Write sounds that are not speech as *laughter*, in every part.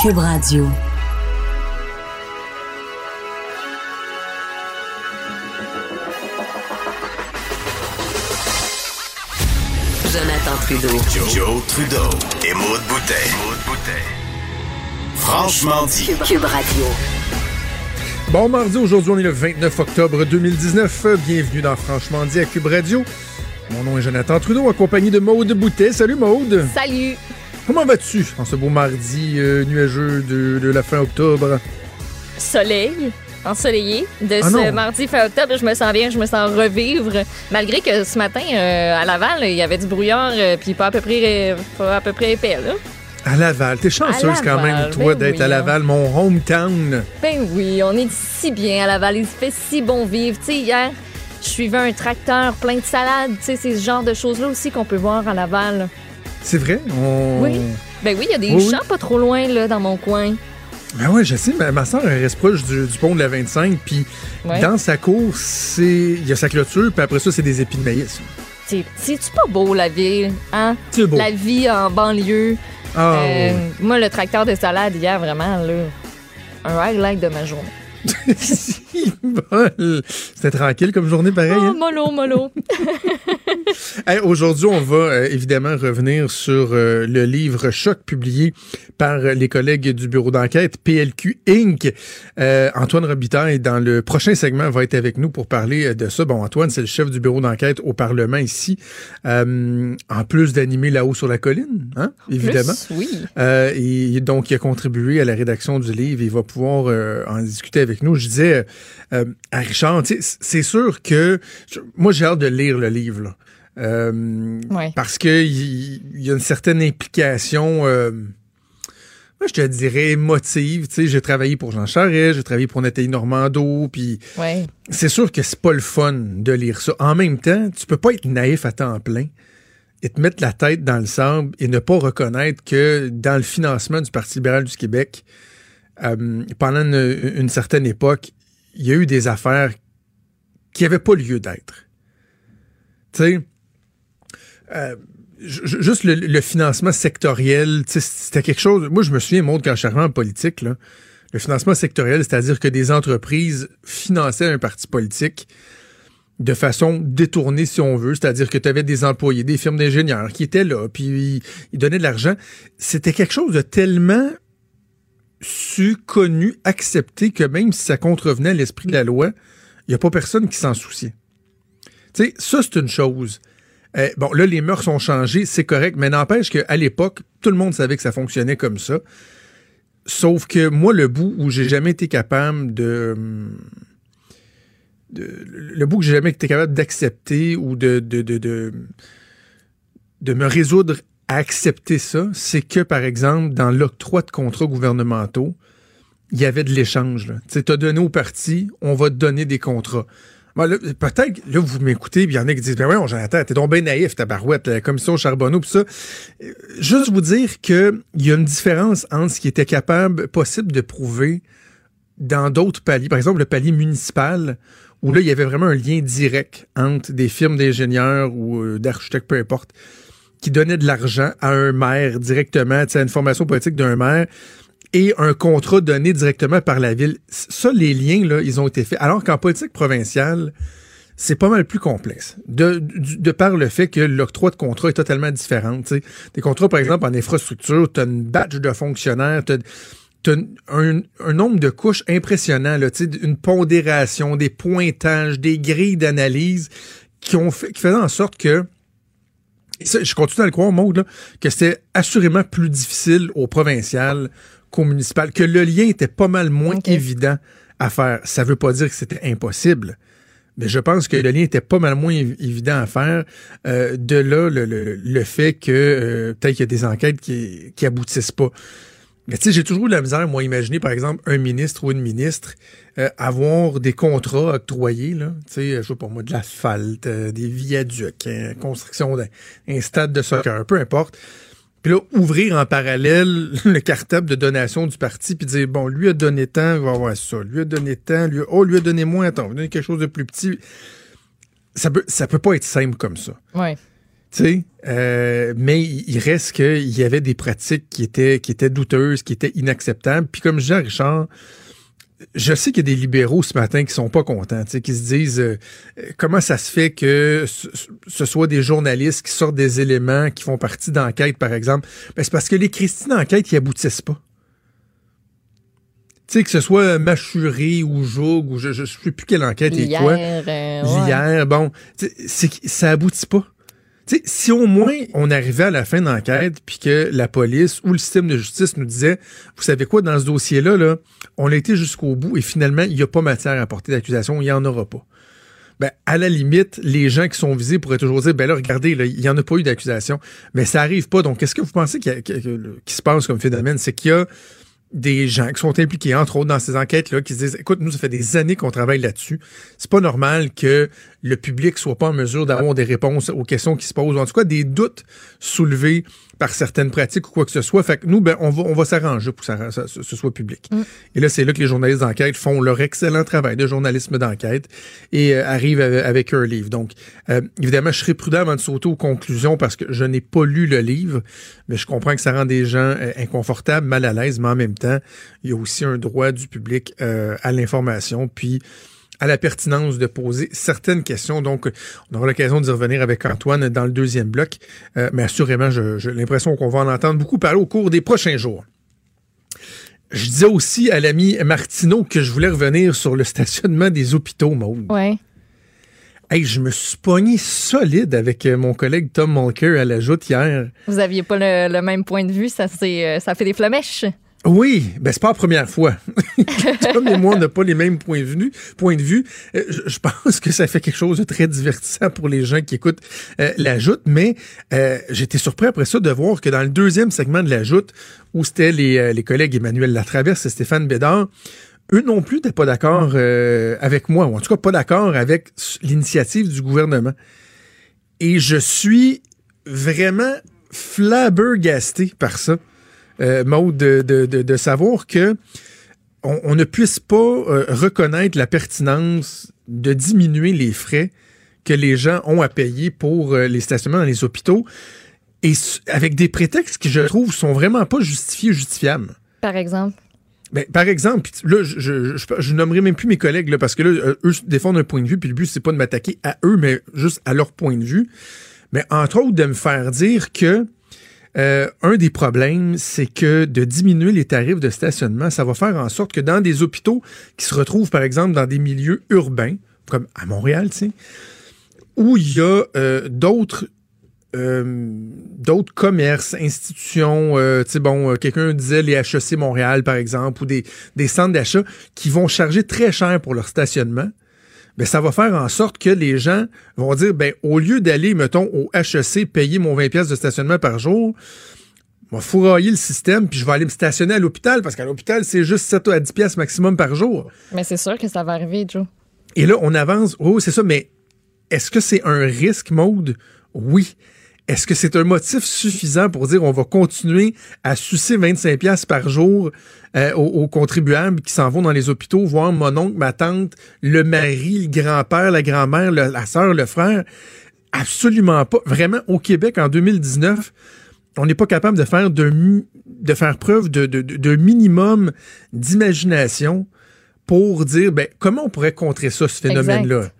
Cube Radio. Jonathan Trudeau. Joe, Trudeau et Maude Boutet. Franchement dit. Cube Radio. Bon mardi, aujourd'hui on est le 29 octobre 2019. Bienvenue dans Franchement dit à Cube Radio. Mon nom est Jonathan Trudeau, accompagné de Maude Boutet. Salut Maude. Salut. Comment vas-tu en ce beau mardi euh, nuageux de, de la fin octobre? Soleil. Ensoleillé de Ah ce non. mardi fin octobre, je me sens bien, je me sens revivre. Malgré que ce matin euh, à Laval, il y avait du brouillard, euh, puis pas à peu près, pas à peu près épais là. À Laval. T'es chanceuse quand même, toi, ben d'être oui, à. Laval, mon hometown. Ben oui, on est si bien à Laval, il fait si bon vivre. Tu sais, hier, je suivais un tracteur plein de salades. Tu sais, c'est ce genre de choses-là aussi qu'on peut voir à Laval. C'est vrai? On... Oui. Ben oui, il y a des Oui, oui. champs pas trop loin là dans mon coin. Ben ouais, je sais, mais ma soeur elle reste proche du, du pont de la 25, puis Ouais. dans sa cour, c'est il y a sa clôture, puis après ça, c'est des épis de maïs. C'est c'est-tu pas beau la ville, hein? C'est beau. La vie en banlieue. Ah, Euh. Moi, le tracteur de salade hier, vraiment, là, un highlight de ma journée. C'était tranquille comme journée pareil. Oh, hein? mollo, mollo. *laughs* Hey, Aujourd'hui, on va euh, évidemment revenir sur euh, le livre Choc publié par euh, les collègues du bureau d'enquête PLQ Inc. Euh, Antoine Robitaille, dans le prochain segment, va être avec nous pour parler de ça. Bon, Antoine, c'est le chef du bureau d'enquête au Parlement ici. En plus d'animer là-haut sur la colline, hein, évidemment. Plus, oui. Et donc, il a contribué à la rédaction du livre. Il va pouvoir en discuter avec nous. Je disais euh, à Richard, tu sais, c'est sûr que je- moi, j'ai hâte de lire le livre. là. Euh, Ouais. Parce que il y, a une certaine implication. euh, moi, je te dirais émotive. Tu sais, j'ai travaillé pour Jean Charest, j'ai travaillé pour Nathalie Normando, puis Ouais. c'est sûr que c'est pas le fun de lire ça. En même temps, tu peux pas être naïf à temps plein et te mettre la tête dans le sable et ne pas reconnaître que dans le financement du Parti libéral du Québec, euh, pendant une, certaine époque, il y a eu des affaires qui n'avaient pas lieu d'être. Tu sais, euh, ju- ju- juste le, le financement sectoriel, c'était quelque chose. Moi, je me souviens, Maud, quand je suis en politique, là, le financement sectoriel, c'est-à-dire que des entreprises finançaient un parti politique de façon détournée, si on veut. C'est-à-dire que tu avais des employés, des firmes d'ingénieurs qui étaient là, puis ils donnaient de l'argent. C'était quelque chose de tellement su, connu, accepté que même si ça contrevenait à l'esprit de la loi, il n'y a pas personne qui s'en souciait. Tu sais, ça, c'est une chose. Euh, bon, là, les mœurs ont changé, c'est correct, mais n'empêche qu'à l'époque, tout le monde savait que ça fonctionnait comme ça. Sauf que moi, le bout où j'ai jamais été capable de. de- le bout que j'ai jamais été capable d'accepter ou de, de, de me résoudre accepter ça, c'est que, par exemple, dans l'octroi de contrats gouvernementaux, il y avait de l'échange. Tu t'as donné au parti, on va te donner des contrats. Peut-être, là, vous m'écoutez, il y en a qui disent, ben ouais, Jonathan, t'es donc bien naïf, ta barouette, la commission Charbonneau, puis ça. Euh, Juste vous dire qu'il y a une différence entre ce qui était capable, possible de prouver dans d'autres paliers. Par exemple, le palier municipal, où là, il y avait vraiment un lien direct entre des firmes d'ingénieurs ou euh, d'architectes, peu importe, qui donnaient de l'argent à un maire directement, à une formation politique d'un maire, et un contrat donné directement par la ville. Ça, les liens, là, ils ont été faits. Alors qu'en politique provinciale, c'est pas mal plus complexe. De, du- de par le fait que l'octroi de contrat est totalement différent. tu sais. Des contrats, par exemple, en infrastructure, tu as une badge de fonctionnaires, tu as, un, un nombre de couches impressionnant, là, une pondération, des pointages, des grilles d'analyse qui ont fait, qui faisaient en sorte que ça, je continue à le croire, Maud, là, que c'était assurément plus difficile au provincial qu'au municipal, que le lien était pas mal moins évident à faire. Ça veut pas dire que c'était impossible, Mais je pense que le lien était pas mal moins évident à faire. Euh, de là, le, le, le fait que euh, peut-être qu'il y a des enquêtes qui, qui aboutissent pas. Mais tu sais, j'ai toujours eu la misère, moi, imaginer, par exemple, un ministre ou une ministre euh, avoir des contrats octroyés, là, tu sais, je sais pas moi, de l'asphalte, euh, des viaducs, hein, construction d'un stade de soccer, peu importe. Puis là, ouvrir en parallèle *laughs* le cartable de donation du parti, puis dire, bon, lui a donné tant, il va avoir ça. Lui a donné tant, lui a, oh, lui a donné moins, attends, on va donner quelque chose de plus petit. Ça peut, ça peut pas être simple comme ça. Ouais. Euh, mais il reste qu'il y avait des pratiques qui étaient, qui étaient douteuses, qui étaient inacceptables. Puis comme je dis à Richard, je sais qu'il y a des libéraux ce matin qui sont pas contents, qui se disent euh, comment ça se fait que ce, soit des journalistes qui sortent des éléments qui font partie d'enquêtes, par exemple? Ben, c'est parce que les Christines d'enquête, ils aboutissent pas. Tu sais, que ce soit Machuré ou Joug ou je ne sais plus quelle enquête Hier, et quoi. euh, Hier, bon, c'est ça aboutit pas. Si au moins on arrivait à la fin d'enquête puis que la police ou le système de justice nous disait, vous savez quoi, dans ce dossier-là, là, on a été jusqu'au bout et finalement, il n'y a pas matière à porter d'accusation, il n'y en aura pas. Ben, à la limite, les gens qui sont visés pourraient toujours dire, ben là, regardez, il n'y en a pas eu d'accusation. Mais ça arrive pas. Donc, qu'est-ce que vous pensez qui, se passe comme phénomène? C'est qu'il y a des gens qui sont impliqués, entre autres, dans ces enquêtes-là, qui se disent, écoute, nous, ça fait des années qu'on travaille là-dessus. C'est pas normal que le public soit pas en mesure d'avoir des réponses aux questions qui se posent, en tout cas des doutes soulevés par certaines pratiques ou quoi que ce soit. Fait que nous, ben, on va, on va s'arranger pour que ça, ce soit public. Mm. Et là, c'est là que les journalistes d'enquête font leur excellent travail de journalisme d'enquête et euh, arrivent avec, un livre. Donc, euh, évidemment, je serai prudent avant de sauter aux conclusions parce que je n'ai pas lu le livre, mais je comprends que ça rend des gens euh, inconfortables, mal à l'aise, mais en même temps, il y a aussi un droit du public à l'information. Puis, à la pertinence de poser certaines questions. Donc, on aura l'occasion d'y revenir avec Antoine dans le deuxième bloc. Euh, mais assurément, j'ai l'impression qu'on va en entendre beaucoup parler au cours des prochains jours. Je disais aussi à l'ami Martineau que je voulais revenir sur le stationnement des hôpitaux, Maud. Ouais. Hey, je me suis pogné solide avec euh, mon collègue Tom Mulcair à la joute hier. Vous aviez pas le, même point de vue, ça, euh, ça fait des flamèches. Oui, ben c'est pas la première fois. Tom et moi, on n'a pas les mêmes points de vue. Point de vue. Euh, je, pense que ça fait quelque chose de très divertissant pour les gens qui écoutent euh, la joute, mais euh, j'étais surpris après ça de voir que dans le deuxième segment de la joute, où c'était les, les collègues Emmanuel Latraverse et Stéphane Bédard, eux non plus n'étaient pas d'accord avec moi, ou en tout cas pas d'accord avec l'initiative du gouvernement. Et je suis vraiment flabbergasté par ça euh, de, de, de, savoir que on, ne puisse pas euh, reconnaître la pertinence de diminuer les frais que les gens ont à payer pour euh, les stationnements dans les hôpitaux et avec des prétextes qui, je trouve, sont vraiment pas justifiés, justifiables. Par exemple? Ben, par exemple, là, je, je, je, nommerai même plus mes collègues, là, parce que là, eux défendent un point de vue, puis le but, c'est pas de m'attaquer à eux, mais juste à leur point de vue. Mais entre autres, de me faire dire que euh, un des problèmes, c'est que de diminuer les tarifs de stationnement, ça va faire en sorte que dans des hôpitaux qui se retrouvent, par exemple, dans des milieux urbains, comme à Montréal, où il y a euh, d'autres euh, d'autres commerces, institutions, quelqu'un disait les HEC Montréal, par exemple, ou des centres d'achat qui vont charger très cher pour leur stationnement ben, ça va faire en sorte que les gens vont dire, ben, au lieu d'aller, mettons, au HEC, payer mon 20 pièces de stationnement par jour, je vais fourrailler le système, puis je vais aller me stationner à l'hôpital, parce qu'à l'hôpital, c'est juste 7 à 10 pièces maximum par jour. Mais c'est sûr que ça va arriver, Joe. Et là, on avance. Oh, c'est ça, mais est-ce que c'est un risque, mode? Oui. Est-ce que c'est un motif suffisant pour dire on va continuer à sucer 25 pièces par jour euh, aux, contribuables qui s'en vont dans les hôpitaux voir mon oncle, ma tante, le mari, le grand-père, la grand-mère, la sœur, le frère? Absolument pas. Vraiment, au Québec, en 2019, on n'est pas capable de faire, de, de faire preuve de, de, de minimum d'imagination pour dire ben, comment on pourrait contrer ça, ce phénomène-là?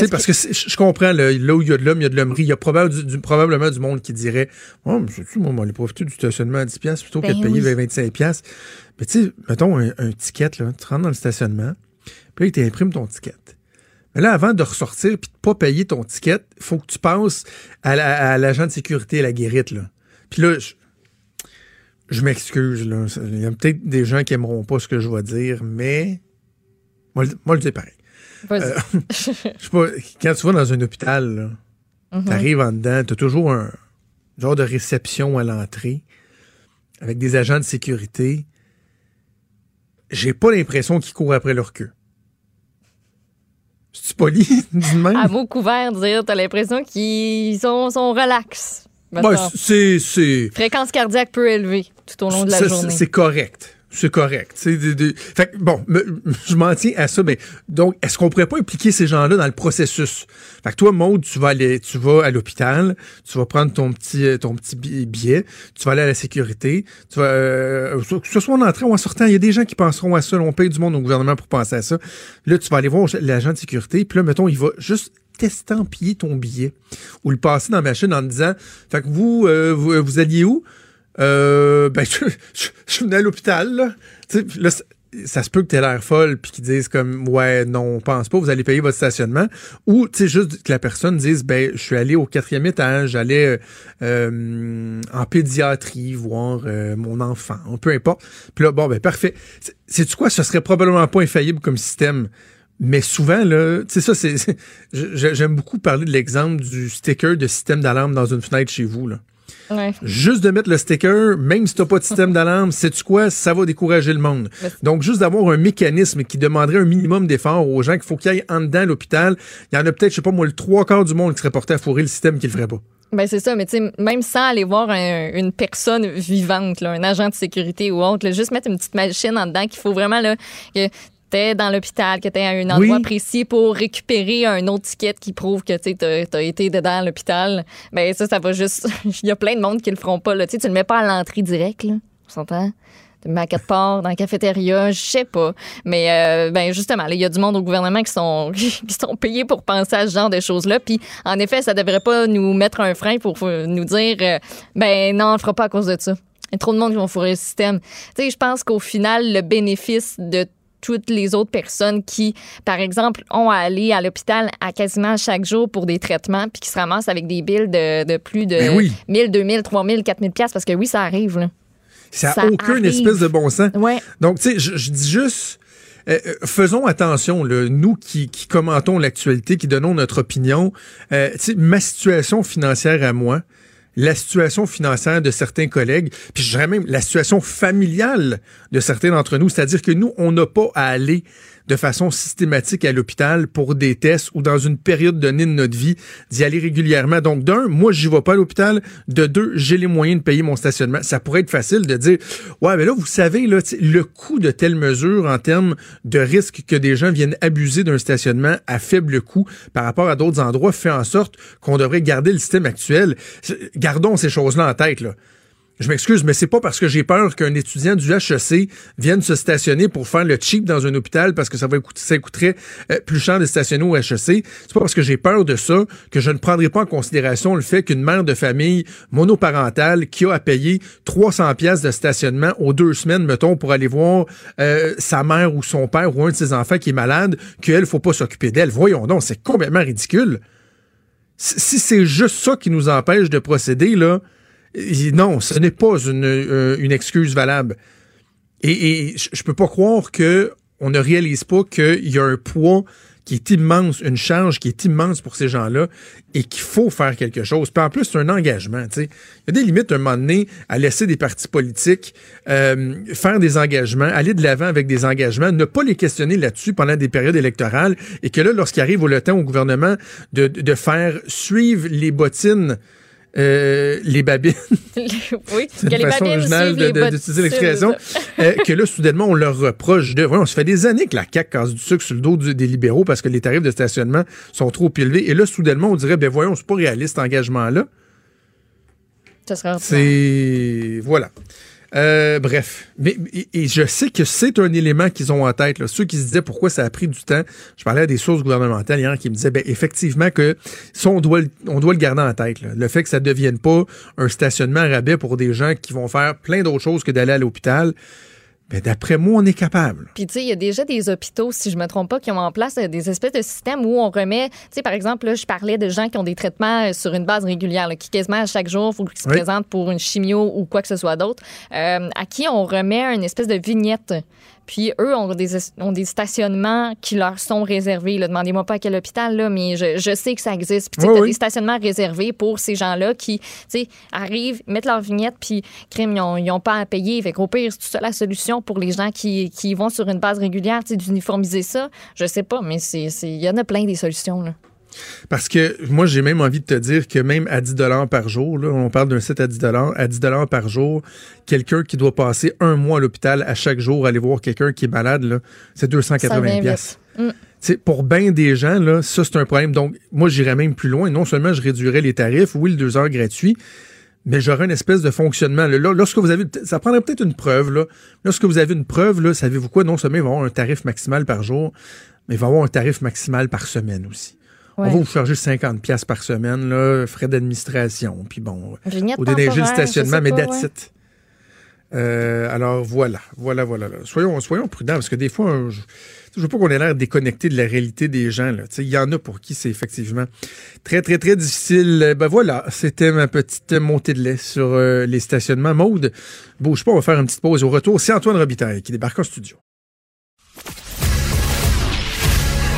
Sais, parce que, je comprends, là, où il y a de l'homme, il y a de l'hommerie. Il y a probablement du, monde qui dirait Oh, mais c'est-tu, moi, on va profiter du stationnement à 10$ plutôt que de ben payer 25$. Mais tu sais, mettons un, ticket, là, tu rentres dans le stationnement, puis là, tu imprimes ton ticket. Mais là, avant de ressortir puis de pas payer ton ticket, il faut que tu passes à, l'agent de sécurité, à la guérite, là. Puis là, je, m'excuse, là. Il y a peut-être des gens qui aimeront pas ce que je vais dire, mais moi, moi je dis pareil. Euh, *laughs* je sais pas, quand tu vas dans un hôpital, là, t'arrives en dedans, t'as toujours un genre de réception à l'entrée avec des agents de sécurité. J'ai pas l'impression qu'ils courent après leur queue. C'est-tu poli, *laughs* de même? À mot couvert, dire, t'as l'impression qu'ils sont, sont relax. C'est, c'est, Fréquence cardiaque peu élevée tout au long de la journée. c'est correct. C'est correct. De- de- Fait bon, *laughs* je m'en tiens à ça, mais donc, est-ce qu'on pourrait pas impliquer ces gens-là dans le processus? Fait que toi, Maude, tu vas aller, tu vas à l'hôpital, tu vas prendre ton petit, euh, ton petit bi- billet, tu vas aller à la sécurité, tu vas, euh, que ce soit en entrant ou en sortant, il y a des gens qui penseront à ça, on paye du monde au gouvernement pour penser à ça. Là, tu vas aller voir l'agent de sécurité, puis là, mettons, il va juste t'estampiller ton billet ou le passer dans la machine en disant, fait que vous, euh, vous, vous alliez où? Euh, ben, *laughs* je, je, je venais à l'hôpital, là. Tu là, ça, se peut que t'aies l'air folle puis qu'ils disent comme, ouais, non, on pense pas, vous allez payer votre stationnement. Ou, tu sais, juste que la personne dise, ben, je suis allé au quatrième étage, j'allais euh, euh, en pédiatrie voir euh, mon enfant, peu importe. Puis là, bon, ben, parfait. C'est- Sais-tu quoi? Ce serait probablement pas infaillible comme système. Mais souvent, là, tu sais, ça, c'est. *laughs* J'aime beaucoup parler de l'exemple du sticker de système d'alarme dans une fenêtre chez vous, là. Ouais. Juste de mettre le sticker, même si t'as pas de système *laughs* d'alarme, sais-tu quoi, ça va décourager le monde. Mais- Donc, juste d'avoir un mécanisme qui demanderait un minimum d'effort aux gens qu'il faut qu'ils aillent en dedans à l'hôpital, il y en a peut-être, je sais pas moi, le trois quarts du monde qui serait porté à fourrer le système qui le ferait pas. Ben c'est ça, mais tu sais, même sans aller voir un- une personne vivante, là, un agent de sécurité ou autre, là, juste mettre une petite machine en dedans qu'il faut vraiment là, que dans l'hôpital, que t'es à un endroit Oui. précis pour récupérer un autre ticket qui prouve que tu as été dedans à l'hôpital. Ben ça, ça va juste. *laughs* Il y a plein de monde qui le feront pas. Là. Tu tu le mets pas à l'entrée directe, là. On s'entend? Tu le mets à quatre parts, dans la cafétéria, je sais pas. Mais euh, ben justement, il y a du monde au gouvernement qui sont *laughs* qui sont payés pour penser à ce genre de choses-là. Puis en effet, ça devrait pas nous mettre un frein pour euh, nous dire euh, ben non, on le fera pas à cause de ça. Il y a trop de monde qui vont fourrer le système. Tu sais, je pense qu'au final, le bénéfice de toutes les autres personnes qui, par exemple, ont à aller à l'hôpital à quasiment chaque jour pour des traitements, puis qui se ramassent avec des billes de, de plus de Ben oui. 1000, 2000, 3000, 4000 pièces parce que oui, ça arrive. Là. Ça n'a aucune arrive. espèce de bon sens. Ouais. Donc, tu sais, je, je dis juste, euh, euh, faisons attention, là, nous qui, qui commentons l'actualité, qui donnons notre opinion. Euh, tu sais, ma situation financière à moi, la situation financière de certains collègues, puis je dirais même la situation familiale de certains d'entre nous, c'est-à-dire que nous, on n'a pas à aller de façon systématique à l'hôpital pour des tests ou dans une période donnée de notre vie d'y aller régulièrement. Donc, d'un, moi, j'y vais pas à l'hôpital. De deux, j'ai les moyens de payer mon stationnement. Ça pourrait être facile de dire, ouais, mais là, vous savez, là, le coût de telle mesure en termes de risque que des gens viennent abuser d'un stationnement à faible coût par rapport à d'autres endroits fait en sorte qu'on devrait garder le système actuel. Gardons ces choses-là en tête, là. Je m'excuse, mais c'est pas parce que j'ai peur qu'un étudiant du HEC vienne se stationner pour faire le cheap dans un hôpital parce que ça va coûter, ça coûterait euh, plus cher de stationner au HEC. C'est pas parce que j'ai peur de ça que je ne prendrai pas en considération le fait qu'une mère de famille monoparentale qui a à payer 300 pièces de stationnement aux deux semaines, mettons, pour aller voir euh, sa mère ou son père ou un de ses enfants qui est malade, qu'elle faut pas s'occuper d'elle. Voyons donc, c'est complètement ridicule. Si c'est juste ça qui nous empêche de procéder, là, Non, ce n'est pas une, euh, excuse valable. Et, et je peux pas croire que on ne réalise pas qu'il y a un poids qui est immense, une charge qui est immense pour ces gens-là et qu'il faut faire quelque chose. Puis en plus, c'est un engagement. tu sais. Il y a des limites à un moment donné à laisser des partis politiques euh, faire des engagements, aller de l'avant avec des engagements, ne pas les questionner là-dessus pendant des périodes électorales et que là, lorsqu'il arrive au le temps au gouvernement de, de faire suivre les bottines euh, les babines, *laughs* oui, c'est que une les façon originale d'utiliser l'expression, euh, que là, soudainement, on leur reproche de... Voyons, ça fait des années que la CAQ casse du sucre sur le dos du- des libéraux parce que les tarifs de stationnement sont trop élevés. Et là, soudainement, on dirait, ben voyons, c'est pas réaliste, cet engagement-là. Ça serait C'est... Voilà. Euh, bref, mais et, je sais que c'est un élément qu'ils ont en tête. Ceux qui se disaient pourquoi ça a pris du temps. Je parlais à des sources gouvernementales hier qui me disaient ben, effectivement que ça, on doit, on doit le garder en tête. Le fait que ça ne devienne pas un stationnement rabais pour des gens qui vont faire plein d'autres choses que d'aller à l'hôpital. Ben, d'après moi, on est capable. Puis, tu sais, il y a déjà des hôpitaux, si je me trompe pas, qui ont en place euh, des espèces de systèmes où on remet, tu sais, par exemple, là, je parlais de gens qui ont des traitements euh, sur une base régulière, là, qui quasiment à chaque jour, il faut qu'ils se Oui. présentent pour une chimio ou quoi que ce soit d'autre, euh, à qui on remet une espèce de vignette. Puis eux ont des, ont des stationnements qui leur sont réservés. Demandez-moi pas à quel hôpital, là, mais je, je sais que ça existe. Puis tu Oui, t'as oui. des stationnements réservés pour ces gens-là qui tu sais, arrivent, mettent leur vignette, puis crime, ils n'ont pas à payer. Fait qu'au pire, c'est tout ça la solution pour les gens qui, qui vont sur une base régulière, d'uniformiser ça. Je sais pas, mais c'est c'est- il y en a plein des solutions. Là. Parce que moi, j'ai même envie de te dire que même à 10 par jour, là, on parle d'un site à 10 à 10 par jour, quelqu'un qui doit passer un mois à l'hôpital à chaque jour, aller voir quelqu'un qui est malade, là, c'est Ça 280 vient pièces. Mm. Pour bien des gens, là, ça, c'est un problème. Donc, moi, j'irais même plus loin. Non seulement je réduirais les tarifs, oui, le deux heures gratuit, mais j'aurais une espèce de fonctionnement. Là, Là, lorsque vous avez, ça prendrait peut-être une preuve, là. Lorsque vous avez une preuve, là, savez-vous quoi? Non seulement il va y avoir un tarif maximal par jour, mais il va y avoir un tarif maximal par semaine aussi. Ouais. On va vous charger 50 pièces par semaine, là, frais d'administration, puis bon, ou déneiger le stationnement, mais that's ouais. it. Euh, alors voilà, voilà, voilà. là. Soyons, soyons prudents parce que des fois, je, je veux pas qu'on ait l'air déconnecté de la réalité des gens. Il y en a pour qui c'est effectivement très, très, très difficile. Euh, Ben voilà, c'était ma petite montée de lait sur euh, les stationnements. Maude, bouge pas, on va faire une petite pause. Au retour, c'est Antoine Robitaille qui débarque en studio.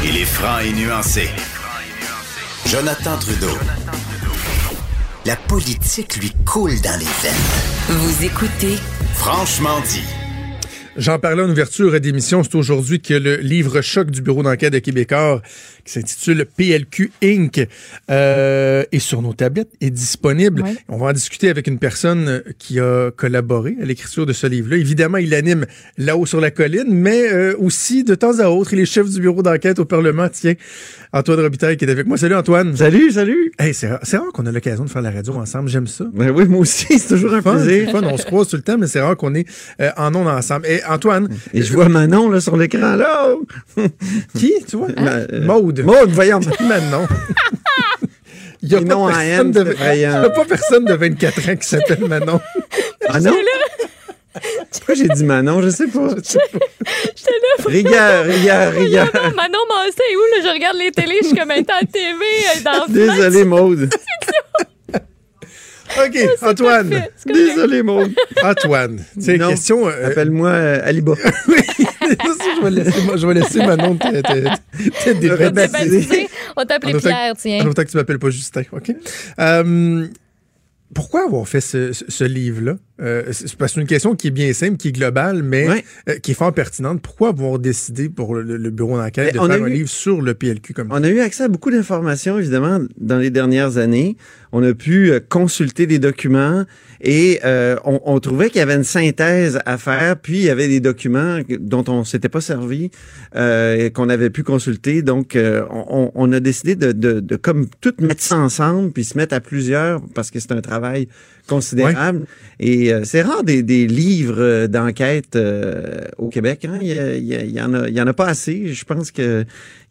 Il est franc et nuancé. Jonathan Trudeau. La politique lui coule dans les veines. Vous écoutez Franchement dit. J'en parlais en ouverture d'émission. C'est aujourd'hui que le livre choc du Bureau d'enquête de Québécois, qui s'intitule PLQ Inc., euh, est sur nos tablettes, est disponible. Ouais. On va en discuter avec une personne qui a collaboré à l'écriture de ce livre-là. Évidemment, il anime là-haut sur la colline, mais euh, aussi, de temps à autre, il est chef du Bureau d'enquête au Parlement. Tiens, Antoine Robitaille qui est avec moi. Salut Antoine. Salut, salut. Hey, c'est rare, qu'on a l'occasion de faire la radio ensemble. J'aime ça. Ben oui, moi aussi, c'est toujours un Fun, c'est plaisir. fun, on se croise tout le temps, mais c'est rare qu'on est euh, en ondes ensemble. Et Antoine, Et je vois Manon là sur l'écran là. qui, tu vois? Ma- euh, Maude. Maude, voyons. *laughs* *laughs* Manon. Il n'y a, Les pas personne de- a pas personne de 24 ans qui s'appelle Manon. Ah non? Pourquoi j'ai dit Manon? Je sais pas. Rigueur, *laughs* rigueur, rigueur. Non, Manon Massé est où? Là? Je regarde les télés, je suis comme étant à TV, dans Désolé, Maude. *laughs* OK, Antoine. Désolé, Maude. Antoine. Non. question. euh, Appelle-moi euh, Aliba. *laughs* oui, je vais laisser, moi, je vais laisser Manon te, te. On t'appelait Pierre, que- tiens. En autant que tu m'appelles pas Justin, OK? Euh, pourquoi avoir fait ce, ce- ce livre-là? Euh, c'est une question qui est bien simple, qui est globale, mais euh, qui est fort pertinente. Pourquoi avoir décidé pour le, le bureau d'enquête de Ben, on faire un eu- livre sur le PLQ comme On a eu accès à beaucoup d'informations, évidemment, dans les dernières années. On a pu euh, consulter des documents et euh, on, on trouvait qu'il y avait une synthèse à faire, puis il y avait des documents dont on s'était pas servi, et qu'on avait pu consulter. Donc, on, on a décidé de, de, de comme tout mettre ça ensemble, puis se mettre à plusieurs, parce que c'est un travail considérable. Et euh, c'est rare des, des livres euh, d'enquête euh, au Québec. Hein? Il, y a- il y a- il y en a, il y en a pas assez. Je pense que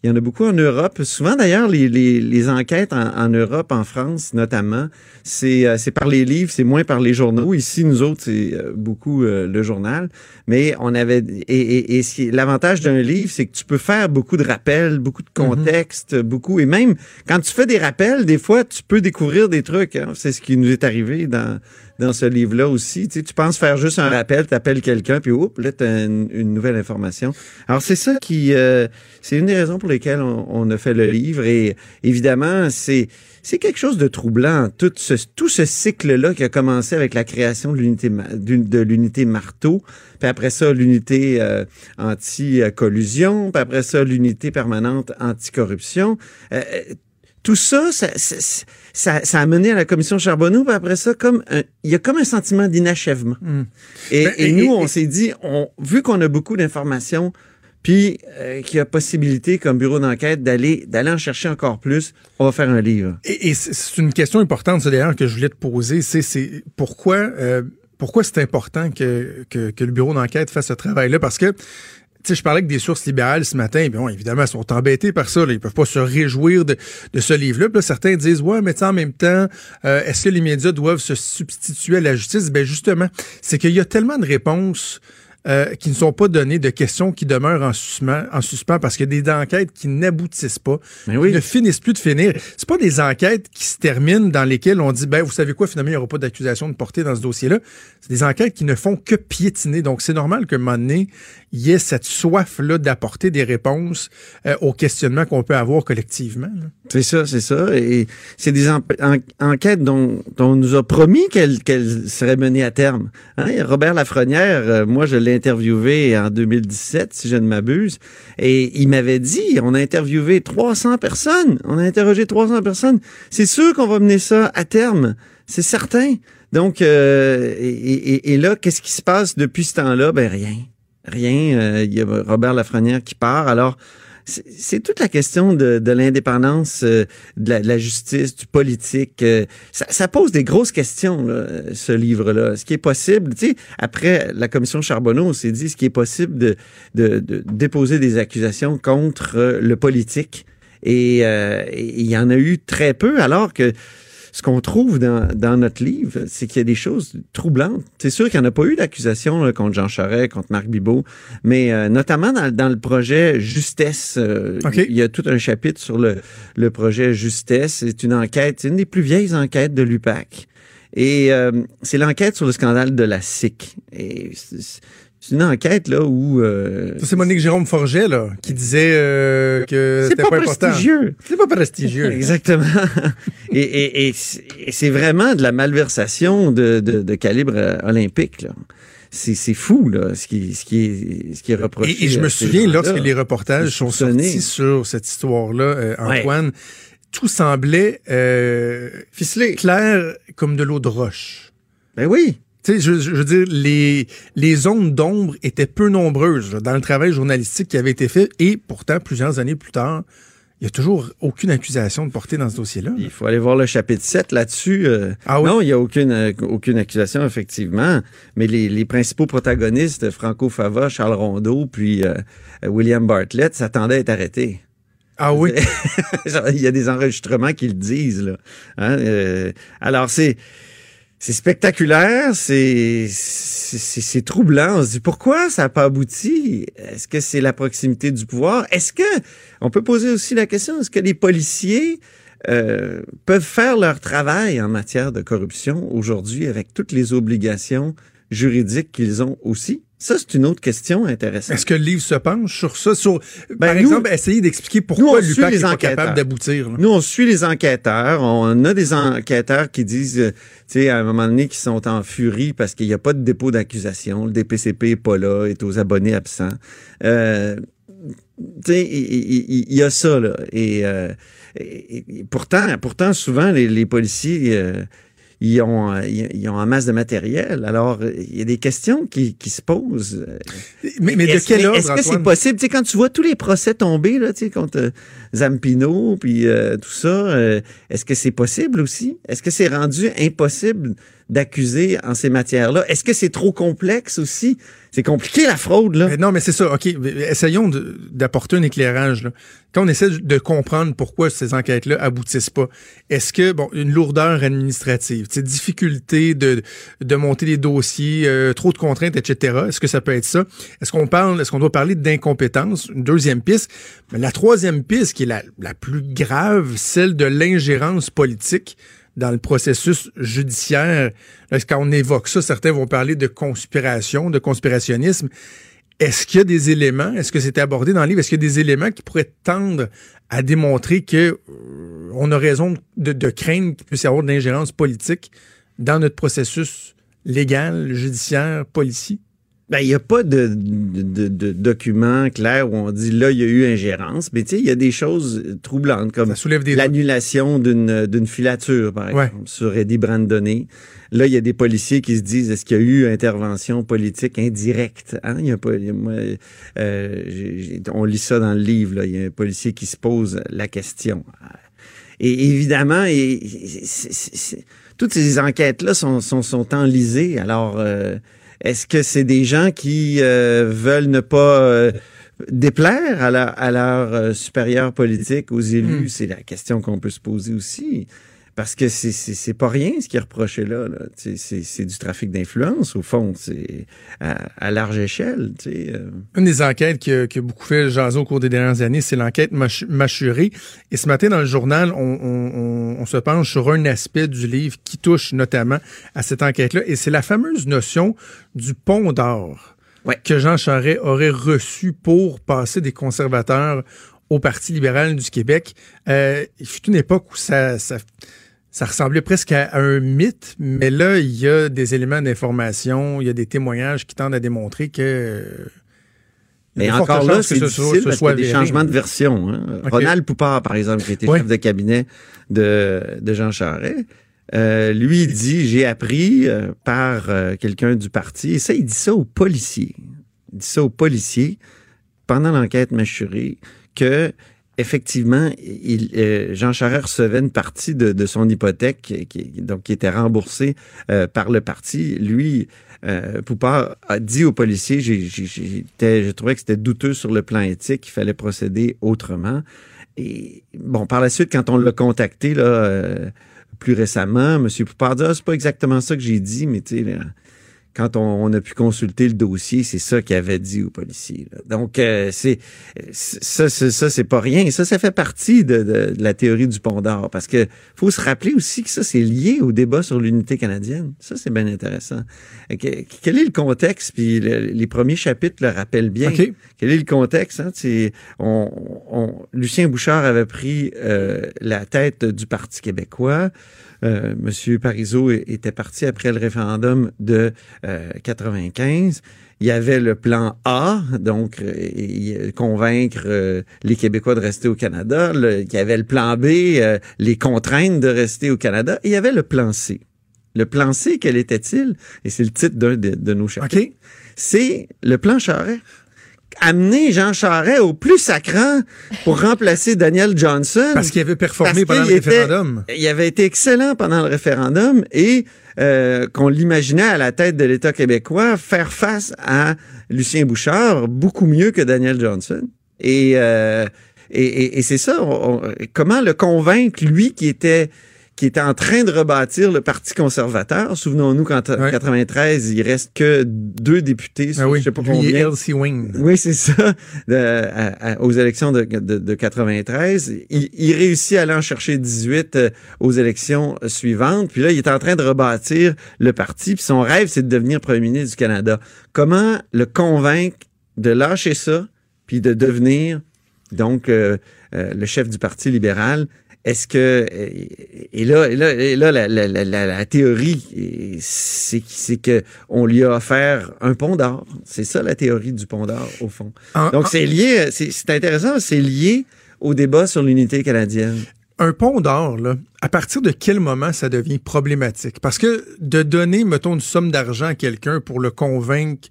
il y en a beaucoup en Europe. Souvent, d'ailleurs, les, les, les enquêtes en, en Europe, en France notamment, c'est euh, c'est par les livres, c'est moins par les journaux. Ici, nous autres, c'est euh, beaucoup euh, le journal. Mais on avait et, l'avantage d'un livre, c'est que tu peux faire beaucoup de rappels, beaucoup de contexte, beaucoup et même quand tu fais des rappels, des fois, tu peux découvrir des trucs. hein. C'est ce qui nous est arrivé dans dans ce livre-là aussi. Tu, sais, tu penses faire juste un rappel, tu appelles quelqu'un, puis oups, là, tu as une, une nouvelle information. Alors, c'est ça qui... euh, c'est une des raisons pour lesquelles on, a fait le livre. Et évidemment, c'est... C'est quelque chose de troublant, tout ce, tout ce cycle-là qui a commencé avec la création de l'unité de l'unité marteau, puis après ça l'unité euh, anti-collusion, puis après ça l'unité permanente anticorruption. Euh, tout ça, ça, ça, ça, ça a mené à la commission Charbonneau, puis après ça, comme un- il y a comme un sentiment d'inachèvement. Et, Ben, et et- nous, on s'est dit, on, vu qu'on a beaucoup d'informations, puis euh, qu'il y a possibilité comme bureau d'enquête d'aller d'aller en chercher encore plus, on va faire un livre. Et, et c'est- c'est une question importante, ça, d'ailleurs, que je voulais te poser. C'est, c'est pourquoi, euh, pourquoi c'est important que, que, que le bureau d'enquête fasse ce travail-là? Parce que, je parlais avec des sources libérales ce matin, bon, évidemment, elles sont embêtés par ça. Là. Ils peuvent pas se réjouir de, ce livre-là. Là, certains disent, ouais, mais en même temps, euh, est-ce que les médias doivent se substituer à la justice? Ben justement, c'est qu'il y a tellement de réponses euh, qui ne sont pas données, de questions qui demeurent en suspens, en suspens parce qu'il y a des enquêtes qui n'aboutissent pas, Mais oui. qui ne finissent plus de finir. C'est pas des enquêtes qui se terminent dans lesquelles on dit, ben, vous savez quoi, finalement, il n'y aura pas d'accusation de portée dans ce dossier-là. C'est des enquêtes qui ne font que piétiner. Donc, c'est normal qu'à un moment donné, il y ait cette soif-là d'apporter des réponses euh, aux questionnements qu'on peut avoir collectivement. C'est ça, c'est ça. Et c'est des en- en- enquêtes dont, dont on nous a promis qu'elles qu'elles seraient menées à terme. Hein? Robert Lafrenière, euh, moi, je l'ai interviewé en 2017, si je ne m'abuse, et il m'avait dit, on a interviewé 300 personnes, on a interrogé 300 personnes. C'est sûr qu'on va mener ça à terme, c'est certain. Donc, euh, et, là, qu'est-ce qui se passe depuis ce temps-là? Ben rien. Rien. Euh, Il y a Robert Lafrenière qui part. Alors, c'est toute la question de, de l'indépendance euh, de, la, de la justice, du politique. euh, ça, ça pose des grosses questions, là, ce livre-là. Ce qui est possible, tu sais, après la commission Charbonneau, on s'est dit ce qui est possible de, de, de déposer des accusations contre euh, le politique? Et il y en a eu très peu, alors que ce qu'on trouve dans, dans notre livre, c'est qu'il y a des choses troublantes. C'est sûr qu'il n'y en a pas eu d'accusation contre Jean Charest, contre Marc Bibot, mais euh, notamment dans, dans le projet Justesse, euh, il y a tout un chapitre sur le, le projet Justesse. C'est une enquête, c'est une des plus vieilles enquêtes de l'UPAC. Et euh, c'est l'enquête sur le scandale de la SIC. Et c'est une enquête là où... euh, Ça, c'est Monique Jérôme Forget, là, qui disait euh, que c'est c'était pas, prestigieux. C'est pas prestigieux. *laughs* Exactement. et et, et c'est- et c'est vraiment de la malversation de, de, de calibre euh, olympique. Là. C'est, fou là, ce qui, ce qui est, ce qui est reproché. Et, et je me souviens, lorsque les reportages sont sortis sur cette histoire-là, euh, Ouais. Antoine, tout semblait euh, Ficelé. clair comme de l'eau de roche. Ben oui. Tu sais, je, je veux dire, les, les zones d'ombre étaient peu nombreuses là, dans le travail journalistique qui avait été fait et pourtant, plusieurs années plus tard, il n'y a toujours aucune accusation de portée dans ce dossier-là. Il faut aller voir le chapitre 7 là-dessus. euh, Ah oui? Non, il n'y a aucune, euh, aucune accusation, effectivement. Mais les, les principaux protagonistes, Franco Fava, Charles Rondeau, puis euh, William Bartlett, s'attendaient à être arrêtés. Ah oui? *laughs* Il y a des enregistrements qui le disent. Là. Hein, alors, c'est... C'est spectaculaire, c'est troublant. On se dit pourquoi ça n'a pas abouti? Est-ce que c'est la proximité du pouvoir? Est-ce que on peut poser aussi la question Est-ce que les policiers euh, peuvent faire leur travail en matière de corruption aujourd'hui avec toutes les obligations juridiques qu'ils ont aussi? Ça, c'est une autre question intéressante. Est-ce que le livre se penche sur ça? Sur, Ben, par nous- exemple, essayer d'expliquer nous, pourquoi suit l'UPAC n'est pas capable d'aboutir. là? Nous, on suit les enquêteurs. On a des enquêteurs qui disent, euh, tu sais, à un moment donné, qui sont en furie parce qu'il n'y a pas de dépôt d'accusation. Le DPCP est pas là, est aux abonnés absents. Euh, tu sais, il y, a ça, là. Et, euh, et- et pourtant, pourtant, souvent, les, les policiers, euh, ils ont, ils ont en masse de matériel. Alors, il y a des questions qui, qui se posent. Mais, mais de Est-ce quel que- ordre, Est-ce que c'est possible? Tu sais, quand tu vois tous les procès tomber, là, tu sais, contre euh, Zampino, puis euh, tout ça, euh, est-ce que c'est possible aussi? Est-ce que c'est rendu impossible d'accuser en ces matières-là? Est-ce que c'est trop complexe aussi? C'est compliqué, la fraude, là. Mais non, mais c'est ça. OK. Essayons d'apporter un éclairage. Là. Quand on essaie de comprendre pourquoi ces enquêtes-là aboutissent pas, est-ce que, bon, une lourdeur administrative, difficulté de, de monter les dossiers, euh, trop de contraintes, etc., est-ce que ça peut être ça? Est-ce qu'on parle, est-ce qu'on doit parler d'incompétence? Une deuxième piste. Mais la troisième piste, qui est la, la plus grave, celle de l'ingérence politique dans le processus judiciaire. Quand on évoque ça, certains vont parler de conspiration, de conspirationnisme. Est-ce qu'il y a des éléments, est-ce que c'était abordé dans le livre, est-ce qu'il y a des éléments qui pourraient tendre à démontrer que euh, on a raison de, craindre qu'il puisse y avoir de politique dans notre processus légal, judiciaire, policier? Ben, il n'y a pas de, de, de, document clair où on dit là, il y a eu ingérence. Mais tu sais, il y a des choses troublantes comme l'annulation d'une d'une filature, par Ouais. exemple, sur Eddie Brandonnet. Là, il y a des policiers qui se disent est-ce qu'il y a eu intervention politique indirecte Hein? Il y a pas, il y a- moi, euh, on lit ça dans le livre. Là. Il y a un policier qui se pose la question. Et évidemment, et, toutes ces enquêtes-là sont, sont, sont enlisées. Alors, euh, est-ce que c'est des gens qui euh, veulent ne pas euh, déplaire à leur, à leur euh, supérieur politique, aux élus? Mm. C'est la question qu'on peut se poser aussi. Parce que c'est c'est c'est pas rien ce qui est reproché là. là. C'est c'est du trafic d'influence au fond, c'est à, à large échelle. Tu sais, euh. Une des enquêtes qui a, qui a beaucoup fait jaser au cours des dernières années, c'est l'enquête Mach- Machuré. Et ce matin, dans le journal, on, on- on- on se penche sur un aspect du livre qui touche notamment à cette enquête-là. Et c'est la fameuse notion du pont d'or Ouais. que Jean Charest aurait reçu pour passer des conservateurs au Parti libéral du Québec. Euh, il fut une époque où ça... ça ça ressemblait presque à un mythe, mais là, il y a des éléments d'information, il y a des témoignages qui tendent à démontrer que Mais encore là, c'est ce difficile ce parce qu'il y soit a des changements de version. hein. Ronald Poupard, par exemple, qui était chef de cabinet de, de Jean Charest, euh, lui, il dit, j'ai appris euh, par euh, quelqu'un du parti, et ça, il dit ça aux policiers. Il dit ça aux policiers pendant l'enquête mâchurée que effectivement, il, euh, Jean Charest recevait une partie de, son hypothèque qui, donc qui était remboursée euh, par le parti. Lui, euh, Poupard a dit aux policiers, j'étais- je trouvais que c'était douteux sur le plan éthique, qu'il fallait procéder autrement. Et bon, par la suite, quand on l'a contacté là, euh, plus récemment, M. Poupard dit ah, c'est pas exactement ça que j'ai dit, mais tu sais, quand on, on a pu consulter le dossier, c'est ça qu'il avait dit aux policiers. là. Donc, euh, c'est ça, c'est- ça, c'est pas rien. Ça, ça fait partie de, de- de la théorie du pont d'or. Parce que faut se rappeler aussi que ça, c'est lié au débat sur l'unité canadienne. Ça, c'est bien intéressant. Que- quel est le contexte? Puis le- les premiers chapitres le rappellent bien. Quel est le contexte? Hein? On, on- Lucien Bouchard avait pris euh, la tête du Parti québécois. Euh, Monsieur Parizeau était parti après le référendum de euh, 95. Il y avait le plan A, donc euh, et convaincre euh, les Québécois de rester au Canada. Le- il y avait le plan B, euh, les contraindre de rester au Canada. Et il y avait le plan C. Le plan C, quel était-il? Et c'est le titre d'un de, de nos chapitres OK? c'est le plan Charret. Amener Jean Charret au plus sacrant pour remplacer Daniel Johnson. Parce qu'il avait performé pendant le était- référendum. Il avait été excellent pendant le référendum et euh, qu'on l'imaginait à la tête de l'État québécois faire face à Lucien Bouchard beaucoup mieux que Daniel Johnson. Et, euh, et, et- et c'est ça, on- on- comment le convaincre, lui qui était qui était en train de rebâtir le Parti conservateur. Souvenons-nous qu'en Ouais. 93, il reste que deux députés sur Ah oui, je sais pas lui et combien. Wing. Oui, c'est ça. De- à- à- aux élections de, de, de 93, il, il réussit à aller en chercher 18 euh, aux élections suivantes. Puis là, il est en train de rebâtir le parti. Puis son rêve, c'est de devenir premier ministre du Canada. Comment le convaincre de lâcher ça, puis de devenir donc euh, euh, le chef du Parti libéral? Est-ce que et là et là, et là la, la, la, la- la théorie c'est c'est que on lui a offert un pont d'or. C'est ça la théorie du pont d'or au fond. En- Donc en- c'est lié, c'est c'est intéressant, c'est lié au débat sur l'unité canadienne. un pont d'or, là, à partir de quel moment ça devient problématique? Parce que de donner, mettons, une somme d'argent à quelqu'un pour le convaincre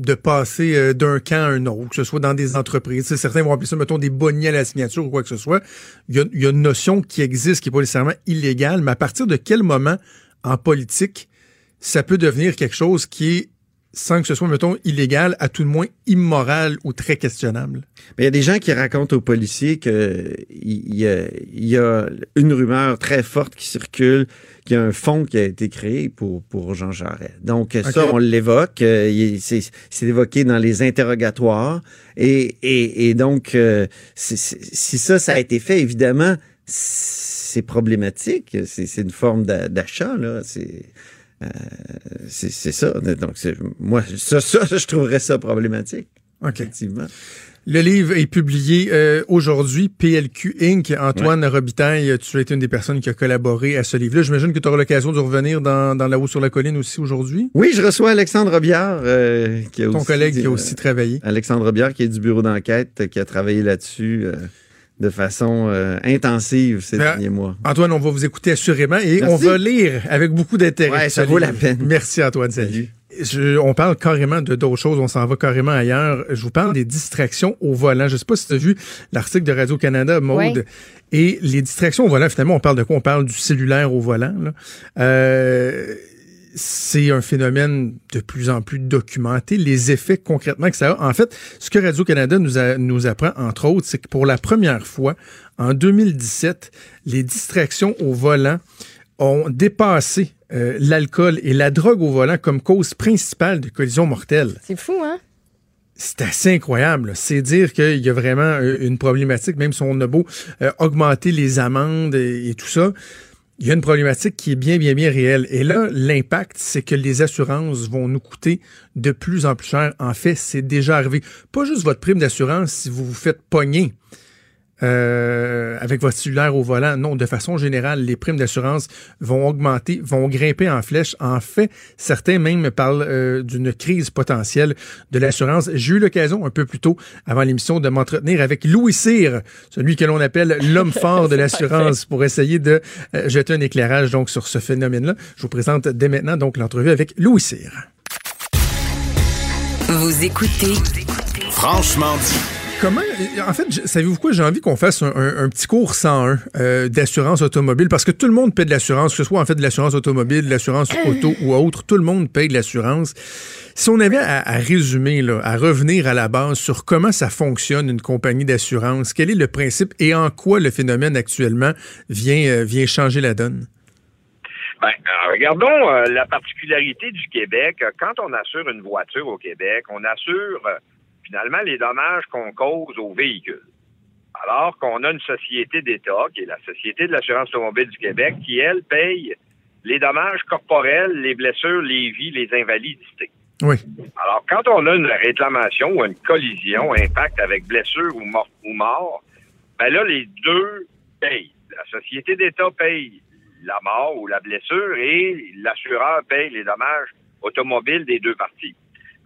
de passer euh, d'un camp à un autre, que ce soit dans des entreprises. Certains vont appeler ça, mettons, des bonnets à la signature ou quoi que ce soit. Il y a une notion qui existe, qui n'est pas nécessairement illégale, mais à partir de quel moment, en politique, ça peut devenir quelque chose qui est, sans que ce soit, mettons, illégal, à tout le moins immoral ou très questionnable? Mais il y a des gens qui racontent aux policiers que il y, a, il y a une rumeur très forte qui circule, qu'il y a un fonds qui a été créé pour, pour Jean Jarret. Donc, ça, on l'évoque. euh, C'est évoqué dans les interrogatoires. Et, et, et donc, euh, si ça, ça a été fait, évidemment, c'est problématique. C'est une forme d'a- d'achat, là. C'est... euh, c'est ça. Donc, moi, ça, ça, *laughs* je trouverais ça problématique, OK. effectivement. Le livre est publié euh, aujourd'hui, PLQ Inc. Antoine Robitaille, tu as été une des personnes qui a collaboré à ce livre-là. J'imagine que tu auras l'occasion de revenir dans, dans La Haut sur la colline aussi aujourd'hui. Oui, je reçois Alexandre Robillard, euh, qui a Ton aussi, collègue qui a euh, aussi travaillé. Alexandre Robillard, qui est du bureau d'enquête, euh, qui a travaillé là-dessus euh, de façon euh, intensive ces Ben, derniers mois. Antoine, on va vous écouter assurément et Merci. on va lire avec beaucoup d'intérêt. Ouais, ça vaut la peine. Merci Antoine, salut. Je- on parle carrément de d'autres choses, on s'en va carrément ailleurs. Je vous parle des distractions au volant. Je sais pas si tu as vu l'article de Radio-Canada, Maude. Ouais. Et les distractions au volant, finalement, on parle de quoi? On parle du cellulaire au volant. là. Euh, c'est un phénomène de plus en plus documenté. Les effets concrètement que ça a. En fait, ce que Radio-Canada nous, nous apprend, entre autres, c'est que pour la première fois, en 2017, les distractions au volant ont dépassé euh, l'alcool et la drogue au volant comme cause principale de collisions mortelles. C'est fou, hein? C'est assez incroyable. C'est dire qu'il y a vraiment euh, une problématique, même si on a beau euh, augmenter les amendes et, tout ça, il y a une problématique qui est bien, bien, bien réelle. Et là, l'impact, c'est que les assurances vont nous coûter de plus en plus cher. En fait, c'est déjà arrivé. Pas juste votre prime d'assurance si vous vous faites pogner. Euh, avec votre cellulaire au volant. Non, de façon générale, les primes d'assurance vont augmenter, vont grimper en flèche. En fait, certains même parlent euh, d'une crise potentielle de l'assurance. J'ai eu l'occasion un peu plus tôt, avant l'émission, de m'entretenir avec Louis Cyr, celui que l'on appelle l'homme *laughs* fort de l'assurance, pour essayer de euh, jeter un éclairage donc sur ce phénomène-là. Je vous présente dès maintenant donc l'entrevue avec Louis Cyr. Vous écoutez Franchement dit. Comment, en fait, savez-vous quoi? J'ai envie qu'on fasse un, petit cours 101 euh, d'assurance automobile parce que tout le monde paie de l'assurance, que ce soit en fait de l'assurance automobile, de l'assurance *clears throat* auto ou autre, tout le monde paye de l'assurance. Si on avait à, résumer, là, à revenir à la base sur comment ça fonctionne une compagnie d'assurance, quel est le principe et en quoi le phénomène actuellement vient, euh, vient changer la donne? Ben, euh, regardons la particularité du Québec. Quand on assure une voiture au Québec, on assure finalement les dommages qu'on cause aux véhicules. Alors qu'on a une société d'État, qui est la Société de l'assurance automobile du Québec, qui, elle, paye les dommages corporels, les blessures, les vies, les invalidités. Oui. Alors, quand on a une réclamation ou une collision, impact avec blessure ou mort, ou mort ben là, les deux payent. La société d'État paye la mort ou la blessure et l'assureur paye les dommages automobiles des deux parties.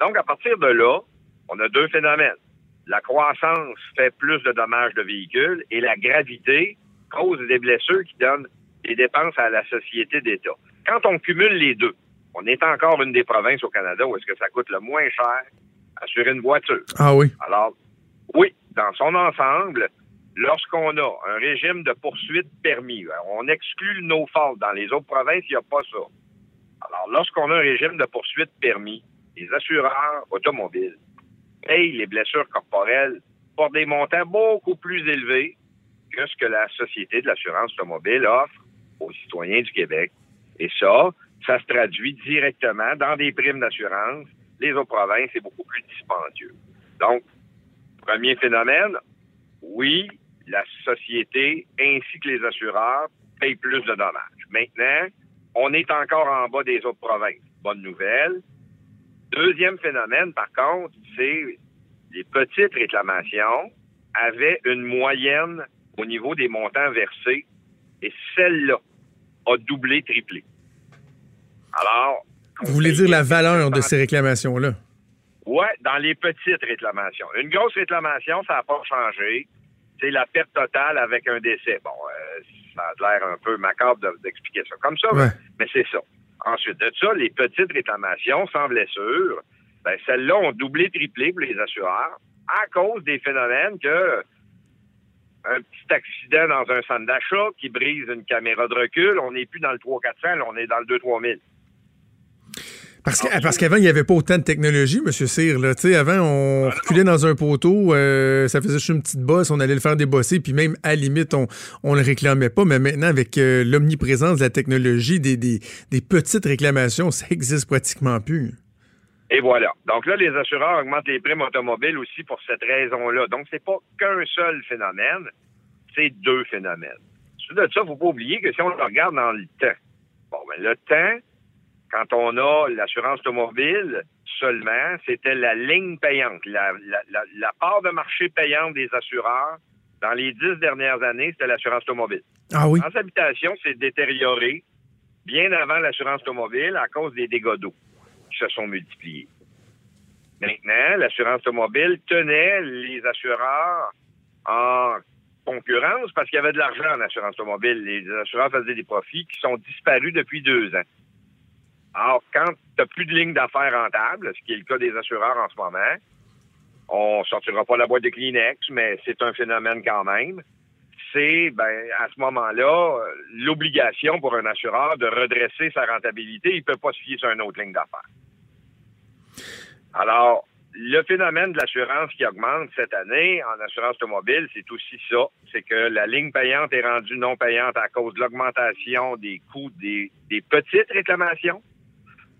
Donc, à partir de là, on a deux phénomènes. La croissance fait plus de dommages de véhicules et la gravité cause des blessures qui donnent des dépenses à la société d'État. Quand on cumule les deux, on est encore une des provinces au Canada où est-ce que ça coûte le moins cher assurer une voiture. Ah oui. Alors, oui, dans son ensemble, lorsqu'on a un régime de poursuite permis, on exclut le no-fault. Dans les autres provinces, il n'y a pas ça. Alors, lorsqu'on a un régime de poursuite permis, les assureurs automobiles payent les blessures corporelles pour des montants beaucoup plus élevés que ce que la Société de l'assurance automobile offre aux citoyens du Québec. Et ça, ça se traduit directement dans des primes d'assurance. Les autres provinces, c'est beaucoup plus dispendieux. Donc, premier phénomène, oui, la société ainsi que les assureurs payent plus de dommages. Maintenant, on est encore en bas des autres provinces. Bonne nouvelle. Deuxième phénomène, par contre, c'est les petites réclamations avaient une moyenne au niveau des montants versés et celle-là a doublé, triplé. Alors. Vous voulez dire la valeur de ces réclamations-là? Oui, dans les petites réclamations. Une grosse réclamation, ça n'a pas changé. C'est la perte totale avec un décès. Bon, euh, ça a l'air un peu macabre d'expliquer ça comme ça, mais c'est ça. Ensuite de ça, les petites réclamations sans blessure, ben, celles-là ont doublé, triplé pour les assureurs à cause des phénomènes que un petit accident dans un centre d'achat qui brise une caméra de recul, on n'est plus dans le 3-400, on est dans le 2-3000. Parce, parce qu'avant, il n'y avait pas autant de technologie, M. Cyr. Là. avant, on reculait dans un poteau, euh, ça faisait juste une petite bosse, on allait le faire débosser, puis même à la limite, on ne le réclamait pas. Mais maintenant, avec euh, l'omniprésence de la technologie, des, des, petites réclamations, ça existe pratiquement plus. Et voilà. Donc là, les assureurs augmentent les primes automobiles aussi pour cette raison-là. Donc, c'est pas qu'un seul phénomène, c'est deux phénomènes. Suite de ça, il ne faut pas oublier que si on le regarde dans le temps, bon, ben, le temps, quand on a l'assurance automobile, seulement, c'était la ligne payante. La, part de marché payante des assureurs, dans les dix dernières années, c'était l'assurance automobile. Ah oui? L'assurance habitation s'est détériorée bien avant l'assurance automobile à cause des dégâts d'eau qui se sont multipliés. Maintenant, l'assurance automobile tenait les assureurs en concurrence parce qu'il y avait de l'argent en assurance automobile. Les assureurs faisaient des profits qui sont disparus depuis deux ans. Alors, quand tu n'as plus de ligne d'affaires rentable, ce qui est le cas des assureurs en ce moment, on sortira pas la boîte de Kleenex, mais c'est un phénomène quand même. c'est, ben, à ce moment-là, l'obligation pour un assureur de redresser sa rentabilité. Il ne peut pas se fier sur une autre ligne d'affaires. Alors, le phénomène de l'assurance qui augmente cette année en assurance automobile, c'est aussi ça. C'est que la ligne payante est rendue non payante à cause de l'augmentation des coûts des petites réclamations.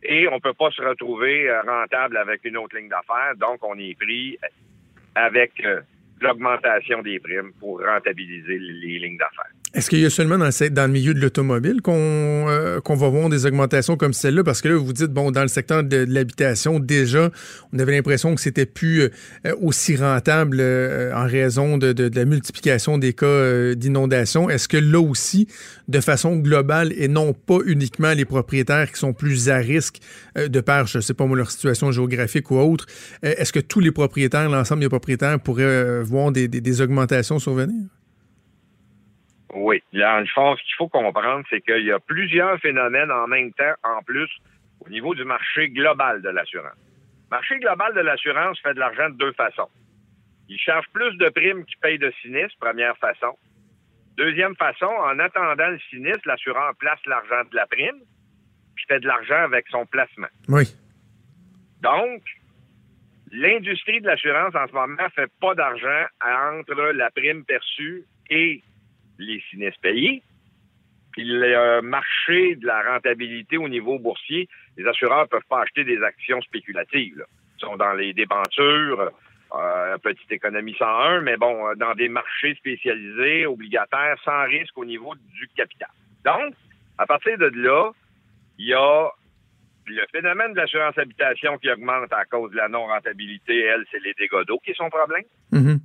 Et on ne peut pas se retrouver euh, rentable avec une autre ligne d'affaires. Donc, on est pris avec euh, l'augmentation des primes pour rentabiliser les lignes d'affaires. Est-ce qu'il y a seulement dans le, milieu de l'automobile qu'on euh, qu'on va voir des augmentations comme celle-là? Parce que là, vous dites, bon, dans le secteur de, l'habitation, déjà, on avait l'impression que c'était plus euh, aussi rentable euh, en raison de, la multiplication des cas d'inondation. Est-ce que là aussi, de façon globale, et non pas uniquement les propriétaires qui sont plus à risque de par, je ne sais pas moi, leur situation géographique ou autre, est-ce que tous les propriétaires, l'ensemble des propriétaires pourraient voir des, des augmentations survenir? Oui. Là, en fond, ce qu'il faut comprendre, c'est qu'il y a plusieurs phénomènes en même temps, en plus, au niveau du marché global de l'assurance. Le marché global de l'assurance fait de l'argent de deux façons. Il charge plus de primes qu'il paye de sinistres, première façon. Deuxième façon, en attendant le sinistre, l'assureur place l'argent de la prime, puis fait de l'argent avec son placement. Oui. Donc, l'industrie de l'assurance en ce moment fait pas d'argent entre la prime perçue et les sinistres payés. Puis le marché de la rentabilité au niveau boursier, les assureurs peuvent pas acheter des actions spéculatives. Ils sont dans les débentures, euh, petite économie 101, mais bon, euh, dans des marchés spécialisés, obligataires, sans risque au niveau du capital. Donc, à partir de là, il y a le phénomène de l'assurance habitation qui augmente à cause de la non-rentabilité. Elle, c'est les dégâts d'eau qui sont problème. Mm-hmm.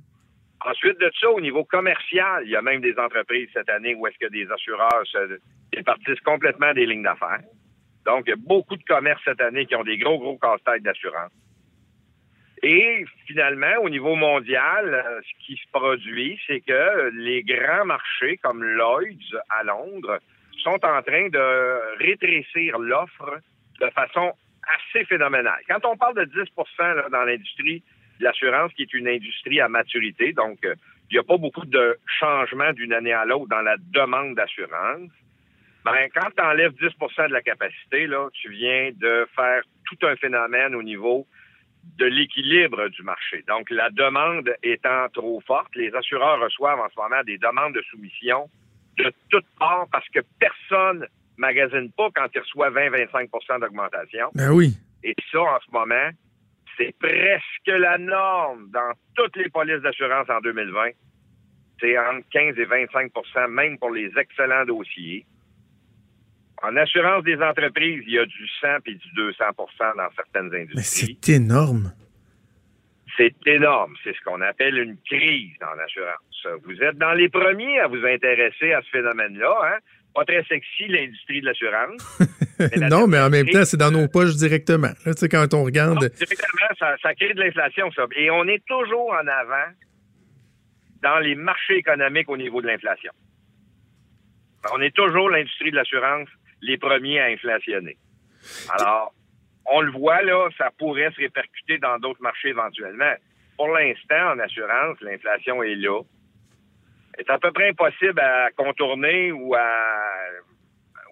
Ensuite de ça, au niveau commercial, il y a même des entreprises cette année où est-ce que des assureurs se départissent complètement des lignes d'affaires. Donc, il y a beaucoup de commerces cette année qui ont des gros, gros casse-têtes d'assurance. Et finalement, au niveau mondial, euh, ce qui se produit, c'est que les grands marchés comme Lloyd's à Londres sont en train de rétrécir l'offre de façon assez phénoménale. Quand on parle de 10% dans l'industrie, l'assurance qui est une industrie à maturité. Donc, euh, il n'y a pas beaucoup de changements d'une année à l'autre dans la demande d'assurance. Ben, quand tu enlèves 10% de la capacité, là, tu viens de faire tout un phénomène au niveau de l'équilibre du marché. Donc, la demande étant trop forte, les assureurs reçoivent en ce moment des demandes de soumission de toutes parts parce que personne magasine pas quand il reçoit 20-25% d'augmentation. Ben oui. Et ça, en ce moment, c'est presque la norme dans toutes les polices d'assurance en 2020. C'est entre 15 et 25% même pour les excellents dossiers. En assurance des entreprises, il y a du 100 et du 200% dans certaines industries. Mais c'est énorme. C'est énorme. C'est ce qu'on appelle une crise dans l'assurance. Vous êtes dans les premiers à vous intéresser à ce phénomène-là. Hein? pas très sexy, l'industrie de l'assurance. *laughs* *laughs* non, mais en même temps, c'est dans nos poches directement. tu sais, quand on regarde. directement, ça, crée de l'inflation, ça. Et on est toujours en avant dans les marchés économiques au niveau de l'inflation. On est toujours l'industrie de l'assurance les premiers à inflationner. Alors, on le voit là, ça pourrait se répercuter dans d'autres marchés éventuellement. Pour l'instant, en assurance, l'inflation est là c'est à peu près impossible à contourner ou à,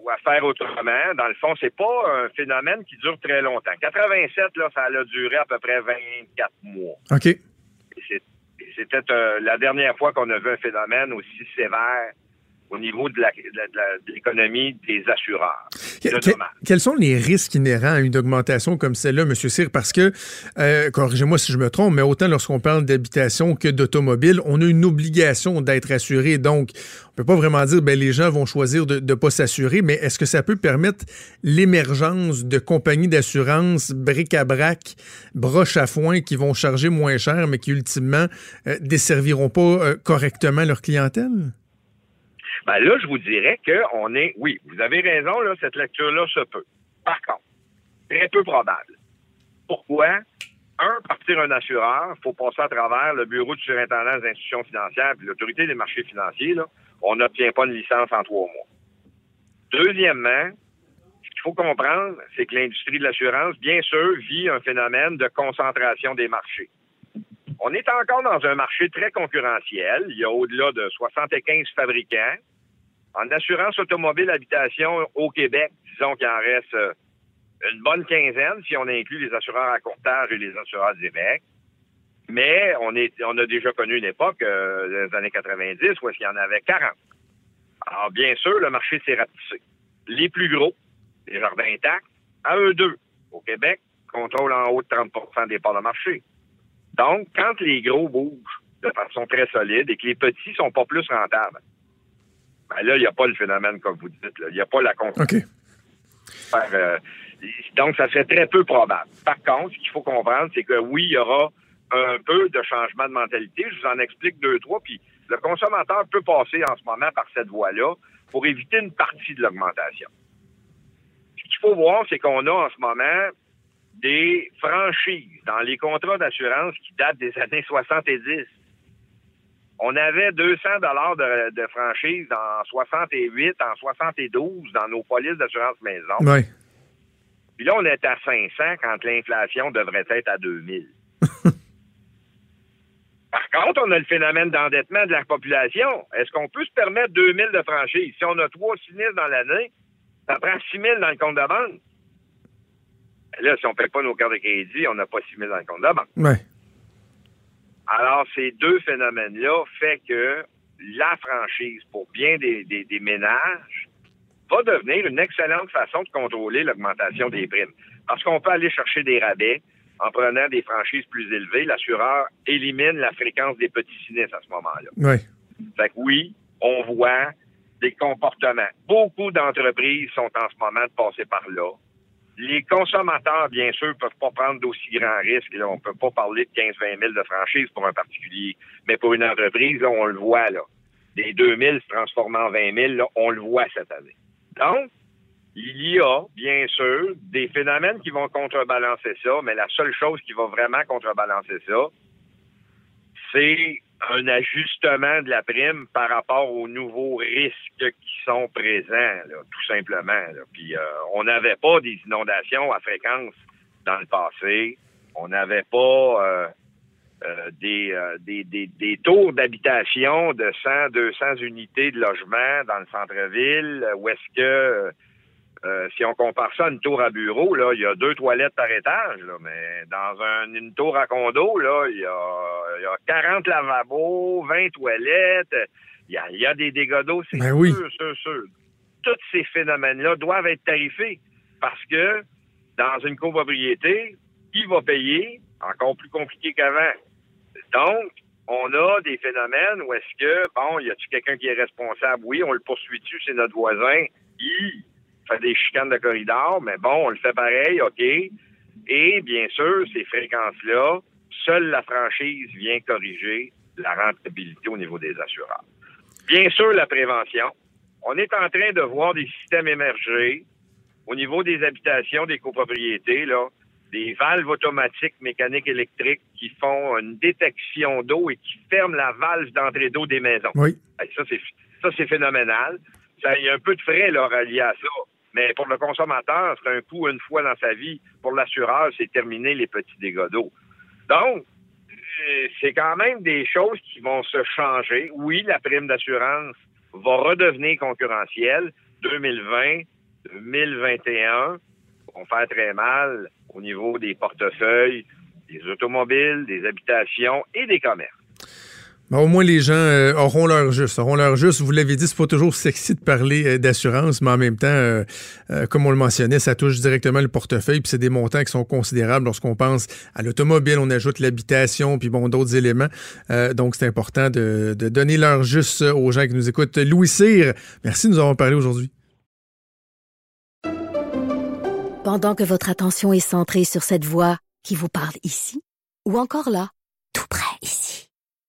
ou à faire autrement. Dans le fond, c'est pas un phénomène qui dure très longtemps. 87, là, ça a duré à peu près 24 mois. OK. C'était euh, la dernière fois qu'on a vu un phénomène aussi sévère au niveau de l'économie des assureurs. quels sont les risques inhérents à une augmentation comme celle-là, M. Cyr? Parce que, euh, corrigez-moi si je me trompe, mais autant lorsqu'on parle d'habitation que d'automobile, on a une obligation d'être assuré. Donc, on peut pas vraiment dire ben les gens vont choisir de ne pas s'assurer, mais est-ce que ça peut permettre l'émergence de compagnies d'assurance bric-à-brac, broche à foin, qui vont charger moins cher, mais qui ultimement euh, desserviront pas euh, correctement leur clientèle? Ben là, je vous dirais qu'on est, oui, vous avez raison, là, cette lecture-là se peut. Par contre, très peu probable. Pourquoi? Un, partir un assureur, il faut passer à travers le bureau du surintendant des institutions financières l'autorité des marchés financiers. Là, on n'obtient pas une licence en trois mois. Deuxièmement, ce qu'il faut comprendre, c'est que l'industrie de l'assurance, bien sûr, vit un phénomène de concentration des marchés. On est encore dans un marché très concurrentiel. Il y a au-delà de 75 fabricants. En assurance automobile habitation au Québec, disons qu'il en reste euh, une bonne quinzaine si on inclut les assureurs à courtage et les assureurs directs. Mais on, on a déjà connu une époque, euh, les années 90, où il y en avait 40. Alors, bien sûr, le marché s'est rapetissé. Les plus gros, les jardins intacts, à eux deux, au Québec, contrôlent en haut de 30% des parts de marché. Donc, quand les gros bougent de façon très solide et que les petits sont pas plus rentables, ben là, il n'y a pas le phénomène comme vous dites. Il n'y a pas la concurrence. Euh, donc, ça serait très peu probable. Par contre, ce qu'il faut comprendre, c'est que oui, il y aura un peu de changement de mentalité. Je vous en explique deux, trois, puis le consommateur peut passer en ce moment par cette voie-là pour éviter une partie de l'augmentation. Ce qu'il faut voir, c'est qu'on a en ce moment des franchises dans les contrats d'assurance qui datent des années 70. On avait 200 dollars de, de, franchise en 68, en 72 dans nos polices d'assurance maison. Oui. Puis là, on est à 500 quand l'inflation devrait être à 2000. *laughs* Par contre, on a le phénomène d'endettement de la population. Est-ce qu'on peut se permettre 2000 de franchise? Si on a trois sinistres dans l'année, ça prend 6000 dans le compte de banque. Là, si on ne paie pas nos cartes de crédit, on n'a pas 6000 dans le compte de banque. Ouais. Alors, ces deux phénomènes-là fait que la franchise pour bien des, des, des, ménages va devenir une excellente façon de contrôler l'augmentation des primes. Parce qu'on peut aller chercher des rabais en prenant des franchises plus élevées. L'assureur élimine la fréquence des petits sinistres à ce moment-là. Oui. Fait que oui, on voit des comportements. Beaucoup d'entreprises sont en ce moment de passer par là. Les consommateurs, bien sûr, peuvent pas prendre d'aussi grands risques. Là, on peut pas parler de 15-20 000 de franchise pour un particulier. Mais pour une entreprise, là, on le voit, là. Des 2 000 se transformant en 20 000, là, on le voit cette année. Donc, il y a, bien sûr, des phénomènes qui vont contrebalancer ça, mais la seule chose qui va vraiment contrebalancer ça, c'est un ajustement de la prime par rapport aux nouveaux risques qui sont présents, tout simplement. Puis euh, on n'avait pas des inondations à fréquence dans le passé. On n'avait pas euh, euh, des, des, des, des, tours d'habitation de 100, 200 unités de logement dans le centre-ville, où est-ce que euh, si on compare ça à une tour à bureau, là, il y a deux toilettes par étage, là, mais dans un, une tour à condo, là, il y a, il y a 40 lavabos, 20 toilettes, il y a, il y a des dégâts d'eau, c'est Ben sûr, oui. sûr, sûr. Tous ces phénomènes-là doivent être tarifés parce que dans une copropriété, qui va payer? Encore plus compliqué qu'avant. Donc, on a des phénomènes où est-ce que, bon, y a-tu quelqu'un qui est responsable? Oui, on le poursuit-tu, c'est notre voisin. Il fait des chicanes de corridor, mais bon, on le fait pareil, OK. Et bien sûr, ces fréquences-là, seule la franchise vient corriger la rentabilité au niveau des assureurs. Bien sûr, la prévention. On est en train de voir des systèmes émerger au niveau des habitations, des copropriétés, là, des valves automatiques mécaniques électriques qui font une détection d'eau et qui ferment la valve d'entrée d'eau des maisons. Oui. Ça, c'est phénoménal. Il y a un peu de frais là, reliés à ça. Mais pour le consommateur, c'est un coût une fois dans sa vie. Pour l'assureur, c'est terminer les petits dégâts d'eau. Donc, euh, c'est quand même des choses qui vont se changer. Oui, la prime d'assurance va redevenir concurrentielle. 2020, 2021 vont faire très mal au niveau des portefeuilles, des automobiles, des habitations et des commerces. Ben, au moins, les gens euh, auront leur juste. Auront leur juste. Vous l'avez dit, c'est pas toujours sexy de parler euh, d'assurance, mais en même temps, euh, comme on le mentionnait, ça touche directement le portefeuille, puis c'est des montants qui sont considérables lorsqu'on pense à l'automobile, on ajoute l'habitation, puis bon, d'autres éléments. Donc, c'est important de, donner leur juste aux gens qui nous écoutent. Louis Cyr, merci de nous avoir parlé aujourd'hui. Pendant que votre attention est centrée sur cette voix qui vous parle ici, ou encore là, tout près ici,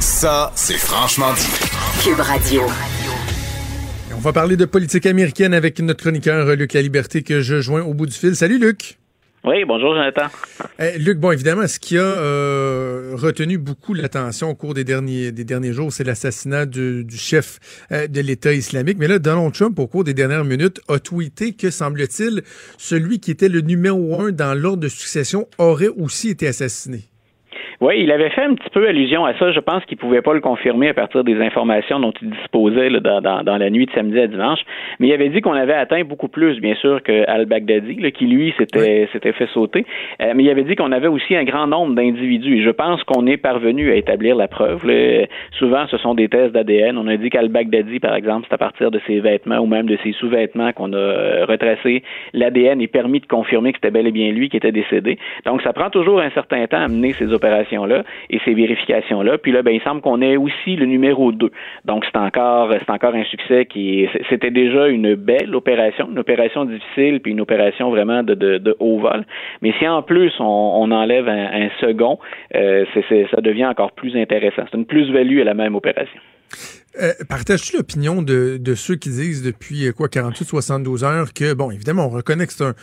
Ça, c'est franchement dit. Cube Radio. On va parler de politique américaine avec notre chroniqueur Luc La Liberté que je joins au bout du fil. Salut Luc. Oui, bonjour Jonathan. Eh, Luc, bon, évidemment, ce qui a euh, retenu beaucoup l'attention au cours des derniers, des derniers jours, c'est l'assassinat du, du, chef euh, de l'État islamique. Mais là, Donald Trump, au cours des dernières minutes, a tweeté que, semble-t-il, celui qui était le numéro un dans l'ordre de succession aurait aussi été assassiné. Oui, il avait fait un petit peu allusion à ça. Je pense qu'il pouvait pas le confirmer à partir des informations dont il disposait là, dans, dans, dans, la nuit de samedi à dimanche. Mais il avait dit qu'on avait atteint beaucoup plus, bien sûr, que Al-Baghdadi, qui lui s'était s'était fait sauter. Euh, mais il avait dit qu'on avait aussi un grand nombre d'individus. Et je pense qu'on est parvenu à établir la preuve. Là. Souvent, ce sont des tests d'ADN. On a dit qu'Al-Baghdadi, par exemple, c'est à partir de ses vêtements ou même de ses sous-vêtements qu'on a euh, retracé. L'ADN est permis de confirmer que c'était bel et bien lui qui était décédé. Donc, ça prend toujours un certain temps à mener ces opérations et ces vérifications-là. Puis là, ben, il semble qu'on ait aussi le numéro 2. Donc, c'est encore, c'est encore un succès qui c'était déjà une belle opération, une opération difficile, puis une opération vraiment de, haut vol. Mais si en plus on, enlève un, second, euh, ça devient encore plus intéressant. C'est une plus-value à la même opération. Euh, Partages-tu l'opinion de, ceux qui disent depuis euh, quoi 48-72 heures que, bon, évidemment, on reconnaît que c'est un,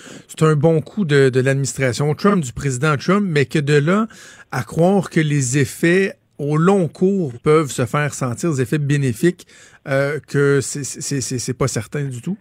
un bon coup de, de l'administration Trump, du président Trump, mais que de là à croire que les effets au long cours peuvent se faire sentir, les effets bénéfiques, euh, que c'est pas certain du tout?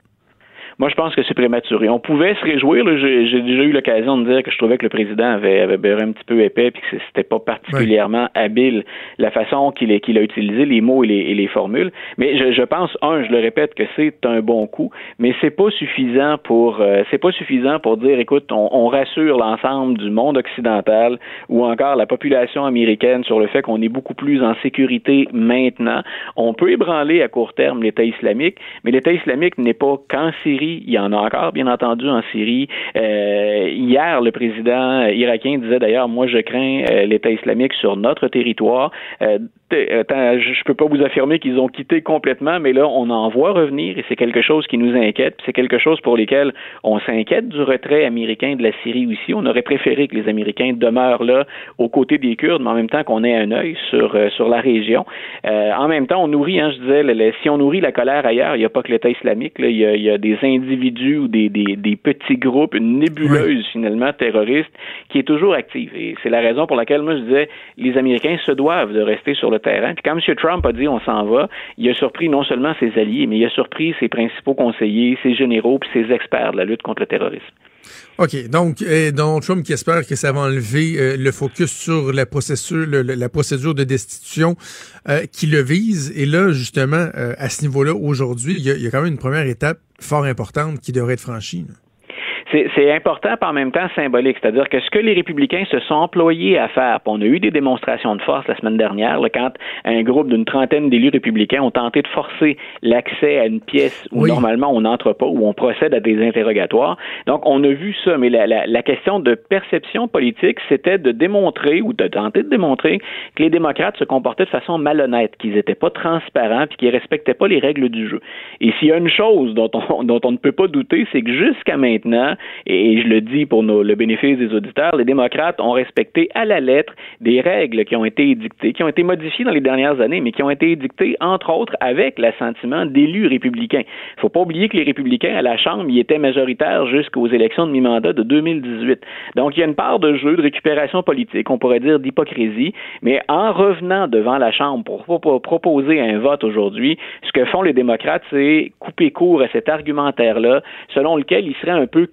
Moi, je pense que c'est prématuré. On pouvait se réjouir. J'ai, déjà eu l'occasion de dire que je trouvais que le président avait, avait beurré un petit peu épais puis que c'était pas particulièrement oui. habile la façon qu'il, qu'il a utilisé les mots et les, et les formules. Mais je, je, pense, un, je le répète, que c'est un bon coup, mais c'est pas suffisant pour euh, c'est pas suffisant pour dire, écoute, on, on rassure l'ensemble du monde occidental ou encore la population américaine sur le fait qu'on est beaucoup plus en sécurité maintenant. On peut ébranler à court terme l'État islamique, mais l'État islamique n'est pas qu'en Syrie il y en a encore, bien entendu, en Syrie. Euh, hier, le président irakien disait d'ailleurs, moi, je crains euh, l'État islamique sur notre territoire. Euh, je peux pas vous affirmer qu'ils ont quitté complètement, mais là, on en voit revenir et c'est quelque chose qui nous inquiète. C'est quelque chose pour lequel on s'inquiète du retrait américain de la Syrie aussi. On aurait préféré que les Américains demeurent là aux côtés des Kurdes, mais en même temps qu'on ait un œil sur sur la région. Euh, en même temps, on nourrit, hein, je disais, le, si on nourrit la colère ailleurs, il n'y a pas que l'État islamique. Il, y il y a des individus ou des, des, des, petits groupes, une nébuleuse oui. finalement terroriste qui est toujours active. Et c'est la raison pour laquelle moi je disais les Américains se doivent de rester sur le terrain. Puis quand M. Trump a dit on s'en va, il a surpris non seulement ses alliés, mais il a surpris ses principaux conseillers, ses généraux, puis ses experts de la lutte contre le terrorisme. OK. Donc, euh, Donald Trump qui espère que ça va enlever euh, le focus sur la procédure, de destitution euh, qui le vise. Et là, justement, euh, à ce niveau-là, aujourd'hui, il y, y, a quand même une première étape fort importante qui devrait être franchie. Là c'est important, par en même temps symbolique. C'est-à-dire que ce que les républicains se sont employés à faire, on a eu des démonstrations de force la semaine dernière, là, quand un groupe d'une trentaine d'élus républicains ont tenté de forcer l'accès à une pièce où oui. normalement on n'entre pas, où on procède à des interrogatoires. Donc, on a vu ça, mais la, la, la question de perception politique, c'était de démontrer ou de tenter de démontrer que les démocrates se comportaient de façon malhonnête, qu'ils n'étaient pas transparents, puis qu'ils respectaient pas les règles du jeu. Et s'il y a une chose dont on, dont on ne peut pas douter, c'est que jusqu'à maintenant, et je le dis pour nos, le bénéfice des auditeurs, les démocrates ont respecté à la lettre des règles qui ont été édictées, qui ont été modifiées dans les dernières années, mais qui ont été édictées, entre autres, avec l'assentiment d'élus républicains. Il ne faut pas oublier que les républicains à la Chambre y étaient majoritaires jusqu'aux élections de mi-mandat de 2018. Donc, il y a une part de jeu, de récupération politique, on pourrait dire d'hypocrisie, mais en revenant devant la Chambre pour, pour proposer un vote aujourd'hui, ce que font les démocrates, c'est couper court à cet argumentaire-là, selon lequel il serait un peu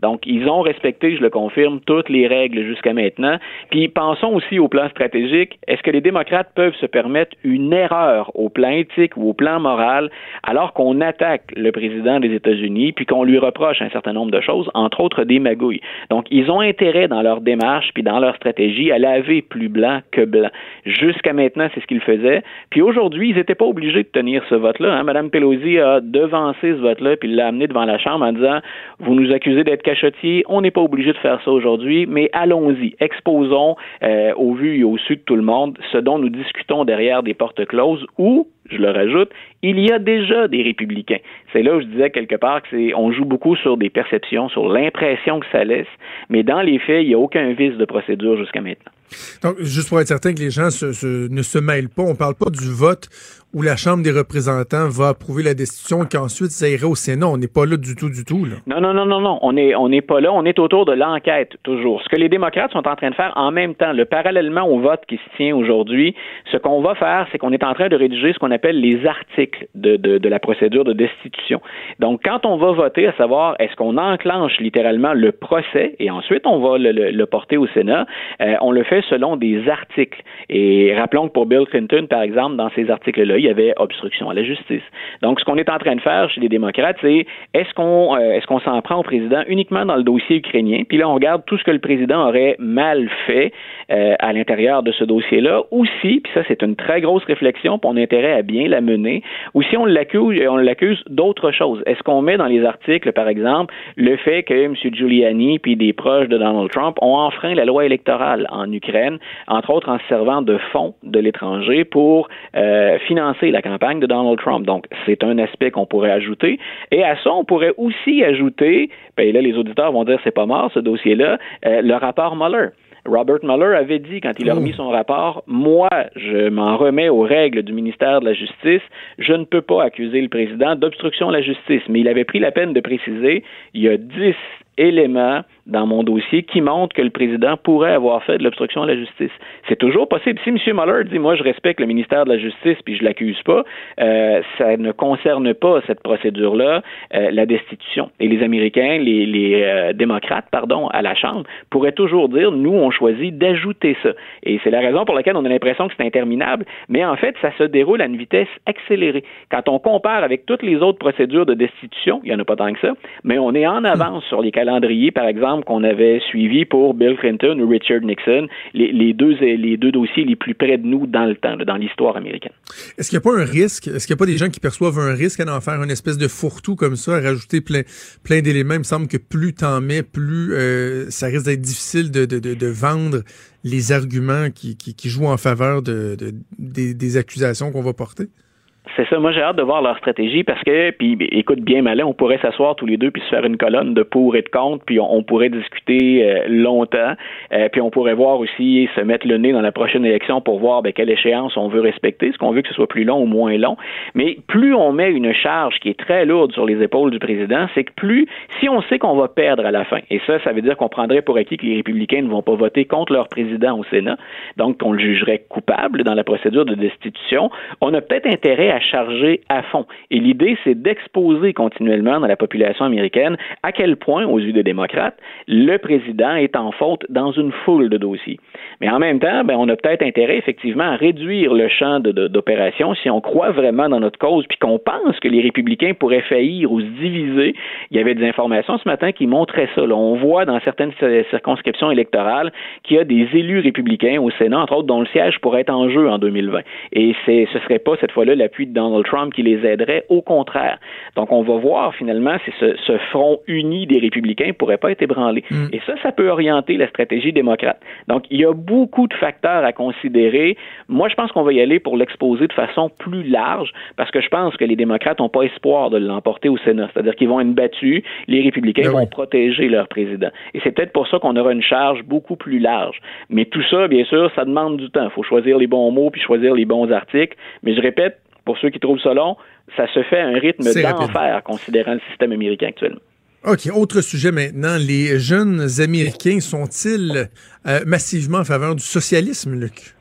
Donc, ils ont respecté, je le confirme, toutes les règles jusqu'à maintenant. Puis, pensons aussi au plan stratégique. Est-ce que les démocrates peuvent se permettre une erreur au plan éthique ou au plan moral alors qu'on attaque le président des États-Unis puis qu'on lui reproche un certain nombre de choses, entre autres des magouilles? Donc, ils ont intérêt dans leur démarche puis dans leur stratégie à laver plus blanc que blanc. Jusqu'à maintenant, c'est ce qu'ils faisaient. Puis aujourd'hui, ils n'étaient pas obligés de tenir ce vote-là. Hein. Pelosi a devancé ce vote-là puis l'a amené devant la Chambre en disant vous nous accusez d'être cachotier, on n'est pas obligé de faire ça aujourd'hui, mais allons-y, exposons euh, au vu et au su de tout le monde ce dont nous discutons derrière des portes closes ou je le rajoute, il y a déjà des républicains. C'est là où je disais quelque part que c'est, on joue beaucoup sur des perceptions, sur l'impression que ça laisse, mais dans les faits, il n'y a aucun vice de procédure jusqu'à maintenant. Donc, juste pour être certain que les gens ne se mêlent pas, on parle pas du vote où la Chambre des représentants va approuver la destitution et qu'ensuite ça irait au Sénat. On n'est pas là du tout, du tout. Là. Non, non, non, non, non. On n'est on n'est pas là. On est autour de l'enquête, toujours. Ce que les démocrates sont en train de faire en même temps, le parallèlement au vote qui se tient aujourd'hui, ce qu'on va faire, c'est qu'on est en train de rédiger ce qu'on appelle les articles de, de, de, la procédure de destitution. Donc, quand on va voter, à savoir est-ce qu'on enclenche littéralement le procès et ensuite on va le, le, porter au Sénat, euh, on le fait selon des articles. Et rappelons que pour Bill Clinton, par exemple, dans ces articles-là, il y avait obstruction à la justice. Donc, ce qu'on est en train de faire chez les démocrates, c'est est-ce qu'on euh, est-ce qu'on s'en prend au président uniquement dans le dossier ukrainien, puis là on regarde tout ce que le président aurait mal fait euh, à l'intérieur de ce dossier-là, ou si, puis ça c'est une très grosse réflexion, puis on a intérêt à bien la mener, ou si on l'accuse, on l'accuse d'autre chose. Est-ce qu'on met dans les articles, par exemple, le fait que M. Giuliani puis des proches de Donald Trump ont enfreint la loi électorale en Ukraine, entre autres en servant de fonds de l'étranger pour euh, financer la campagne de Donald Trump. Donc, c'est un aspect qu'on pourrait ajouter. Et à ça, on pourrait aussi ajouter, ben là, les auditeurs vont dire c'est pas mort, ce dossier-là, euh, le rapport Mueller. Robert Mueller avait dit, quand il a remis son rapport, moi, je m'en remets aux règles du ministère de la Justice, je ne peux pas accuser le président d'obstruction à la justice. Mais il avait pris la peine de préciser, il y a dix éléments dans mon dossier qui montrent que le président pourrait avoir fait de l'obstruction à la justice. C'est toujours possible. Si M. Mueller dit, moi, je respecte le ministère de la Justice puis je l'accuse pas, euh, ça ne concerne pas cette procédure-là, euh, la destitution. Et les Américains, les, les euh, démocrates, pardon, à la Chambre, pourraient toujours dire, nous, on choisit d'ajouter ça. Et c'est la raison pour laquelle on a l'impression que c'est interminable, mais en fait, ça se déroule à une vitesse accélérée. Quand on compare avec toutes les autres procédures de destitution, il n'y en a pas tant que ça, mais on est en avance sur les calendriers, par exemple, qu'on avait suivis pour Bill Clinton ou Richard Nixon, les, deux, les deux dossiers les plus près de nous dans le temps, dans l'histoire américaine. Est-ce qu'il n'y a pas un risque, est-ce qu'il n'y a pas des gens qui perçoivent un risque à en faire une espèce de fourre-tout comme ça, à rajouter plein, plein d'éléments? Il me semble que plus t'en mets, plus euh, ça risque d'être difficile de, de, vendre les arguments qui, qui, jouent en faveur de, des, des accusations qu'on va porter? C'est ça. Moi, j'ai hâte de voir leur stratégie parce que, puis, écoute bien, malin, on pourrait s'asseoir tous les deux puis se faire une colonne de pour et de contre, puis on, pourrait discuter euh, longtemps, euh, puis on pourrait voir aussi se mettre le nez dans la prochaine élection pour voir ben, quelle échéance on veut respecter, est-ce qu'on veut que ce soit plus long ou moins long. Mais plus on met une charge qui est très lourde sur les épaules du président, c'est que plus, si on sait qu'on va perdre à la fin, et ça, ça veut dire qu'on prendrait pour acquis que les républicains ne vont pas voter contre leur président au Sénat, donc qu'on le jugerait coupable dans la procédure de destitution, on a peut-être intérêt à charger à fond. Et l'idée, c'est d'exposer continuellement dans la population américaine à quel point, aux yeux des démocrates, le président est en faute dans une foule de dossiers. Mais en même temps, ben, on a peut-être intérêt effectivement à réduire le champ d'opération si on croit vraiment dans notre cause, puis qu'on pense que les républicains pourraient faillir ou se diviser. Il y avait des informations ce matin qui montraient ça. On voit dans certaines circonscriptions électorales qu'il y a des élus républicains au Sénat, entre autres, dont le siège pourrait être en jeu en 2020. Et ce ne serait pas cette fois-là l'appui de Donald Trump qui les aiderait. Au contraire. Donc, on va voir finalement si ce, front uni des républicains pourrait pas être ébranlé. Mm. Et ça, ça peut orienter la stratégie démocrate. Donc, il y a beaucoup de facteurs à considérer. Moi, je pense qu'on va y aller pour l'exposer de façon plus large parce que je pense que les démocrates n'ont pas espoir de l'emporter au Sénat. C'est-à-dire qu'ils vont être battus, les républicains ben vont protéger leur président. Et c'est peut-être pour ça qu'on aura une charge beaucoup plus large. Mais tout ça, bien sûr, ça demande du temps. Il faut choisir les bons mots puis choisir les bons articles. Mais je répète, pour ceux qui trouvent ça long, ça se fait à un rythme d'enfer considérant le système américain actuellement. OK, autre sujet maintenant. Les jeunes Américains sont-ils euh, massivement en faveur du socialisme, Luc?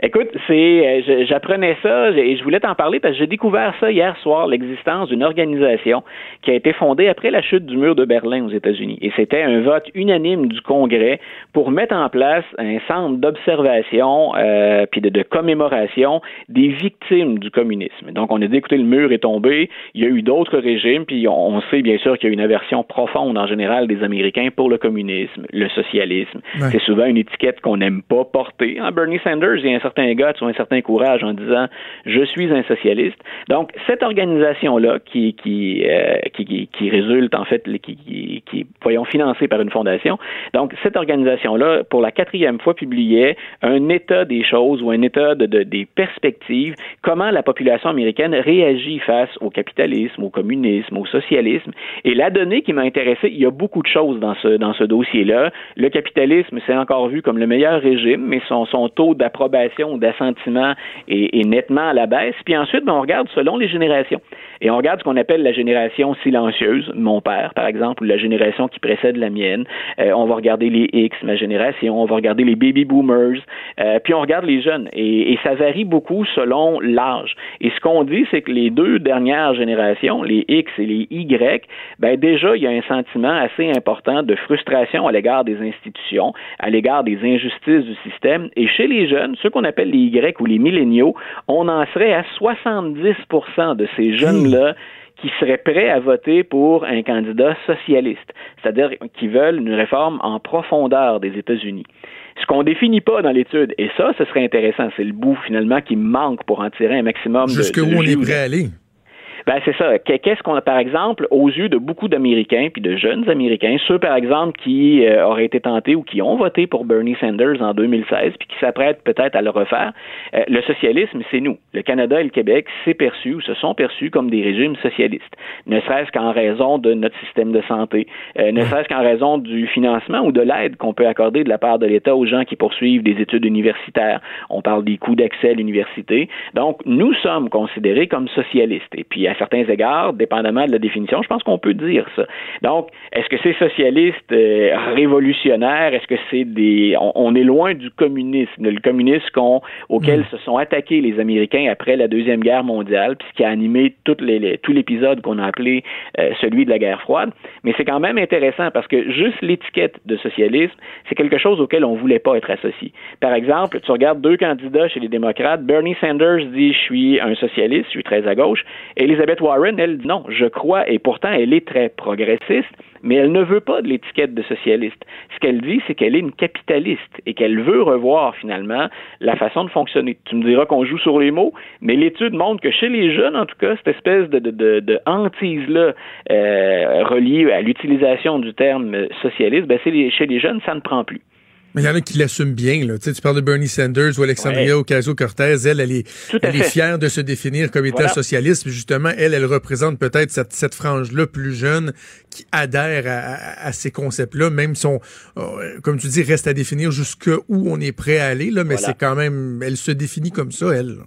Écoute, c'est, euh, j'apprenais ça et je voulais t'en parler parce que j'ai découvert ça hier soir, l'existence d'une organisation qui a été fondée après la chute du mur de Berlin aux États-Unis. Et c'était un vote unanime du Congrès pour mettre en place un centre d'observation euh, puis de, commémoration des victimes du communisme. Donc, on a dit, écoutez, le mur est tombé, il y a eu d'autres régimes, puis on, sait bien sûr qu'il y a une aversion profonde en général des Américains pour le communisme, le socialisme. C'est souvent une étiquette qu'on n'aime pas porter. Hein, Bernie Sanders, il y a un certain guts ou un certain courage en disant je suis un socialiste. Donc cette organisation-là qui qui, euh, qui, qui résulte en fait qui, qui, qui voyons financée par une fondation. Donc cette organisation-là pour la quatrième fois publiait un état des choses ou un état de, de, des perspectives comment la population américaine réagit face au capitalisme, au communisme, au socialisme. Et la donnée qui m'a intéressé, il y a beaucoup de choses dans ce dans ce dossier-là. Le capitalisme s'est encore vu comme le meilleur régime, mais son, son taux d'approbation d'assentiment est, nettement à la baisse. Puis ensuite, ben, on regarde selon les générations. Et on regarde ce qu'on appelle la génération silencieuse, mon père, par exemple, ou la génération qui précède la mienne. Euh, on va regarder les X, ma génération, on va regarder les baby boomers, euh, puis on regarde les jeunes. Et, et ça varie beaucoup selon l'âge. Et ce qu'on dit, c'est que les deux dernières générations, les X et les Y, ben déjà, il y a un sentiment assez important de frustration à l'égard des institutions, à l'égard des injustices du système. Et chez les jeunes, ceux qu'on appelle les Y ou les milléniaux, on en serait à 70% de ces jeunes-là qui seraient prêts à voter pour un candidat socialiste, c'est-à-dire qui veulent une réforme en profondeur des États-Unis. Ce qu'on définit pas dans l'étude, et ça, ce serait intéressant, c'est le bout finalement qui manque pour en tirer un maximum Jusque de, où on est prêt à aller. Ben, c'est ça. Qu'est-ce qu'on a, par exemple, aux yeux de beaucoup d'Américains, puis de jeunes Américains, ceux, par exemple, qui euh, auraient été tentés ou qui ont voté pour Bernie Sanders en 2016, puis qui s'apprêtent peut-être à le refaire, euh, le socialisme, c'est nous. Le Canada et le Québec s'est perçu ou se sont perçus comme des régimes socialistes, ne serait-ce qu'en raison de notre système de santé, euh, ne serait-ce qu'en raison du financement ou de l'aide qu'on peut accorder de la part de l'État aux gens qui poursuivent des études universitaires. On parle des coûts d'accès à l'université. Donc, nous sommes considérés comme socialistes. Et puis, à certains égards, dépendamment de la définition, je pense qu'on peut dire ça. Donc, est-ce que c'est socialiste euh, révolutionnaire? Est-ce que c'est des... On, on, est loin du communisme, le communisme qu'on, auquel mmh. se sont attaqués les Américains après la Deuxième Guerre mondiale, puis ce qui a animé tout, les, les, tout l'épisode qu'on a appelé euh, celui de la guerre froide. Mais c'est quand même intéressant parce que juste l'étiquette de socialisme, c'est quelque chose auquel on voulait pas être associé. Par exemple, tu regardes deux candidats chez les démocrates, Bernie Sanders dit je suis un socialiste, je suis très à gauche, et Elizabeth Warren, elle non, je crois, et pourtant elle est très progressiste, mais elle ne veut pas de l'étiquette de socialiste. Ce qu'elle dit, c'est qu'elle est une capitaliste et qu'elle veut revoir finalement la façon de fonctionner. Tu me diras qu'on joue sur les mots, mais l'étude montre que chez les jeunes, en tout cas, cette espèce de, de, de hantise-là euh, reliée à l'utilisation du terme socialiste, ben, chez les jeunes, ça ne prend plus. Mais il y en a qui l'assument bien. Là. Tu, sais, tu parles de Bernie Sanders ou Alexandria ouais. Ocasio-Cortez. Elle, elle est, elle est fière de se définir comme État voilà. socialiste. Puis justement, elle, elle représente peut-être cette, cette frange-là plus jeune qui adhère à, à, à ces concepts-là, même si on, euh, comme tu dis, reste à définir jusqu'où on est prêt à aller. Là, mais voilà. c'est quand même, elle se définit comme ça, elle.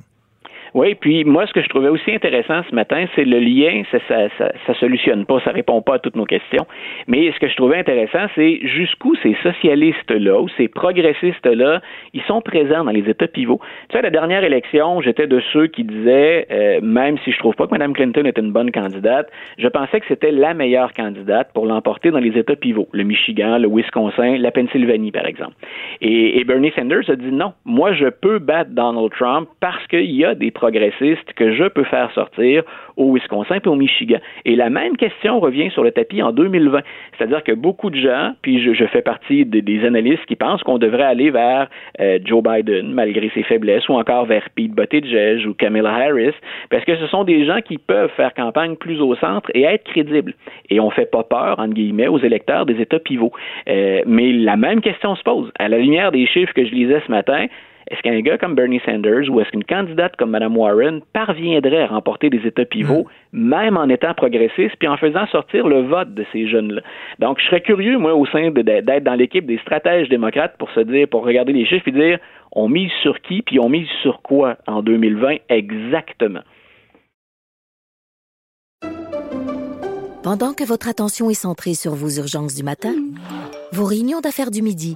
Oui, puis moi, ce que je trouvais aussi intéressant ce matin, c'est le lien, ça, ça, ça, ça, solutionne pas, ça répond pas à toutes nos questions. Mais ce que je trouvais intéressant, c'est jusqu'où ces socialistes-là ou ces progressistes-là, ils sont présents dans les États pivots. Tu sais, à la dernière élection, j'étais de ceux qui disaient, euh, même si je trouve pas que Mme Clinton est une bonne candidate, je pensais que c'était la meilleure candidate pour l'emporter dans les États pivots, le Michigan, le Wisconsin, la Pennsylvanie, par exemple. Et, et Bernie Sanders a dit non, moi, je peux battre Donald Trump parce qu'il y a des progressistes que je peux faire sortir au Wisconsin et au Michigan. Et la même question revient sur le tapis en 2020. C'est-à-dire que beaucoup de gens, puis je, fais partie de, des analystes qui pensent qu'on devrait aller vers euh, Joe Biden, malgré ses faiblesses, ou encore vers Pete Buttigieg ou Kamala Harris, parce que ce sont des gens qui peuvent faire campagne plus au centre et être crédibles. Et on fait pas peur, entre guillemets, aux électeurs des États pivots. Euh, mais la même question se pose. À la lumière des chiffres que je lisais ce matin, est-ce qu'un gars comme Bernie Sanders ou est-ce qu'une candidate comme Mme Warren parviendrait à remporter des États pivots, mmh. même en étant progressiste, puis en faisant sortir le vote de ces jeunes-là? Donc, je serais curieux, moi, au sein d'être dans l'équipe des stratèges démocrates pour se dire, pour regarder les chiffres et dire, on mise sur qui, puis on mise sur quoi en 2020 exactement? Pendant que votre attention est centrée sur vos urgences du matin, vos réunions d'affaires du midi,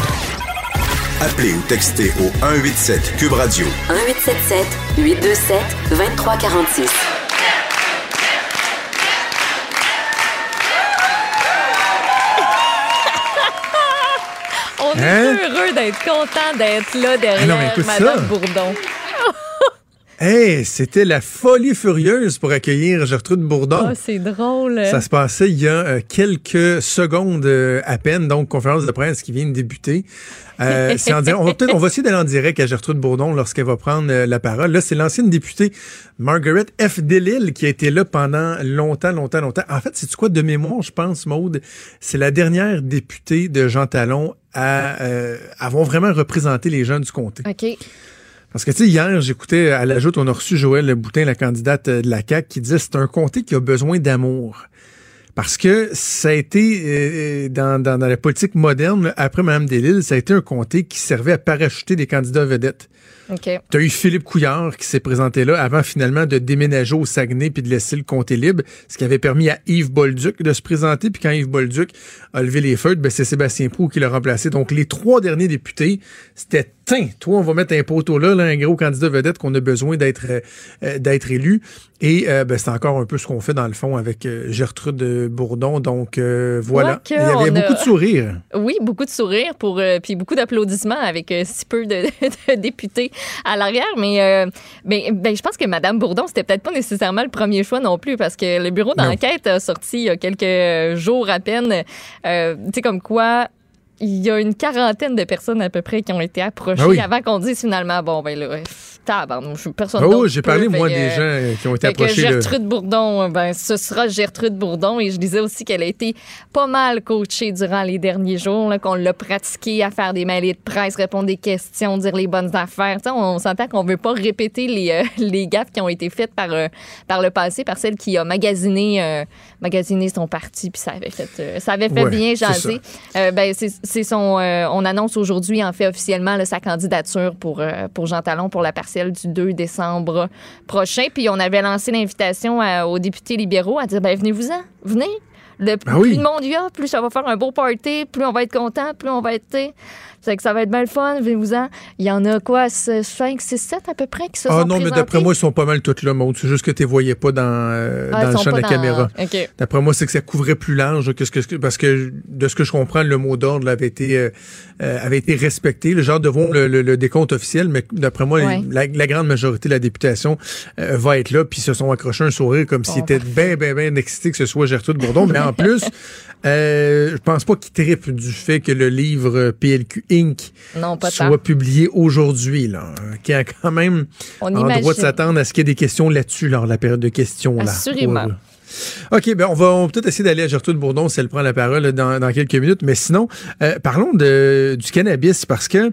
Appelez ou textez au 187 Cube Radio. 1877 827 2346. On est Hein? heureux d'être content d'être là derrière Ah non, mais écoute Madame ça. Bourdon. *laughs* Hey, c'était la folie furieuse pour accueillir Gertrude Bourdon. Oh, c'est drôle. Ça se passait il y a euh, quelques secondes euh, à peine, donc conférence de presse qui vient de débuter. Euh, c'est en direct. On va peut-être, on va essayer d'aller en direct à Gertrude Bourdon lorsqu'elle va prendre euh, la parole. Là, c'est l'ancienne députée Margaret F. Delille qui a été là pendant longtemps, longtemps, longtemps. En fait, c'est quoi de mémoire, je pense, Maude, c'est la dernière députée de Jean Talon à euh, avoir vraiment représenté les gens du comté. OK. Parce que, tu sais, hier, j'écoutais à la joute, on a reçu Joël Boutin, la candidate de la CAQ, qui disait c'est un comté qui a besoin d'amour. Parce que ça a été, euh, dans, dans, la politique moderne, après Mme Delille, ça a été un comté qui servait à parachuter des candidats vedettes. OK. Tu as eu Philippe Couillard qui s'est présenté là avant finalement de déménager au Saguenay puis de laisser le comté libre, ce qui avait permis à Yves Bolduc de se présenter. Puis quand Yves Bolduc a levé les feuilles, ben c'est Sébastien Prou qui l'a remplacé. Donc les trois derniers députés, c'était Tiens, toi, on va mettre un poteau là, là un gros candidat vedette qu'on a besoin d'être euh, euh, d'être élu. Et euh, ben, c'est encore un peu ce qu'on fait dans le fond avec euh, Gertrude Bourdon. Donc voilà. Il y avait a- beaucoup de sourires. Oui, beaucoup de sourires pour puis beaucoup d'applaudissements avec si peu de, *laughs* de députés à l'arrière, mais euh, ben, ben, je pense que Madame Bourdon c'était peut-être pas nécessairement le premier choix non plus parce que le bureau d'enquête a sorti il y a quelques jours à peine, euh, tu sais comme quoi. Il y a une quarantaine de personnes à peu près qui ont été approchées Ah oui. avant qu'on dise finalement bon ben là tabarnouche, personne d'autre j'ai parlé, moi, des gens euh, qui ont été approchés. Gertrude Bourdon, ben, ce sera Gertrude Bourdon. Et je disais aussi qu'elle a été pas mal coachée durant les derniers jours, qu'on l'a pratiquée à faire des mailets de presse, répondre des questions, dire les bonnes affaires. Tu sais, on, s'entend qu'on veut pas répéter les, euh, *laughs* les gaffes qui ont été faites par, euh, par le passé, par celle qui a magasiné, euh, magasiné son parti, puis ça avait fait, euh, ça avait fait Ouais, bien jaser. Euh, ben, c'est son. euh, on annonce aujourd'hui, en fait, officiellement, là, sa candidature pour, euh, pour Jean Talon pour la partielle du 2 décembre prochain. Puis on avait lancé l'invitation à- aux députés libéraux à dire ben, venez-vous-en, venez. Le Ah oui. plus de monde il y a, plus ça va faire un beau party, plus on va être content, plus on va être. C'est que ça va être bien le fun, venez-vous-en. Il y en a quoi, 5, 6, 7 à peu près qui se Ah sont non, mais d'après moi, ils sont pas mal toutes là, Maud. C'est juste que tu les voyais pas dans, euh, Ah, dans le champ de la dans- caméra. OK. D'après moi, c'est que ça couvrait plus large que ce que parce que de ce que je comprends, le mot d'ordre avait été euh, euh, avait été respecté. Le genre de voir le, le- le décompte officiel, mais d'après moi, Ouais. la, la grande majorité de la députation euh, va être là, puis ils se sont accrochés un sourire comme s'ils Bon, étaient bien, bien, bien excités que ce soit Gertrude Bourdon. mais en *laughs* plus, euh, je pense pas qu'ils trippent du fait que le livre euh, PLQ Inc. Non, pas soit tant. publié aujourd'hui, là, euh, qui a quand même On en droit de s'attendre à ce qu'il y ait des questions là-dessus lors de la période de questions. Là, Assurément. Pour- OK, ben on va, peut-être essayer d'aller à Gertrude Bourdon si elle prend la parole dans, dans quelques minutes. Mais sinon, euh, parlons de, du cannabis parce que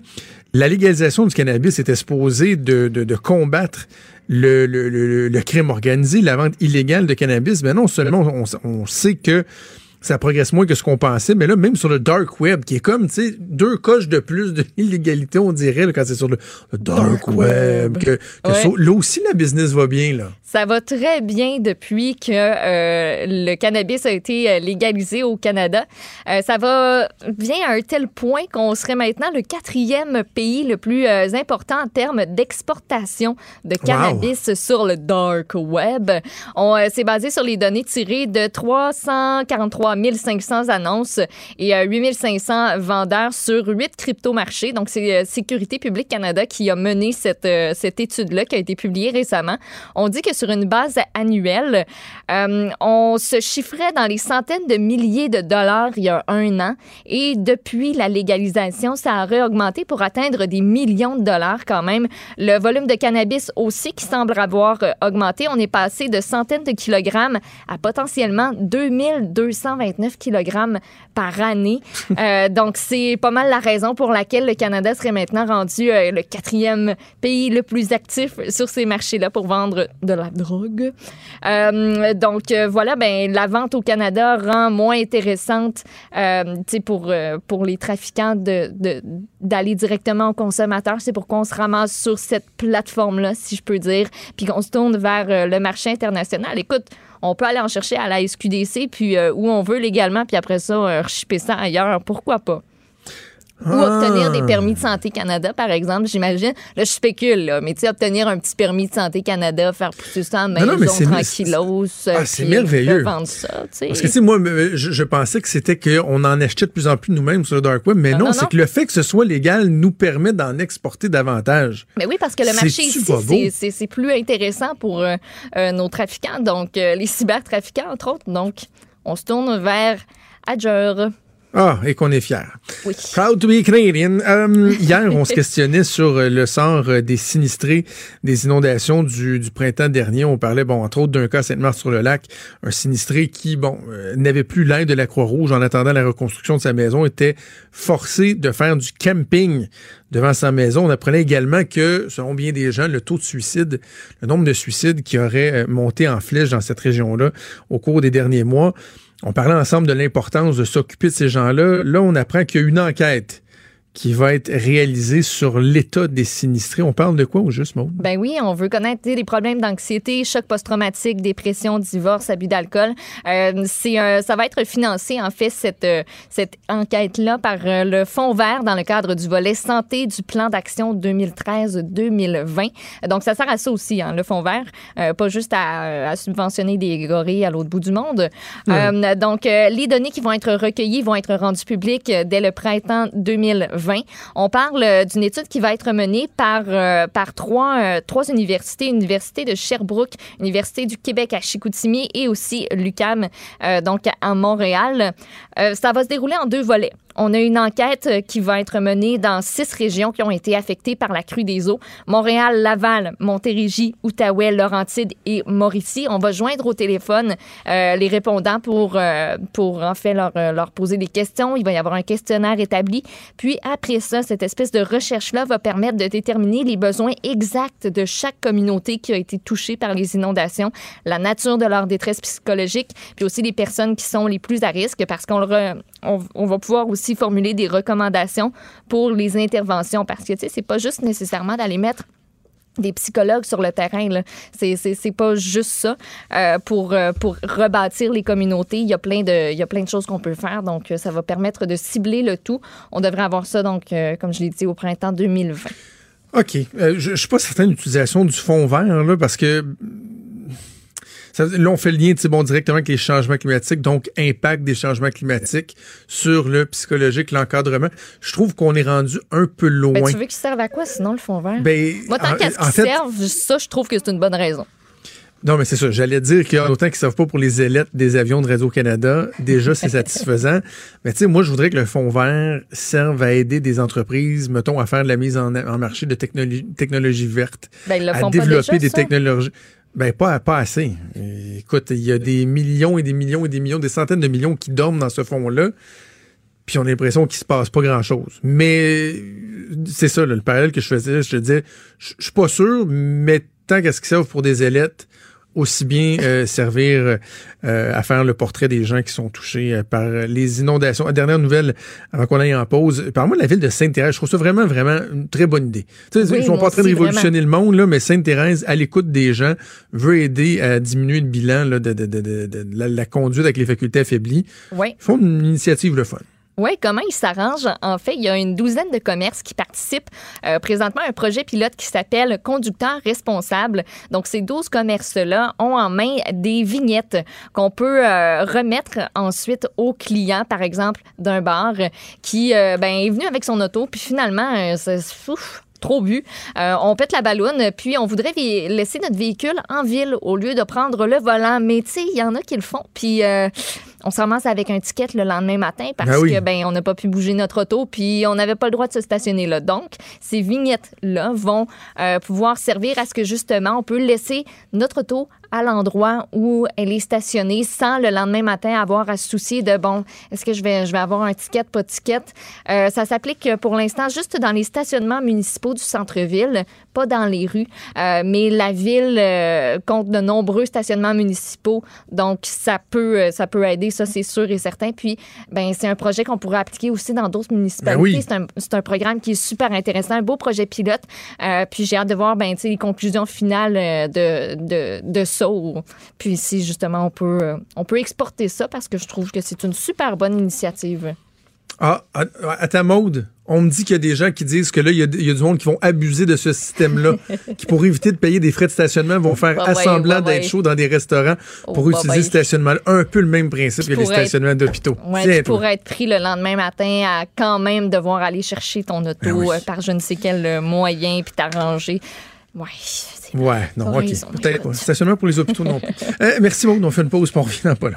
la légalisation du cannabis était supposée de, de, de combattre le, le, le, le crime organisé, la vente illégale de cannabis. Mais non seulement on, on sait que ça progresse moins que ce qu'on pensait, mais là, même sur le dark web, qui est comme, tu sais, deux coches de plus de *laughs* l'illégalité, on dirait, là, quand c'est sur le, le dark, Dark web, web. que, que Ouais. ça- là aussi, la business va bien, là. Ça va très bien depuis que euh, le cannabis a été euh, légalisé au Canada. Euh, ça va bien à un tel point qu'on serait maintenant le quatrième pays le plus euh, important en termes d'exportation de cannabis sur le dark web. On s'est basé sur les données tirées de 343 500 annonces et euh, 8 500 vendeurs sur huit crypto-marchés. Donc, c'est Sécurité publique Canada qui a mené cette, cette étude-là qui a été publiée récemment. On dit que sur une base annuelle, euh, on se chiffrait dans les centaines de milliers de dollars il y a un an. Et depuis la légalisation, ça aurait augmenté pour atteindre des millions de dollars quand même. Le volume de cannabis aussi qui semble avoir euh, augmenté. On est passé de centaines de kilogrammes à potentiellement 2229 kilogrammes par année. *laughs* Euh, donc, c'est pas mal la raison pour laquelle le Canada serait maintenant rendu euh, le quatrième pays le plus actif sur ces marchés-là pour vendre de la drogue. Euh, donc, euh, voilà, ben, la vente au Canada rend moins intéressante euh, pour, pour les trafiquants de, d'aller directement aux consommateurs. C'est pourquoi on se ramasse sur cette plateforme-là, si je peux dire, puis qu'on se tourne vers le marché international. Écoute, on peut aller en chercher à la SQDC, puis où on veut légalement, puis après ça, euh, ça ailleurs. Pourquoi pas? Ou Ah. obtenir des permis de santé Canada, par exemple, j'imagine. Là, je spécule, là, mais tu sais, obtenir un petit permis de santé Canada, faire pousser ça en maison, tranquillos. Ah, c'est merveilleux. revendre ça. Parce que, tu sais, moi, je, je pensais que c'était qu'on en achetait de plus en plus nous-mêmes sur le Dark Web, mais Non, non, non, c'est que le fait que ce soit légal nous permet d'en exporter davantage. Mais oui, parce que le marché ici, c'est plus intéressant pour euh, euh, nos trafiquants, donc euh, les cybertrafiquants, entre autres. Donc, on se tourne vers Adjure. Ah, et qu'on est fiers. Oui. Proud to be Canadian. Euh, hier, on se questionnait *laughs* sur euh, le sort euh, des sinistrés des inondations du, du printemps dernier. On parlait, bon, entre autres, d'un cas à Sainte-Marthe-sur-le-Lac, un sinistré qui, bon, euh, n'avait plus l'aide de la Croix-Rouge en attendant la reconstruction de sa maison, était forcé de faire du camping devant sa maison. On apprenait également que, selon bien des gens, le taux de suicide, le nombre de suicides qui auraient euh, monté en flèche dans cette région-là au cours des derniers mois, on parlait ensemble de l'importance de s'occuper de ces gens-là. Là, on apprend qu'il y a une enquête qui va être réalisée sur l'état des sinistrés. On parle de quoi au juste, Maud? Ben oui, on veut connaître les problèmes d'anxiété, choc post-traumatique, dépression, divorce, abus d'alcool. Euh, c'est un- ça va être financé en fait cette euh, cette enquête-là par euh, le Fonds Vert dans le cadre du volet santé du plan d'action 2013-2020. Donc ça sert à ça aussi, hein, le Fonds Vert, euh, pas juste à, à subventionner des gorilles à l'autre bout du monde. Euh, donc les données qui vont être recueillies vont être rendues publiques dès le printemps 2020. On parle euh, d'une étude qui va être menée par, euh, par trois, euh, trois universités, Université de Sherbrooke, Université du Québec à Chicoutimi et aussi l'UQAM, euh, donc à Montréal. Ça va se dérouler en deux volets. On a une enquête euh, qui va être menée dans six régions qui ont été affectées par la crue des eaux. Montréal, Laval, Montérégie, Outaouais, Laurentides et Mauricie. On va joindre au téléphone euh, les répondants pour, euh, pour en fait leur, leur poser des questions. Il va y avoir un questionnaire établi. Puis après ça, cette espèce de recherche-là va permettre de déterminer les besoins exacts de chaque communauté qui a été touchée par les inondations, la nature de leur détresse psychologique, puis aussi les personnes qui sont les plus à risque parce qu'on va pouvoir aussi formuler des recommandations pour les interventions parce que tu sais c'est pas juste nécessairement d'aller mettre des psychologues sur le terrain. là. C'est, c'est, c'est pas juste ça. Euh, pour, euh, pour rebâtir les communautés, il y, a plein de, il y a plein de choses qu'on peut faire. Donc, euh, ça va permettre de cibler le tout. On devrait avoir ça, donc, comme je l'ai dit, au printemps 2020. OK. Je ne suis pas certain de l'utilisation du fond vert, là, parce que ça- là, on fait le lien bon, directement avec les changements climatiques, donc impact des changements climatiques sur le psychologique, l'encadrement. Je trouve qu'on est rendu un peu loin. Ben, tu veux qu'il serve à quoi, sinon, le fond vert? Ben, Moi, tant qu'à ce qu'il serve, ça, je trouve que c'est une bonne raison. Non, mais c'est ça. J'allais dire qu'autant qu'ils ne savent pas pour les ailettes des avions de Radio-Canada, déjà, c'est *laughs* satisfaisant. Mais tu sais, moi, je voudrais que le fonds vert serve à aider des entreprises, mettons, à faire de la mise en, en marché de technologie, technologie verte, Ben, à développer déjà, des ça? technologies. Ben, pas, pas assez. Écoute, il y a des millions et des millions et des millions, des centaines de millions qui dorment dans ce fonds-là. Puis on a l'impression qu'il se passe pas grand-chose. Mais c'est ça, le parallèle que je faisais. Je te disais, je je suis pas sûr, mais tant qu'à ce qu'ils servent pour des ailettes, aussi bien euh, servir euh, à faire le portrait des gens qui sont touchés euh, par les inondations. La dernière nouvelle, avant qu'on aille en pause, par moi, la ville de Sainte-Thérèse, je trouve ça vraiment, vraiment une très bonne idée. Tu sais, Oui, ils sont pas en train de révolutionner le monde, là, mais Sainte-Thérèse, à l'écoute des gens, veut aider à diminuer le bilan là, de, de, de, de- de la, la conduite avec les facultés affaiblies. Oui. Ils font une initiative le fun. Oui, comment ils s'arrangent? En fait, il y a une douzaine de commerces qui participent euh, présentement à un projet pilote qui s'appelle Conducteur responsable. Donc, ces 12 commerces-là ont en main des vignettes qu'on peut euh, remettre ensuite aux clients, par exemple, d'un bar qui euh, ben, est venu avec son auto, puis finalement, euh, c'est ouf, trop bu. Euh, on pète la balloune, puis on voudrait laisser notre véhicule en ville au lieu de prendre le volant. Mais tu sais, il y en a qui le font. Puis euh, on se ramasse avec un ticket le lendemain matin parce oui. que ben on n'a pas pu bouger notre auto, puis on n'avait pas le droit de se stationner là. Donc, ces vignettes-là vont euh, pouvoir servir à ce que justement on peut laisser notre auto à l'endroit où elle est stationnée sans le lendemain matin avoir à se soucier de bon, est-ce que je vais, je vais avoir un ticket, pas de ticket? Euh, ça s'applique pour l'instant juste dans les stationnements municipaux du centre-ville, pas dans les rues. Euh, mais la ville euh, compte de nombreux stationnements municipaux, donc ça peut, euh, ça peut aider, ça c'est sûr et certain. Puis, ben c'est un projet qu'on pourrait appliquer aussi dans d'autres municipalités. Ben oui. C'est un, c'est un programme qui est super intéressant, un beau projet pilote. Euh, puis j'ai hâte de voir ben, tu sais, les conclusions finales de, de, de ça. Puis si justement on peut, on peut exporter ça parce que je trouve que c'est une super bonne initiative. Ah, à, à ta mode, on me dit qu'il y a des gens qui disent que là, il y, a, il y a du monde qui vont abuser de ce système-là, qui pour éviter de payer des frais de stationnement vont *laughs* faire assemblant d'être chaud dans des restaurants pour Oh, utiliser bye le stationnement. Un peu le même principe Qui que les stationnements d'hôpitaux. Ouais, pourrais être pris le lendemain matin à quand même devoir aller chercher ton auto Ben oui. euh, par je ne sais quel euh, moyen puis t'arranger. Ouais, Ouais, non, ok. Stationnement pour les hôpitaux non plus. *laughs* Euh, merci Maud, on fait une pause, puis on revient dans pas là.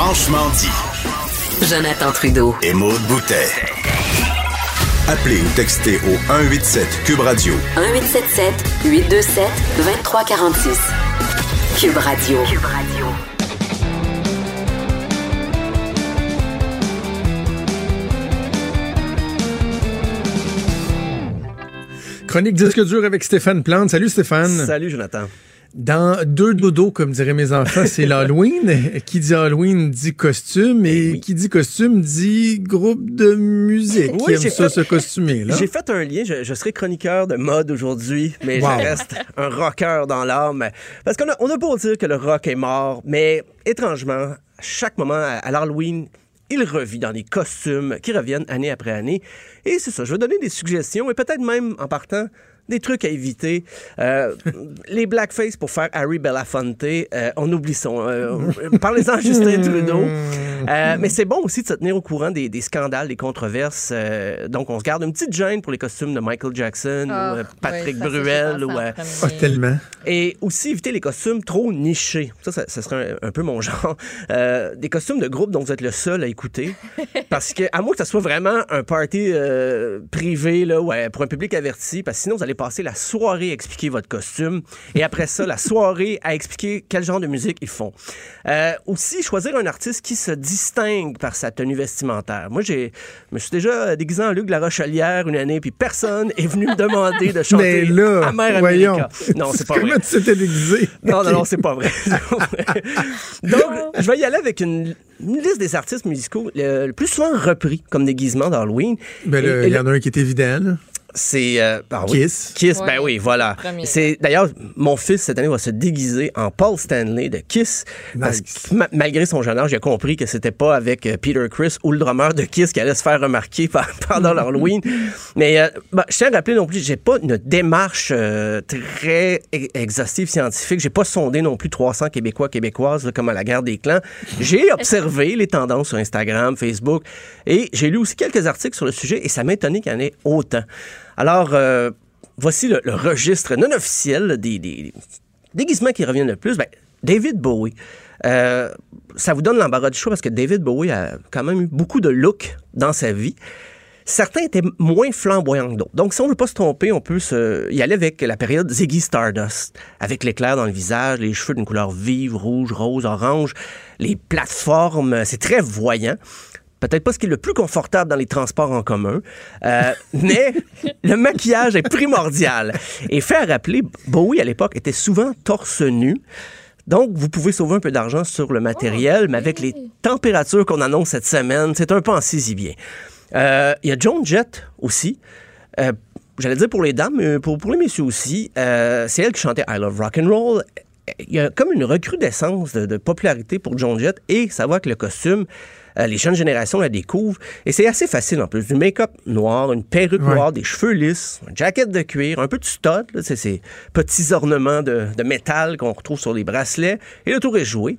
Franchement dit. Jonathan Trudeau. Et Maude Boutet. Appelez ou textez au 187 Cube Radio 1877 827 2346. Cube Radio. Cube Radio. Chronique disque dur avec Stéphane Plante. Salut Stéphane. Salut, Jonathan. Dans deux dodos, comme diraient mes enfants, c'est *laughs* l'Halloween. qui dit Halloween dit costume et qui dit costume dit groupe de musique. Oui, qui aime j'ai ça fait- se costumer. J'ai fait un lien. Je, je serai chroniqueur de mode aujourd'hui, mais Wow. je reste un rocker dans l'âme. Parce qu'on a, on a beau dire que le rock est mort, mais étrangement, à chaque moment, à, à l'Halloween, il revit dans des costumes qui reviennent année après année. Et c'est ça, je vais donner des suggestions et peut-être même en partant des trucs à éviter. Euh, les blackface pour faire Harry Belafonte, euh, on oublie ça. Euh, Parlez-en à Justin Trudeau. Euh, mais c'est bon aussi de se tenir au courant des, des scandales, des controverses. Euh, donc, on se garde une petite gêne pour les costumes de Michael Jackson Ah, ou euh, Patrick Bruel. Ou, euh. Ah, tellement. et aussi éviter les costumes trop nichés. Ça, ça, ça serait un, un peu mon *laughs* genre. Euh, des costumes de groupe dont vous êtes le seul à écouter. Parce que, à moins que ça soit vraiment un party euh, privé, là, ouais, pour un public averti, parce que sinon, vous allez passer la soirée à expliquer votre costume. Et après ça, la soirée à expliquer quel genre de musique ils font. Euh, aussi, choisir un artiste qui se distingue par sa tenue vestimentaire. Moi, je me suis déjà déguisé en Luc de la Rochelière une année, puis personne est venu me demander de *laughs* chanter Mais là, voyons. America. Non, c'est pas vrai. Comment tu déguisé? Non, non, non, *laughs* c'est pas vrai. Donc, je vais y aller avec une, une liste des artistes musicaux le, le plus souvent repris comme déguisement d'Halloween. Ben, il y en a un qui est évident. là. C'est. euh, ah oui. Kiss. Kiss, Ouais, ben oui, voilà. C'est D'ailleurs, mon fils, cette année, va se déguiser en Paul Stanley de Kiss. Parce que ma- malgré son jeune âge, j'ai compris que c'était pas avec euh, Peter Chris ou le drummer de Kiss qui allait se faire remarquer *laughs* par- pendant l'Halloween. *laughs* Mais euh, ben, je tiens à rappeler non plus, j'ai pas une démarche euh, très e- exhaustive scientifique. J'ai pas sondé non plus 300 Québécois, Québécoises, là, comme à la guerre des clans. J'ai *laughs* observé les tendances sur Instagram, Facebook, et j'ai lu aussi quelques articles sur le sujet, et ça m'a étonné qu'il y en ait autant. Alors, euh, voici le, registre non officiel des, des déguisements qui reviennent le plus. Ben, David Bowie. Euh, ça vous donne l'embarras du choix parce que David Bowie a quand même eu beaucoup de looks dans sa vie. Certains étaient moins flamboyants que d'autres. Donc, si on ne veut pas se tromper, on peut se... y aller avec la période Ziggy Stardust, avec l'éclair dans le visage, les cheveux d'une couleur vive, rouge, rose, orange, les plateformes, c'est très voyant. Peut-être pas ce qui est le plus confortable dans les transports en commun, euh, *laughs* mais le maquillage est primordial. Et faire rappeler, Bowie à l'époque était souvent torse nu. Donc, vous pouvez sauver un peu d'argent sur le matériel, mais avec les températures qu'on annonce cette semaine, c'est un peu en bien. Euh, Il y a Joan Jett aussi. Euh, J'allais dire pour les dames, mais pour, pour les messieurs aussi. C'est elle qui chantait I Love Rock and Roll. Il y a comme une recrudescence de, de popularité pour Joan Jett et ça va que le costume, les jeunes générations la découvrent. Et c'est assez facile en plus. Du make-up noir, une perruque Ouais. noire, des cheveux lisses, une jaquette de cuir, un peu de stud, là, c'est ces petits ornements de, de métal qu'on retrouve sur les bracelets. Et le tour est joué.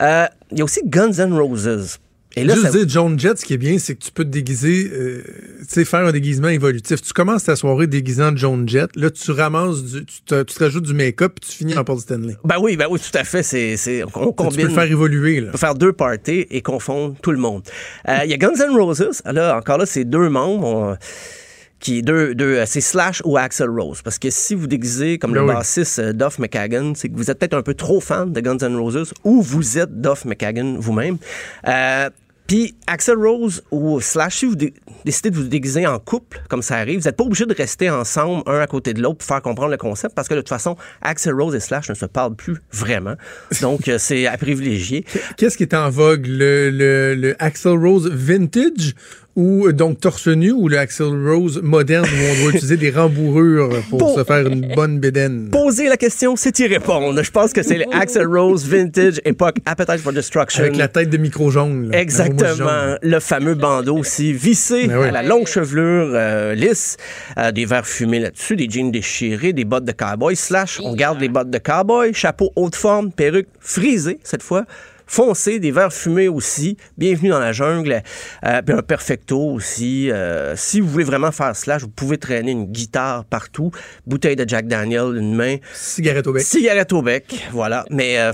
Euh, Il y a aussi Guns N' Roses. Et là, Juste ça- dire, John Jett, ce qui est bien, c'est que tu peux te déguiser, euh, tu sais, faire un déguisement évolutif. Tu commences ta soirée déguisant John Jett, là, tu ramasses, du, tu, te, tu te rajoutes du make-up, puis tu finis en Paul Stanley. Ben oui, ben oui, tout à fait. C'est, c'est, on Tu combine. peux le faire évoluer, là. On peut faire deux parties et confondre tout le monde. Euh, Il y a Guns N' Roses. Là, encore là, c'est deux membres. On- qui est deux, deux euh, c'est Slash ou Axel Rose. Parce que si vous déguisez comme Ben le bassiste Duff McKagan, c'est que vous êtes peut-être un peu trop fan de Guns N' Roses ou vous êtes Duff McKagan vous-même. Euh, puis Axel Rose ou Slash, si vous dé- décidez de vous déguiser en couple, comme ça arrive, vous n'êtes pas obligé de rester ensemble un à côté de l'autre pour faire comprendre le concept, parce que de toute façon, Axel Rose et Slash ne se parlent plus vraiment. *laughs* Donc, euh, c'est à privilégier. Qu'est-ce qui est en vogue? Le, le, le Axel Rose vintage ou euh, donc torse nu ou le Axel Rose moderne où on doit *laughs* utiliser des rembourrures pour Bon. se faire une bonne bédaine? Poser la question, c'est y répondre. Je pense que c'est le *laughs* Axel Rose vintage époque Appetite for Destruction. Avec la tête de micro jaune. là. Exactement. jaune. Le fameux bandeau aussi, vissé Ben oui. à la longue chevelure euh, lisse, euh, des verres fumés là-dessus, des jeans déchirés, des bottes de cowboy. Slash, on garde les bottes de cowboy, chapeau haute forme, perruque frisée cette fois. Foncé, des verres fumés aussi. Bienvenue dans la jungle. Euh, puis un perfecto aussi. Euh, si vous voulez vraiment faire slash, vous pouvez traîner une guitare partout. Bouteille de Jack Daniel, une main. Cigarette au bec. Cigarette au bec, voilà. Mais euh,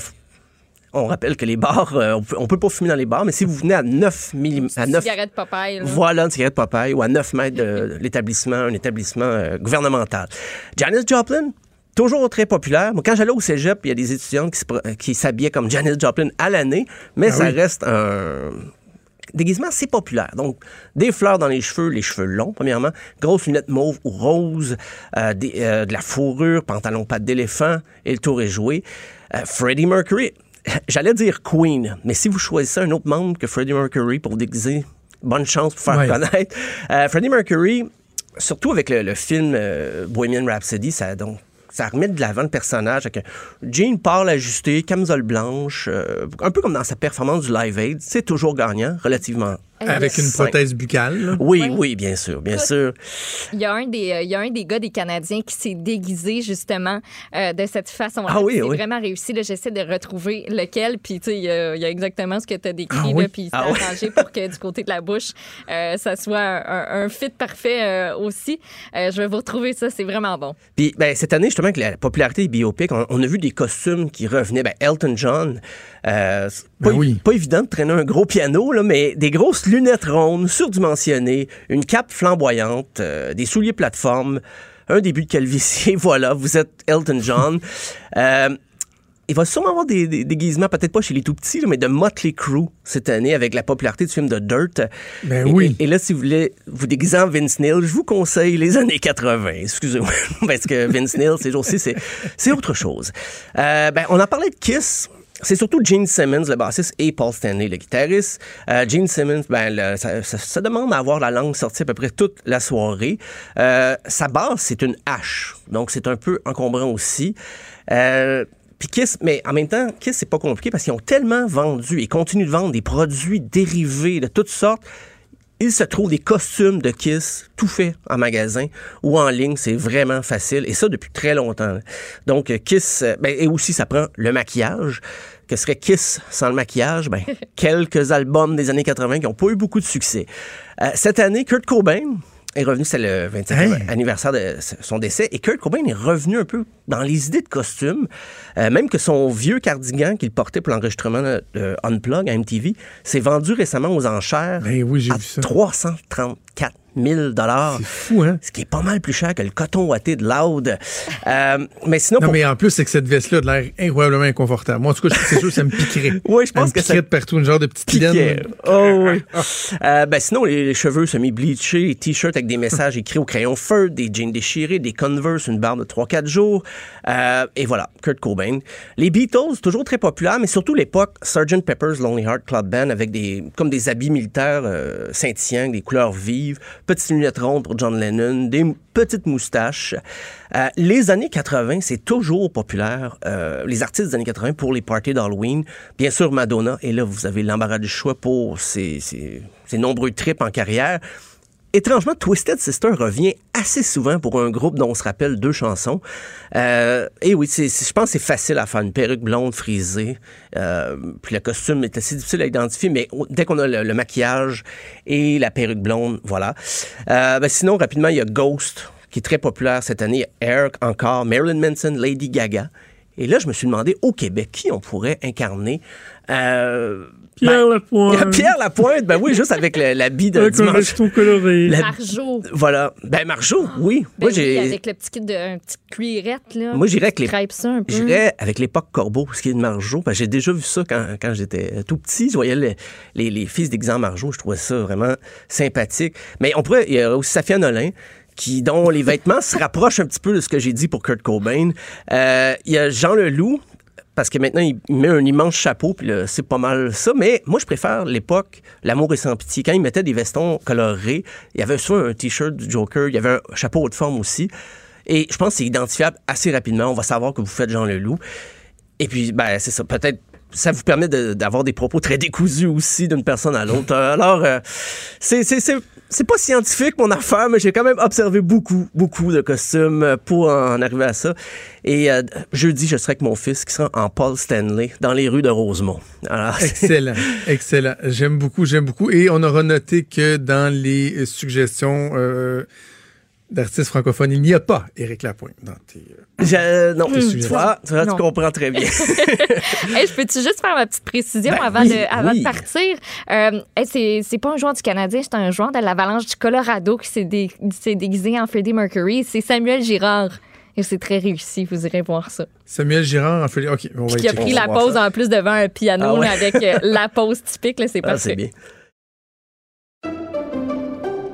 on rappelle que les bars, euh, on, peut, pas fumer dans les bars, mais si vous venez à 9 mm, à 9 Cigarette Popeye. là. voilà une cigarette Popeye ou à 9 mètres de *laughs* l'établissement, un établissement euh, gouvernemental. Janis Joplin, toujours très populaire. Moi, quand j'allais au cégep, il y a des étudiantes qui s'habillaient comme Janis Joplin à l'année, mais Ah ça oui. reste un déguisement assez populaire. Donc, des fleurs dans les cheveux, les cheveux longs, premièrement, grosses lunettes mauves ou roses, euh, des- euh, de la fourrure, pantalon pattes d'éléphant, et le tour est joué. Euh, Freddie Mercury, *laughs* j'allais dire Queen, mais si vous choisissez un autre membre que Freddie Mercury pour vous déguiser, bonne chance pour faire connaître. Freddie Mercury, surtout avec le, le film Bohemian Rhapsody, ça donc ça remet de l'avant le personnage avec jean pâle ajusté, camisole blanche, euh, un peu comme dans sa performance du Live Aid. C'est toujours gagnant, relativement. Avec une prothèse buccale. là. Oui, oui, bien sûr, bien sûr. Il y, a un des, euh, il y a un des gars des Canadiens qui s'est déguisé justement euh, de cette façon-là. Ah oui, C'est oui. vraiment réussi. J'essaie de retrouver lequel. Puis, tu sais, il y, a- il y a exactement ce que tu as décrit. Ah là? Puis, il s'est Ah oui. arrangé pour que du côté de la bouche, euh, ça soit un, un fit parfait euh, aussi. Euh, je vais vous retrouver ça. C'est vraiment bon. Puis ben, cette année, justement, avec la popularité des biopics, on, on a vu des costumes qui revenaient. Ben, Elton John, euh, c'est pas, Ben oui. pas évident de traîner un gros piano, là, mais des grosses lunettes rondes, surdimensionnées, une cape flamboyante, euh, des souliers plateforme, un début de calvitie. *laughs* voilà, vous êtes Elton John. *laughs* Euh, il va sûrement avoir des, des déguisements, peut-être pas chez les tout petits, là, mais de Motley Crue cette année avec la popularité du film de Dirt. Ben Et- oui. Et, et là, si vous voulez vous déguiser en Vince Neil, je vous conseille les années 80. Excusez-moi, *laughs* parce que Vince Neil, ces jours-ci, c'est, c'est autre chose. Euh, ben, on a parlé de Kiss. C'est surtout Gene Simmons, le bassiste, et Paul Stanley, le guitariste. Euh, Gene Simmons, ben, ça, demande à avoir la langue sortie à peu près toute la soirée. Euh, sa basse, c'est une hache, donc c'est un peu encombrant aussi. Euh, puis Kiss, mais en même temps, Kiss, c'est pas compliqué parce qu'ils ont tellement vendu et continuent de vendre des produits dérivés de toutes sortes. Il se trouve des costumes de Kiss tout faits en magasin ou en ligne. C'est vraiment facile. Et ça, depuis très longtemps. Donc, Kiss, ben, et aussi, ça prend le maquillage. Que serait Kiss sans le maquillage? Ben, *laughs* quelques albums des années 80 qui n'ont pas eu beaucoup de succès. Euh, cette année, Kurt Cobain est revenu, c'est le 25e Hein? anniversaire de son décès, et Kurt Cobain est revenu un peu dans les idées de costumes, euh, même que son vieux cardigan qu'il portait pour l'enregistrement de Unplug à MTV s'est vendu récemment aux enchères Ben oui, j'ai à vu ça. 334 000 dollars. C'est fou, hein? Ce qui est pas mal plus cher que le coton ouaté de Loud. Euh, mais sinon, Non, pour- mais en plus, c'est que cette veste-là a de l'air incroyablement inconfortable. Moi, en tout cas, c'est sûr que ça me piquerait. *laughs* Oui, je pense me que ça piquerait de partout, une genre de petite laine. Oh, oui. Euh, ben, sinon, les, les cheveux semi-bleachés, les t-shirts avec des messages écrits au crayon feu, des jeans déchirés, des Converse, une barbe de 3-4 jours. Euh, et voilà, Kurt Cobain. Les Beatles, toujours très populaires, mais surtout l'époque Sgt. Pepper's Lonely Heart Club Band avec des, comme des habits militaires euh, scintillants, des couleurs vives, petites lunettes rondes pour John Lennon, des petites moustaches. Euh, les années 80, c'est toujours populaire. euh, les artistes des années 80 pour les parties d'Halloween. Bien sûr, Madonna. Et là, vous avez l'embarras du choix pour ses, ses- ses nombreux trips en carrière. Étrangement, Twisted Sister revient assez souvent pour un groupe dont on se rappelle deux chansons. Euh, et oui, je pense que c'est facile à faire une perruque blonde frisée. Euh, puis le costume est assez difficile à identifier, mais dès qu'on a le, maquillage et la perruque blonde, voilà. Euh, ben sinon, rapidement, il y a Ghost, qui est très populaire cette année. Air encore, Marilyn Manson, Lady Gaga. Et là, je me suis demandé, au Québec, qui on pourrait incarner? Euh, Pierre Lapointe. *laughs* Pierre Lapointe, ben oui, juste avec l'habit de Avec dimanche. veston coloré. La- Marjo. Voilà. Ben, Marjo, oui. Ben moi, oui, j'ai. avec le petit kit de un petit cuirette, là. Moi, j'irais avec les-. J'irais avec l'époque Corbeau, ce qui est de Marjo. que J'ai déjà vu ça quand, quand j'étais tout petit. Je voyais les, les, les fils en Marjo. Je trouvais ça vraiment sympathique. Mais on pourrait. Il y a aussi Safia Nolin. Qui, dont les vêtements se rapprochent un petit peu de ce que j'ai dit pour Kurt Cobain. Euh, Il y a Jean Leloup, parce que maintenant, il met un immense chapeau, puis c'est pas mal ça. Mais moi, je préfère l'époque L'amour est sans pitié. Quand il mettait des vestons colorés, il y avait soit un T-shirt du Joker, il y avait un chapeau haute forme aussi. Et je pense que c'est identifiable assez rapidement. On va savoir que vous faites Jean Leloup. Et puis, ben, c'est ça. Peut-être ça vous permet d'avoir des propos très décousus aussi d'une personne à l'autre. Alors, euh, c'est c'est- pas scientifique mon affaire, mais j'ai quand même observé beaucoup, beaucoup de costumes pour en arriver à ça. Et euh, jeudi, je serai avec mon fils qui sera en Paul Stanley dans les rues de Rosemont. Alors, Excellent, excellent. J'aime beaucoup, j'aime beaucoup. Et on aura noté que dans les suggestions euh, d'artistes francophones, il n'y a pas Éric Lapointe dans tes... euh, je- non, Tes tu vois, tu, vois, tu Non. comprends très bien. *laughs* Hey, je peux-tu juste faire ma petite précision Ben avant, oui, de, avant oui. de partir? Euh, hey, c'est, c'est pas un joueur du Canadien, c'est un joueur de l'Avalanche du Colorado qui s'est, dé- s'est déguisé en Freddie Mercury. C'est Samuel Girard. Et c'est très réussi, vous irez voir ça. Samuel Girard en fait... OK, on va y Qui a pris la pause ça. en plus devant un piano Ah ouais. avec euh, la pause typique. C'est Ah, parfait. c'est bien.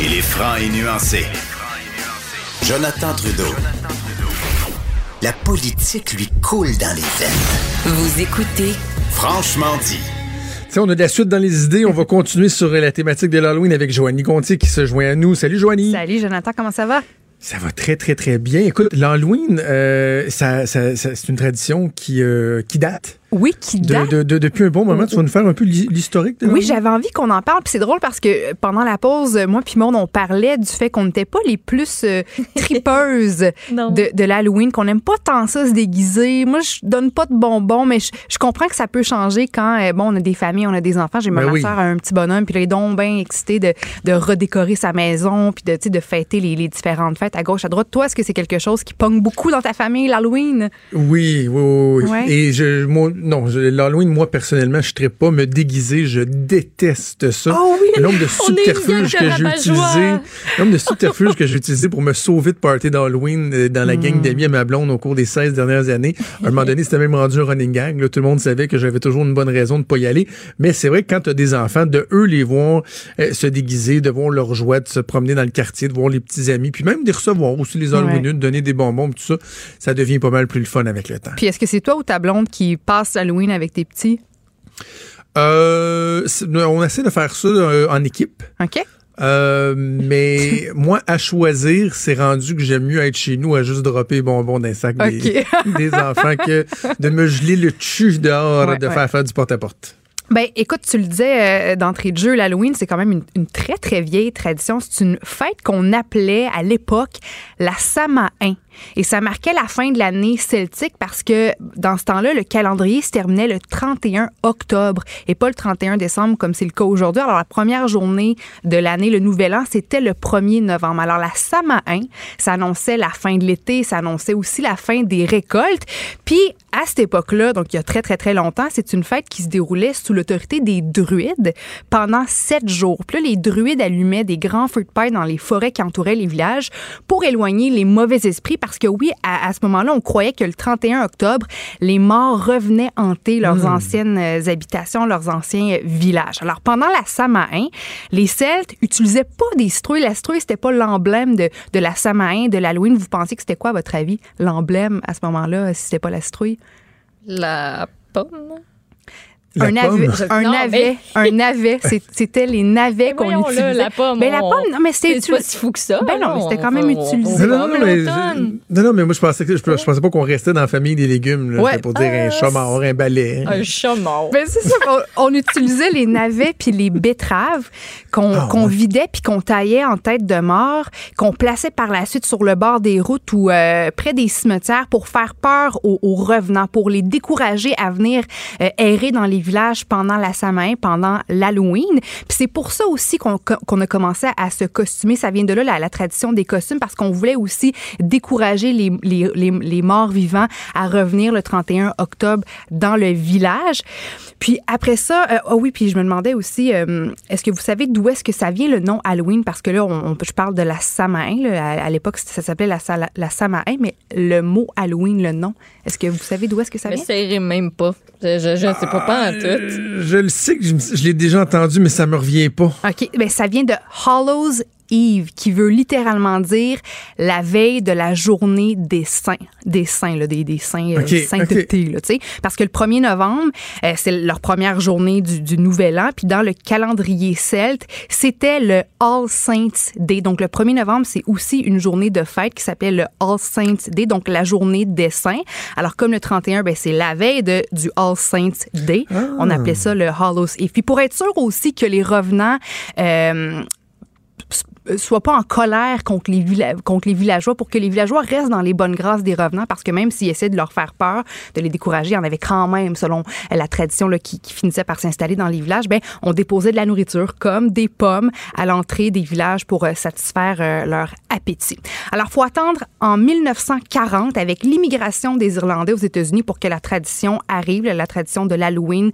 Il est franc et nuancé. Jonathan Trudeau. La politique lui coule dans les veines. Vous écoutez Franchement dit. Tu sais, on a de la suite dans les idées. On va continuer sur la thématique de l'Halloween avec Joanie Gontier qui se joint à nous. Salut Joanie. Salut Jonathan, comment ça va? Ça va très, très, très bien. Écoute, l'Halloween, euh, ça, ça- ça- c'est une tradition qui, euh, qui date. Oui, qui date. de- de- depuis un bon moment. Tu vas nous faire un peu l'hi- l'historique de Oui, j'avais envie qu'on en parle. Puis c'est drôle parce que euh, pendant la pause, euh, moi puis Maud, on parlait du fait qu'on n'était pas les plus euh, *laughs* tripeuses de, de l'Halloween, qu'on n'aime pas tant ça se déguiser. Moi, je donne pas de bonbons, mais je, je comprends que ça peut changer quand, euh, bon, on a des familles, on a des enfants. J'ai ma Ben oui. soeur a un petit bonhomme, puis là, il est donc bien excité de, de redécorer sa maison, puis de, de fêter les, les différentes fêtes à gauche, à droite. Toi, est-ce que c'est quelque chose qui pogne beaucoup dans ta famille, l'Halloween? Oui, oui, oui. oui. Ouais. Et je, moi, non, l'Halloween, moi, personnellement, je ne pas me déguiser. Je déteste ça. Oh oui! Le nombre de *laughs* de que j'ai utilisé, le nombre de subterfuges que j'ai utilisé pour me sauver de party d'Halloween euh, dans la Hmm. gang d'amis à ma blonde au cours des 16 dernières années. À un moment donné, c'était même rendu un running gang. Là, tout le monde savait que j'avais toujours une bonne raison de pas y aller. Mais c'est vrai que quand tu as des enfants, de eux les voir euh, se déguiser, de voir leur joie, de se promener dans le quartier, de voir les petits amis, puis même de recevoir aussi les Halloween, Ouais. de donner des bonbons, tout ça, ça devient pas mal plus le fun avec le temps. Puis est-ce que c'est toi ou ta blonde qui passe Halloween avec tes petits? Euh, c'est- on essaie de faire ça euh, en équipe. OK? Euh, mais *laughs* moi, à choisir, c'est rendu que j'aime mieux être chez nous à juste dropper les bonbons d'un sac des, *laughs* des enfants que de me geler le cul dehors, Ouais, de ouais. faire faire du porte-à-porte. Ben, écoute, tu le disais euh, d'entrée de jeu, l'Halloween, c'est quand même une, une très, très vieille tradition. C'est une fête qu'on appelait à l'époque la Samain. Et ça marquait la fin de l'année celtique parce que dans ce temps-là, le calendrier se terminait le 31 octobre et pas le 31 décembre comme c'est le cas aujourd'hui. Alors, la première journée de l'année, le nouvel an, c'était le 1er novembre. Alors, la Samain, ça annonçait la fin de l'été, ça annonçait aussi la fin des récoltes. Puis, à cette époque-là, donc il y a très, très, très longtemps, c'est une fête qui se déroulait sous l'autorité des druides pendant sept jours. Puis là, les druides allumaient des grands feux de paille dans les forêts qui entouraient les villages pour éloigner les mauvais esprits que oui, à, à ce moment-là, on croyait que le 31 octobre, les morts revenaient hanter leurs anciennes euh, habitations, leurs anciens villages. Alors, pendant la Samain, les Celtes utilisaient pas des citrouilles. La citrouille, c'était pas l'emblème de, de la Samain, de l'Halloween. Vous pensiez que c'était quoi, à votre avis, l'emblème à ce moment-là, si c'était pas la citrouille? La pomme. Un navet, un Non, navet, un navet. *laughs* C'est- C'était les navets qu'on utilisait. la pomme. Mais la on- pomme, non, mais c'était C'est pas si fou que ça. Ben non, mais c'était quand même on- utilisé. on- Non, non, on- non, mais, je- non, non, mais moi, je pensais, que, je, je pensais pas qu'on restait dans la famille des légumes, là, Ouais. C'est pour dire un Ah, chat mort, un balai. Un chat mort. Ben, c'est ça. On, on utilisait les navets puis les betteraves qu'on Ah, ouais. vidait puis qu'on taillait en tête de mort, qu'on plaçait par la suite sur le bord des routes ou euh, près des cimetières pour faire peur aux, aux revenants, pour les décourager à venir euh, errer dans les villages pendant la Samain, pendant l'Halloween. Puis c'est pour ça aussi qu'on a commencé à se costumer. Ça vient de là, la, tradition des costumes, parce qu'on voulait aussi décourager les, les morts vivants à revenir le 31 octobre dans le village. Puis après ça, euh, ah oui, puis je me demandais aussi, euh, est-ce que vous savez d'où est-ce que ça vient le nom Halloween? Parce que là, on, on- je parle de la Samain. là. à, à l'époque, ça s'appelait la, la Samain, mais le mot Halloween, le nom, est-ce que vous savez d'où est-ce que ça Mais vient? ça irait même pas. Je, je, je sais pas, pas en tout. Euh, Je le sais que je, je l'ai déjà entendu, mais ça me revient pas. OK, ben ça vient de Hallows Eve, qui veut littéralement dire la veille de la journée des saints. Des saints, là, des, des saints, euh, OK, sainteté, là, tu sais. Parce que le 1er novembre, euh, c'est leur première journée du, du Nouvel An, puis dans le calendrier celte, c'était le All Saints Day. Donc, le 1er novembre, c'est aussi une journée de fête qui s'appelle le All Saints Day, donc la journée des saints. Alors, comme le 31, ben, c'est la veille de, du All Saints Day. On appelait ça le Hallows Eve. Puis pour être sûr aussi que les revenants euh, soient pas en colère contre les, contre les villageois pour que les villageois restent dans les bonnes grâces des revenants parce que même s'ils essaient de leur faire peur, de les décourager, il y en avait quand même, selon la tradition là, qui, finissait par s'installer dans les villages, ben, on déposait de la nourriture comme des pommes à l'entrée des villages pour euh, satisfaire euh, leur appétit. Alors, faut attendre en 1940 avec l'immigration des Irlandais aux États-Unis pour que la tradition arrive, la tradition de l'Halloween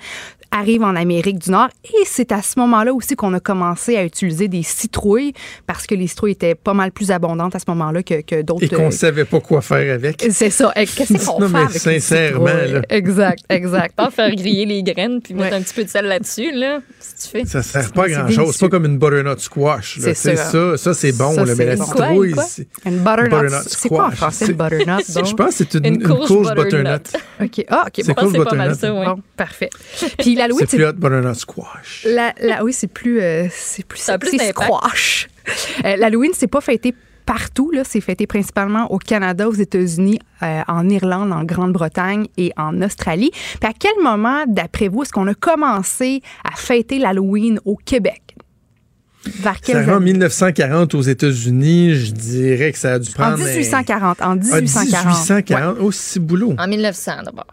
arrive en Amérique du Nord. Et c'est à ce moment-là aussi qu'on a commencé à utiliser des citrouilles parce que les citrouilles étaient pas mal plus abondantes à ce moment-là que, que d'autres. Et qu'on euh, savait pas quoi faire avec. c'est ça. Qu'est-ce qu'on *laughs* Non, fait mais avec les sincèrement, citrouilles? là. Exact, *laughs* exact. Pas faire griller les graines puis mettre Ouais. un petit peu de sel là-dessus, là. Si tu fais. Ça sert pas grand-chose. C'est pas comme une butternut squash. C'est ça. Ça, c'est bon. Ça, là, mais la bon. Citrouille, une quoi? Une butternut. butternut C'est quoi en squash. français, le C'est- butternut? *laughs* donc? Je pense que c'est une, Une une courge butternut. butternut. OK. Ah, OK. C'est Bon, Je pense que c'est pas mal butternut. ça, oui. parfait. Puis l'Halloween, C'est c'est plus hot butternut squash. La, la- oui, c'est plus, euh, c'est plus, Ça plus squash. Euh, L'Halloween, c'est pas fêté partout. Là, c'est fêté principalement au Canada, aux États-Unis, euh, en Irlande, en Grande-Bretagne et en Australie. Puis à quel moment, d'après vous, est-ce qu'on a commencé à fêter l'Halloween au Québec? Vers rend années? 1940 aux États-Unis, je dirais que ça a dû En prendre. un- 1840. En Ah, 1840. 1840. Oh, c'est boulot. En 1900, d'abord.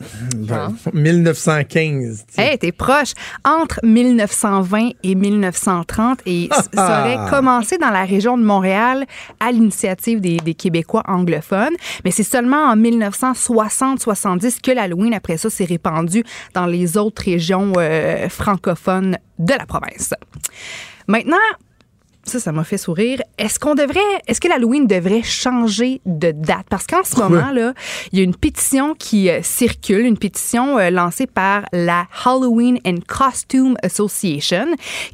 *laughs* Bon, 1915. tu. Hey, t'es proche. Entre 1920 et 1930, et *laughs* ça aurait commencé dans la région de Montréal à l'initiative des, des Québécois anglophones. Mais c'est seulement en 1960-70 que l'Halloween, après ça, s'est répandu dans les autres régions euh, francophones de la province. Maintenant, ça, ça m'a fait sourire. Est-ce qu'on devrait, est-ce que l'Halloween devrait changer de date? Parce qu'en ce Pourquoi? moment, là, il y a une pétition qui euh, circule, une pétition euh, lancée par la Halloween and Costume Association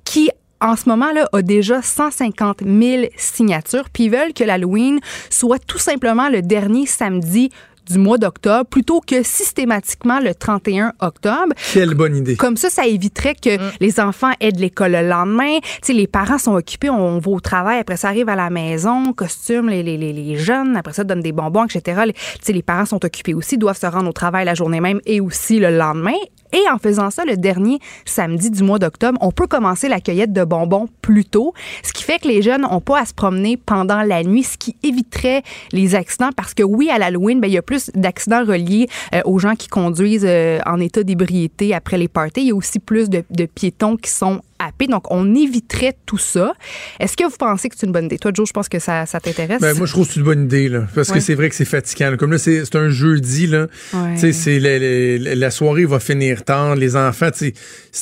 qui en ce moment-là, a déjà 150 000 signatures, puis ils veulent que l'Halloween soit tout simplement le dernier samedi du mois d'octobre plutôt que systématiquement le 31 octobre. Quelle bonne idée. Comme ça, ça éviterait que les enfants aient de l'école le lendemain. Tu sais, les parents sont occupés, on va au travail, après ça arrive à la maison, costume, les, les, les, les jeunes, après ça donnent des bonbons, etc. Les, tu sais, les parents sont occupés aussi, doivent se rendre au travail la journée même et aussi le lendemain. Et en faisant ça le dernier samedi du mois d'octobre, on peut commencer la cueillette de bonbons plus tôt, ce qui fait que les jeunes n'ont pas à se promener pendant la nuit, ce qui éviterait les accidents parce que oui, à l'Halloween, ben, il y a plus d'accidents reliés euh, aux gens qui conduisent euh, en état d'ébriété après les parties. Il y a aussi plus de, de piétons qui sont Donc, on éviterait tout ça. Est-ce que vous pensez que c'est une bonne idée? Toi, Joe, je pense que ça, ça t'intéresse. Ben, moi, je trouve que c'est une bonne idée, là, parce Ouais. que c'est vrai que c'est fatigant. là. Comme là, c'est un jeudi, là. Ouais. Tu sais, c'est la, la- la soirée va finir tard. Les enfants, si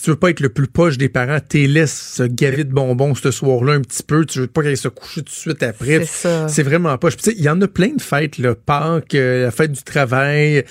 tu veux pas être le plus proche des parents, t'es laisse se gaver de bonbons ce soir-là un petit peu. Tu veux pas qu'elle se couche tout de suite après. C'est vraiment sais, il y en a plein de fêtes, là. Pâques, euh, la fête du travail,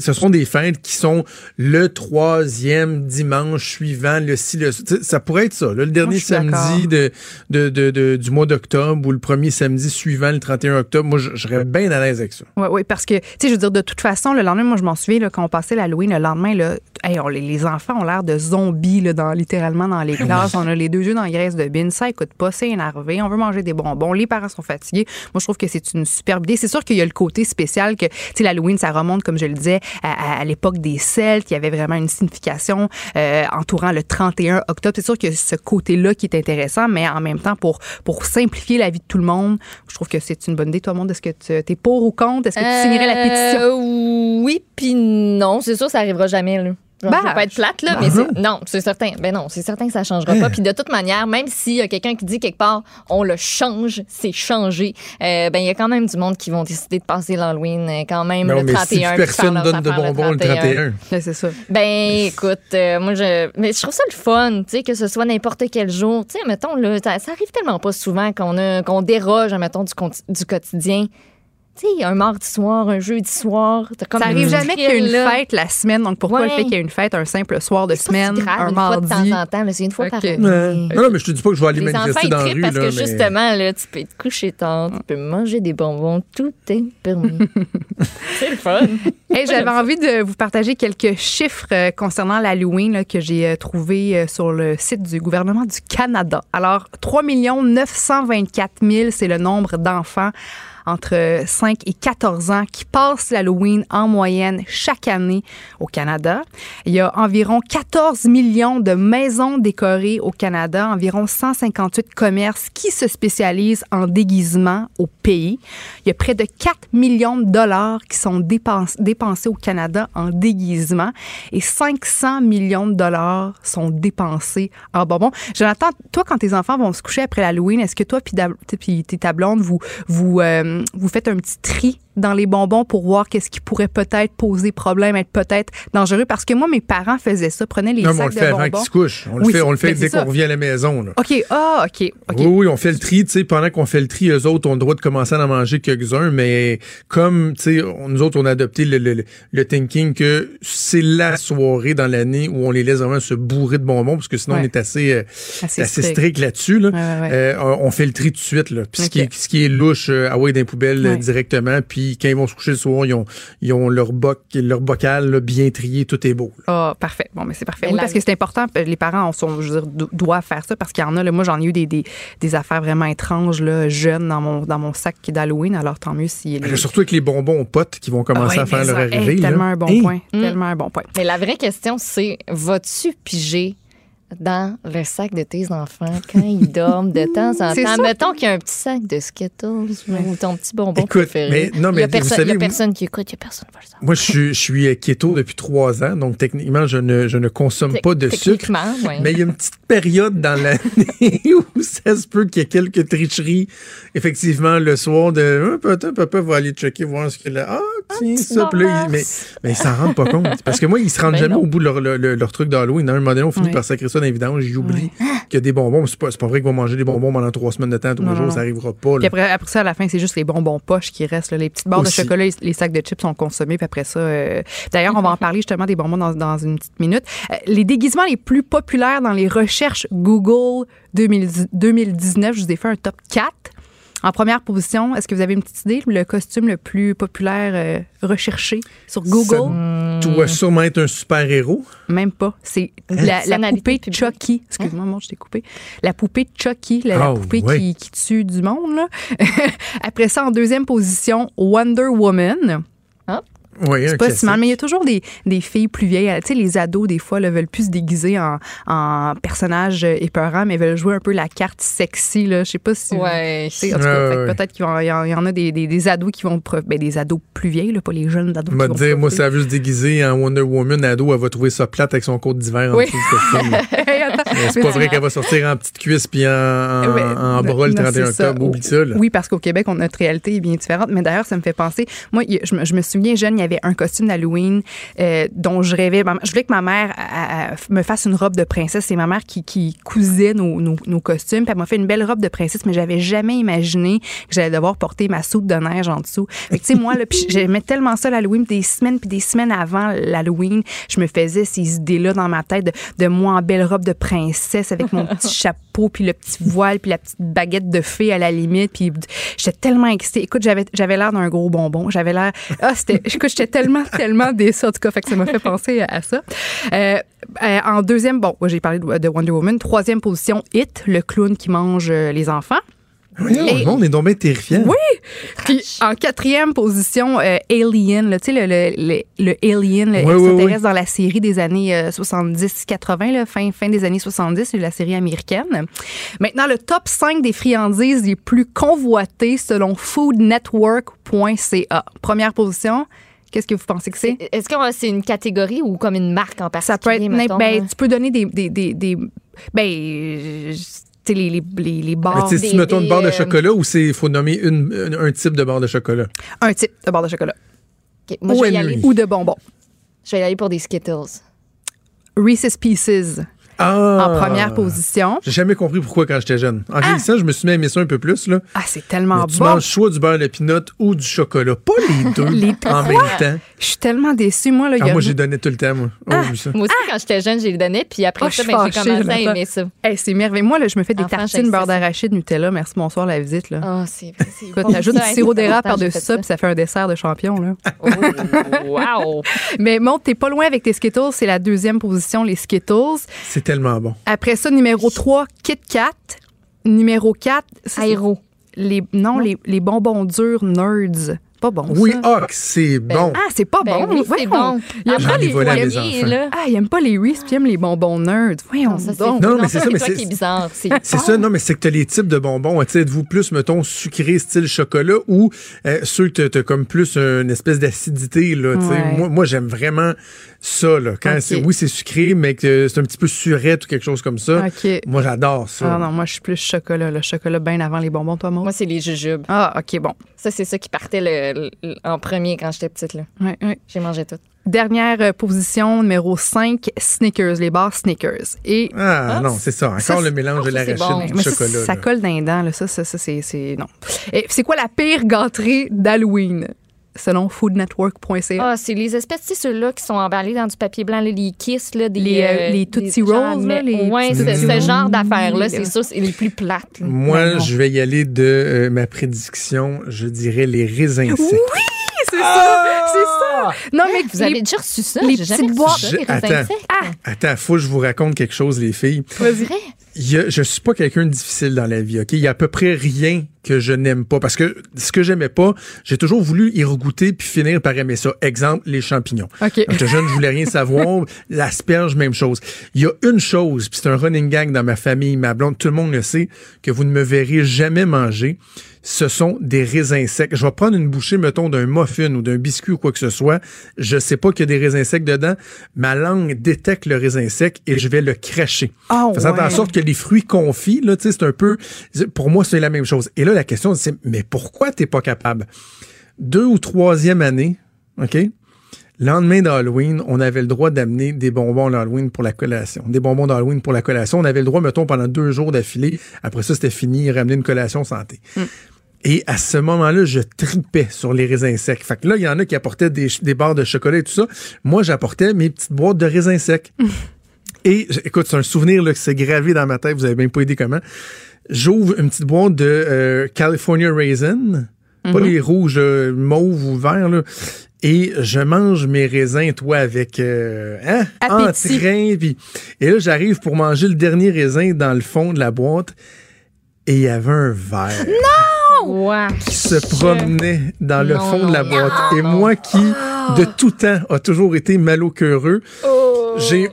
ce sont des fêtes qui sont le troisième dimanche suivant le ci, le. Tu tu sais, ça pourrait être ça. là, le dernier samedi de, de, de- de- du mois d'octobre ou le premier samedi suivant le 31 octobre, moi, je serais bien à l'aise avec ça. Oui, oui, parce que, tu sais, je veux dire, de toute façon, le lendemain, moi, je m'en souviens, là, quand on passait l'Halloween, le lendemain, là, hey, on- les, les enfants ont l'air de zombies, là, dans, littéralement, dans les classes. On a les deux yeux dans la graisse de bine. Ça écoute pas, c'est énervé. On veut manger des bonbons. Les parents sont fatigués. Moi, je trouve que c'est une superbe idée. C'est sûr qu'il y a le côté spécial que, tu sais, l'Halloween, ça remonte, comme je le disais, à, à- à l'époque des Celtes. Y avait vraiment une signification euh, entourant le 31 octobre. C'est sûr que ce côté-là qui est intéressant, mais en même temps, pour, pour simplifier la vie de tout le monde, je trouve que c'est une bonne idée. Toi, monde, est-ce que tu es pour ou contre? Est-ce que tu signerais la pétition? Euh, oui, puis non. C'est sûr, ça arrivera jamais, là. Bah, je veux pas être plate, là, bah mais non. c'est- non, c'est certain. Ben non, c'est certain que ça changera pas. Puis de toute manière, même s'il y a quelqu'un qui dit quelque part, on le change, c'est changé, euh, ben il y a quand même du monde qui vont décider de passer l'Halloween euh, quand même Non, le mais 31. si personne donne de bonbons le 31. Ouais, c'est ça. Ben, écoute, euh, moi, je, mais je trouve ça le fun, tu sais, que ce soit n'importe quel jour. Tu sais, mettons, là, ça, ça arrive tellement pas souvent qu'on a, qu'on déroge, mettons, du, conti- du quotidien. Tu sais, un mardi soir, un jeudi soir. t'as Comme Ça arrive jamais qu'il y ait une là. fête la semaine. Donc, pourquoi Ouais. le fait qu'il y ait une fête un simple soir de C'est pas si semaine, grave, un une fois mardi? de temps en temps, là, c'est une fois par année. Non, non, mais je te dis pas que je vais aller Les manifester dans la rue. parce là, que mais- justement, là, tu peux te coucher tard, tu peux manger des bonbons, tout est permis. *laughs* c'est le fun. *laughs* Hey, J'avais envie de vous partager quelques chiffres euh, concernant l'Halloween que j'ai euh, trouvé euh, sur le site du gouvernement du Canada. Alors, 3 924 000, c'est le nombre d'enfants entre 5 et 14 ans qui passent l'Halloween en moyenne chaque année au Canada. Il y a environ 14 millions de maisons décorées au Canada, environ 158 commerces qui se spécialisent en déguisement au pays. Il y a près de 4 millions de dollars qui sont dépens- dépensés au Canada en déguisement et 500 millions de dollars sont dépensés en bonbons. Jonathan, toi, quand tes enfants vont se coucher après l'Halloween, est-ce que toi puis tes blonde, vous, vous, euh, vous faites un petit tri dans les bonbons pour voir qu'est-ce qui pourrait peut-être poser problème, être peut-être dangereux? Parce que moi, mes parents faisaient ça, prenaient les Non, mais sacs on le de fait avant qu'ils se couchent. On le fait, on le fait dès qu'on revient à la maison. Là. OK, ah, OK, OK. Oui, oui, on fait le tri, tu sais, pendant qu'on fait le tri, eux autres ont le droit de commencer à en manger quelques-uns, mais comme, tu sais, nous autres, on a adopté le, le, le thinking que c'est la soirée dans l'année où on les laisse vraiment se bourrer de bonbons, parce que sinon, Ouais. on est assez, euh, Assez assez strict. strict là-dessus, là. Ouais, ouais, ouais. Euh, on fait le tri tout de suite, là. Puis ce, qui est, ce qui est louche, euh, ah ouais, dans les poubelles euh, directement, puis quand ils vont se coucher le soir, ils ont, ils ont leur boc, leur bocal, là, bien trié, tout est beau. Ah, parfait. Bon, mais c'est parfait. Mais Oui, parce que c'est important. euh, Les parents on sont, je veux dire, do- doivent faire ça parce qu'il y en a. Là, moi, j'en ai eu des, des, des affaires vraiment étranges, là, jeunes, dans mon, dans mon sac d'Halloween. Alors, tant mieux si. Surtout avec les bonbons potes qui vont commencer Ah ouais, à faire leur hey, arrivée. là. tellement un bon Hey! point. Mm. Tellement un bon point. Mais la vraie question, c'est vas-tu piger dans le sac de tes enfants quand ils dorment de temps en *laughs* C'est temps? ça. Mettons qu'il y a un petit sac de Skittles ou ton petit bonbon Écoute, préféré. mais- non, il y a mais il y a moi- personne qui écoute, il y a personne qui va le savoir. Moi, je suis, je suis euh, keto depuis trois ans, donc techniquement, je ne, je ne consomme pas de sucre. Mais il y a une petite période dans l'année *laughs* où ça se peut qu'il y ait quelques tricheries. Effectivement, le soir, de peut-être papa va aller checker, voir ce qu'il a. Ah, tiens, ça. Puis là, il- mais, mais ils s'en rendent pas compte. Parce que moi, ils se rendent Ben jamais non. au bout de leur, leur, leur- leur truc d'Halloween. À un moment donné, on finit Ouais. par sacrer ça dans les vidanges. J'oublie qu'il y a des bonbons. C'est pas, pas vrai qu'ils vont manger des bonbons pendant trois semaines de temps, tous les jours. Ça non. arrivera pas. Puis après, après ça, à la fin, c'est juste les bonbons poches qui restent. là. Les petites barres Aussi. de chocolat, les, les sacs de chips sont consommés. Puis après ça, euh, d'ailleurs, on va en parler justement des bonbons dans, dans une petite minute. Euh, les déguisements les plus populaires dans les recherches Google 2010 2019, je vous ai fait un top 4. En première position, est-ce que vous avez une petite idée? Le costume le plus populaire euh, recherché sur Google? Tu dois sûrement être un super-héros? Même pas. C'est la, la Personnalité poupée. Chucky. Excuse-moi, moi, je t'ai coupé. La poupée Chucky, la, la Oh, poupée ouais. qui, qui tue du monde. là. *laughs* Après ça, en deuxième position, Wonder Woman. Oui, un C'est pas si mal, mais il y a toujours des, des filles plus vieilles. Tu sais, les ados, des fois, là, veulent plus se déguiser en, en personnages euh, épeurants, mais veulent jouer un peu la carte sexy. Là. Je sais pas si. Ouais. Tu sais, en tout cas, Ouais, fait que ouais. peut-être qu'il y, en- y en a des, des, des ados qui vont. Ben, des ados plus vieilles, là, pas les jeunes ados. Qui vont dire, moi, ça veut se déguiser en Wonder Woman ado, elle va trouver ça plate avec son côte d'hiver en Oui. dessous *laughs* attends. Mais C'est pas vrai qu'elle va sortir en petite cuisse puis en, en, en bras le non, 31 c'est ça. octobre. Oublie ça, là. Oui, parce qu'au Québec, on- notre réalité est bien différente. Mais d'ailleurs, ça me fait penser. Moi, je me, je me souviens jeune, il y avait un costume d'Halloween euh, dont je rêvais. Je voulais que ma mère à- à- me fasse une robe de princesse. C'est ma mère qui, qui cousait nos, nos, nos costumes. Puis elle m'a fait une belle robe de princesse, mais j'avais jamais imaginé que j'allais devoir porter ma soupe de neige en dessous. Fait que, tu sais, moi, là, j'aimais tellement ça l'Halloween. Des semaines, puis des semaines avant l'Halloween, je me faisais ces idées-là dans ma tête de, de moi en belle robe de princesse avec mon petit *laughs* chapeau, puis le petit voile, puis la petite baguette de fée à la limite. Puis j'étais tellement excitée. Écoute, j'avais, j'avais l'air d'un gros bonbon. J'avais l'air. Ah, c'était. Écoute, j'étais tellement, tellement déçue, en tout cas. Fait que ça m'a fait penser à, à ça. Euh, euh, en deuxième, bon, j'ai parlé de, de Wonder Woman. Troisième position, It, le clown qui mange euh, les enfants. Voyons, Et- le monde est donc bien terrifiant. Oui! Puis en quatrième position, euh, Alien, là, tu sais, le, le, le, le Alien, Oui, oui, extraterrestre oui. dans la série des années euh, 70-80, là, fin, fin des années 70, c'est la série américaine. Maintenant, le top 5 des friandises les plus convoitées selon foodnetwork.ca. Première position, qu'est-ce que vous pensez que c'est? Est-ce que euh, c'est une catégorie ou comme une marque en particulier? Ça peut être. mettons, ben, tu peux donner des. des, des, des- ben, euh, tu sais, les, les, les, les Mais barres. tu sais, si mettons une barre de euh, chocolat ou c'est faut nommer une, une- un type de barre de chocolat? Un type de barre de chocolat. Ok, Moi, je vais, y aller, Ou de bonbons. je vais y aller pour des Skittles. Reese's Pieces Ah! en première position. J'ai jamais compris pourquoi quand j'étais jeune. En vieillissant, je me suis mis à aimer ça un peu plus. Là. Ah, c'est tellement Mais tu bon. manges soit du beurre de pinot ou du chocolat. Pas les *laughs* deux Les en même temps. Je suis tellement déçue. Moi, là, il Ah, y a... moi, j'ai donné tout le temps, moi. Oh, oui, ça. Moi aussi, quand j'étais jeune, j'ai donnais. Puis après Oh, ça, je ben, suis j'ai commencé à aimer ça. Hey, c'est merveilleux. Moi, là, je me fais des Enfant, tartines beurre d'arachide Nutella. Merci, bonsoir, la visite. Là. Ah, c'est Écoute, t'ajoutes du sirop d'érable par-dessus ça, puis ça fait un dessert de champion. Là. *laughs* Oh, wow! Mais bon, t'es pas loin avec tes Skittles. C'est la deuxième position, les Skittles. C'est tellement bon. Après ça, numéro 3, Kit Kat. Numéro 4, ça, c'est Aéro. les, non, Les, les bonbons durs Nerds. Pas bon, Oui, ça. ah, c'est bon. Ah, c'est pas Ben bon. oui, c'est bon. Il aime J'en pas les, là. Ah, il aime pas les Reese, puis il aime les bonbons Nerds. Voyons Non, ça, c'est donc. Non, mais c'est ça, mais c'est- qui est bizarre. C'est *laughs* ça, non, mais c'est que t'as les types de bonbons. êtes-vous plus, mettons, sucré style chocolat ou euh, ceux que t'as- comme plus une espèce d'acidité, là. Ouais. Moi j'aime vraiment ça, là. Quand c'est, oui, c'est sucré, mais que c'est un petit peu surette ou quelque chose comme ça. OK. Moi, j'adore ça. Ah non, moi, je suis plus chocolat. Le chocolat bien avant les bonbons, toi, moi. Moi, c'est les jujubes. Ah, OK, bon. Ça, c'est ça qui partait le- le- en premier quand j'étais petite. là. Ouais, ouais. J'ai mangé tout. Dernière euh, position, numéro 5, Snickers, les barres Snickers. Et Ah, Ah, non, c'est ça. Encore ça, le mélange de l'arachide bon. et du mais chocolat. ça colle dans les dents. Là. Ça, ça, ça, c'est, c'est- Non. Et c'est quoi la pire gâterie d'Halloween? Selon foodnetwork.ca. Ah, c'est les espèces, tu ceux-là qui sont emballés dans du papier blanc, là, les Kiss, là, des, Les, euh, les des- Tootsie Rolls, là, mais- les Ouais, petits ce, genre d'affaires-là, c'est ça, c'est les plus plates. là. Moi, non. je vais y aller de euh, ma prédiction, je dirais les raisins secs. c'est ça! C'est ça! Non, mais Vous avez déjà reçu ça? les J'ai jamais petites reçu boîtes- ça, Je- les raisins attends. secs. Ah! Attends, faut que je vous raconte quelque chose, les filles. C'est vrai? Il y a- je suis pas quelqu'un de difficile dans la vie, OK? Il y a à peu près rien que je n'aime pas. Parce que ce que j'aimais pas, j'ai toujours voulu y regoûter puis finir par aimer ça. Exemple, les champignons. OK. Quand jeune, je voulais rien savoir. *laughs* L'asperge, même chose. Il y a une chose, puis c'est un running gang dans ma famille, ma blonde, tout le monde le sait, que vous ne me verrez jamais manger. Ce sont des raisins secs. Je vais prendre une bouchée, mettons, d'un muffin ou d'un biscuit ou quoi que ce soit. Je sais pas qu'il y a des raisins secs dedans. Ma langue détecte le raisin sec et je vais le cracher. Ah, Faisant ouais. en sorte que les fruits confits, là, tu sais, c'est un peu, pour moi, c'est la même chose. Et là, la question, c'est, mais pourquoi t'es pas capable? Deux ou troisième année, OK? Lendemain d'Halloween, on avait le droit d'amener des bonbons d'Halloween pour la collation. Des bonbons d'Halloween pour la collation. On avait le droit, mettons, pendant deux jours d'affilée. Après ça, c'était fini, ramener une collation santé. Et à ce moment-là, je tripais sur les raisins secs. Fait que là, il y en a qui apportaient des, des barres de chocolat et tout ça. Moi, j'apportais mes petites boîtes de raisins secs. Et j- écoute, c'est un souvenir là, que c'est gravé dans ma tête, vous avez même pas idée comment. J'ouvre une petite boîte de euh, California Raisin, pas les rouges euh, mauves ou verts, là. Et je mange mes raisins, toi, avec euh, hein, Appétit. entrain. Puis, et là, j'arrive pour manger le dernier raisin dans le fond de la boîte. Et il y avait un verre Ouais. qui se promenait dans le Non, fond de la non, boîte. non, Et non. moi qui, de tout temps, a toujours été malocœureux, j'ai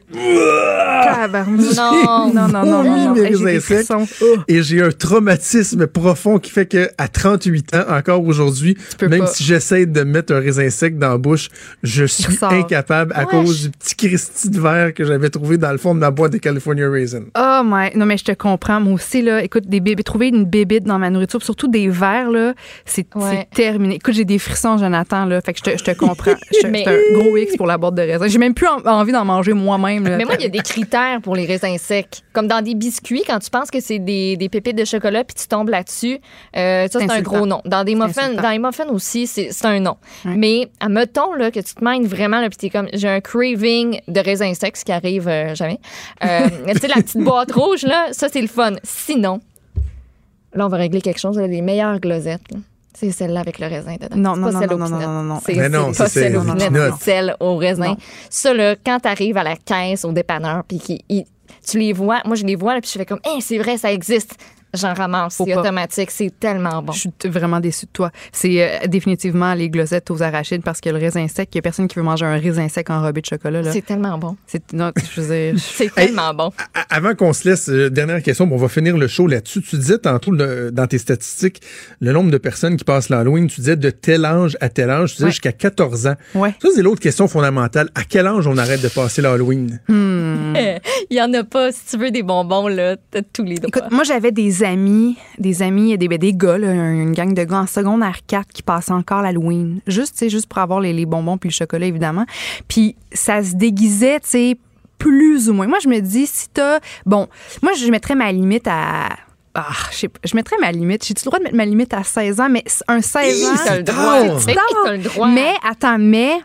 Tabarnouche. *laughs* Non. non, non, non, non, non. Oui, mes Hey. Oh. Et j'ai un traumatisme profond qui fait que à 38 ans, encore aujourd'hui, même pas. si j'essaie de mettre un raisin sec dans la bouche, je suis incapable à cause du petit Christy de verre que j'avais trouvé dans le fond de ma boîte de California Raisin. Oh my, non mais je te comprends. Moi aussi là, écoute des bébés, trouver une bébite dans ma nourriture, surtout des verres là, c'est Ouais. terminé. Écoute, j'ai des frissons, Jonathan là, fait que je te, je te comprends. *laughs* Je- Mais- un gros X pour la boîte de raisin. J'ai même plus en- envie d'en manger moi-même. Mais moi, il y a des critères pour les raisins secs. Comme dans des biscuits, quand tu penses que c'est des, des pépites de chocolat puis tu tombes là-dessus, euh, ça, c'est un gros non. Dans des muffins, dans les muffins aussi, c'est un non. Ouais. Mais admettons là, que tu te manges vraiment, là, puis t'es comme, j'ai un craving de raisins secs, ce qui arrive euh, jamais. Euh, *laughs* tu sais, la petite boîte rouge, là, ça, c'est le fun. Sinon, là, on va régler quelque chose. là, les meilleures glosettes, là, c'est celle-là avec le raisin dedans. Non, non, pas non, celle non, au non, non, non, non. C'est Mais non, c'est ça, pas celle au c'est celle au raisin. Non. Ça, là, quand t'arrives à la caisse, au dépanneur, puis tu les vois, moi, je les vois, puis je fais comme, hey, c'est vrai, ça existe. J'en ramasse, c'est automatique, c'est tellement bon. Je suis vraiment déçue de toi. C'est euh, définitivement les glosettes aux arachides parce que le raisin sec, il y a personne qui veut manger un raisin sec enrobé de chocolat. là. C'est tellement bon. C'est non, je veux dire, *laughs* C'est tellement bon. Avant qu'on se laisse, euh, dernière question, puis on va finir le show là-dessus. Tu disais tantôt le- dans tes statistiques le nombre de personnes qui passent l'Halloween. Tu disais de tel âge à tel âge. Tu disais Ouais. jusqu'à 14 ans. Ouais. Ça, c'est l'autre question fondamentale. À quel âge on arrête de passer l'Halloween? *laughs* Il y en a pas. Si tu veux des bonbons, là, t'as tous les droits. Écoute, moi, j'avais des amis, des amis, des, ben, des gars, là, une gang de gars en secondaire 4 qui passaient encore l'Halloween. Juste, tu juste pour avoir les, les bonbons puis le chocolat, évidemment. Puis ça se déguisait, tu sais, plus ou moins. Moi, je me dis, si t'as... Bon, moi, je mettrais ma limite à... Ah, je sais pas. Je mettrais ma limite. J'ai-tu le droit de mettre ma limite à 16 ans? Mais un 16 ans... T'as le droit? Mais, attends, mais...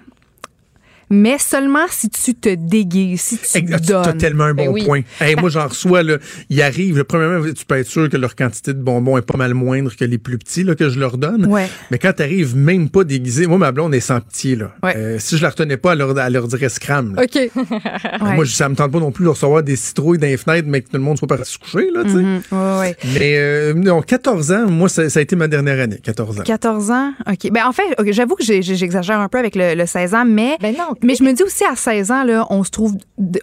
Mais seulement si tu te déguises, si tu Hey, te tu- donnes. tellement un bon Ben oui. point. Hey, moi, j'en reçois, là, ils arrivent. là, premièrement, tu peux être sûr que leur quantité de bonbons est pas mal moindre que les plus petits là, que je leur donne. Ouais. Mais quand t'arrives même pas déguisé, moi, ma blonde est sans pitié. Là. Ouais. Euh, si je la retenais pas, elle leur, elle leur dirait scram. là. OK. *laughs* *laughs* Ouais. Moi, ça me tente pas non plus de recevoir des citrouilles dans les fenêtres, mais que tout le monde soit parti se coucher. Là, tu sais. Ouais, ouais. Mais euh, non, 14 ans, moi, ça, ça a été ma dernière année, 14 ans. 14 ans? OK. Ben, en fait, j'avoue que j'exagère un peu avec le, le 16 ans, mais, Ben non. Mais je me dis aussi à 16 ans, là, on se trouve,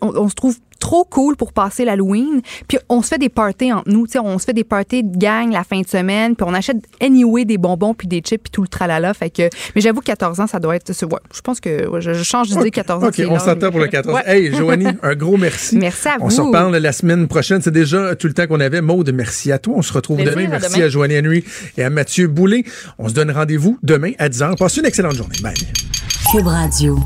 on, on se trouve trop cool pour passer l'Halloween. Puis on se fait des parties entre nous. tu sais, On se fait des parties de gang la fin de semaine. Puis on achète anyway des bonbons puis des chips puis tout le tralala. Fait que, mais j'avoue que 14 ans, ça doit être. ouais, je pense que ouais, je, je change d'idée 14 ans. OK, on s'entend pour le 14. Ouais. Hey, Joanie, *laughs* un gros merci. Merci à On vous. se reparle la semaine prochaine. C'est déjà tout le temps qu'on avait. Maude, merci à toi. On se retrouve demain. à Merci demain. à Joanie Henry et à Mathieu Boulay. On se donne rendez-vous demain à 10h. Passez une excellente journée. Bye. Cube Radio.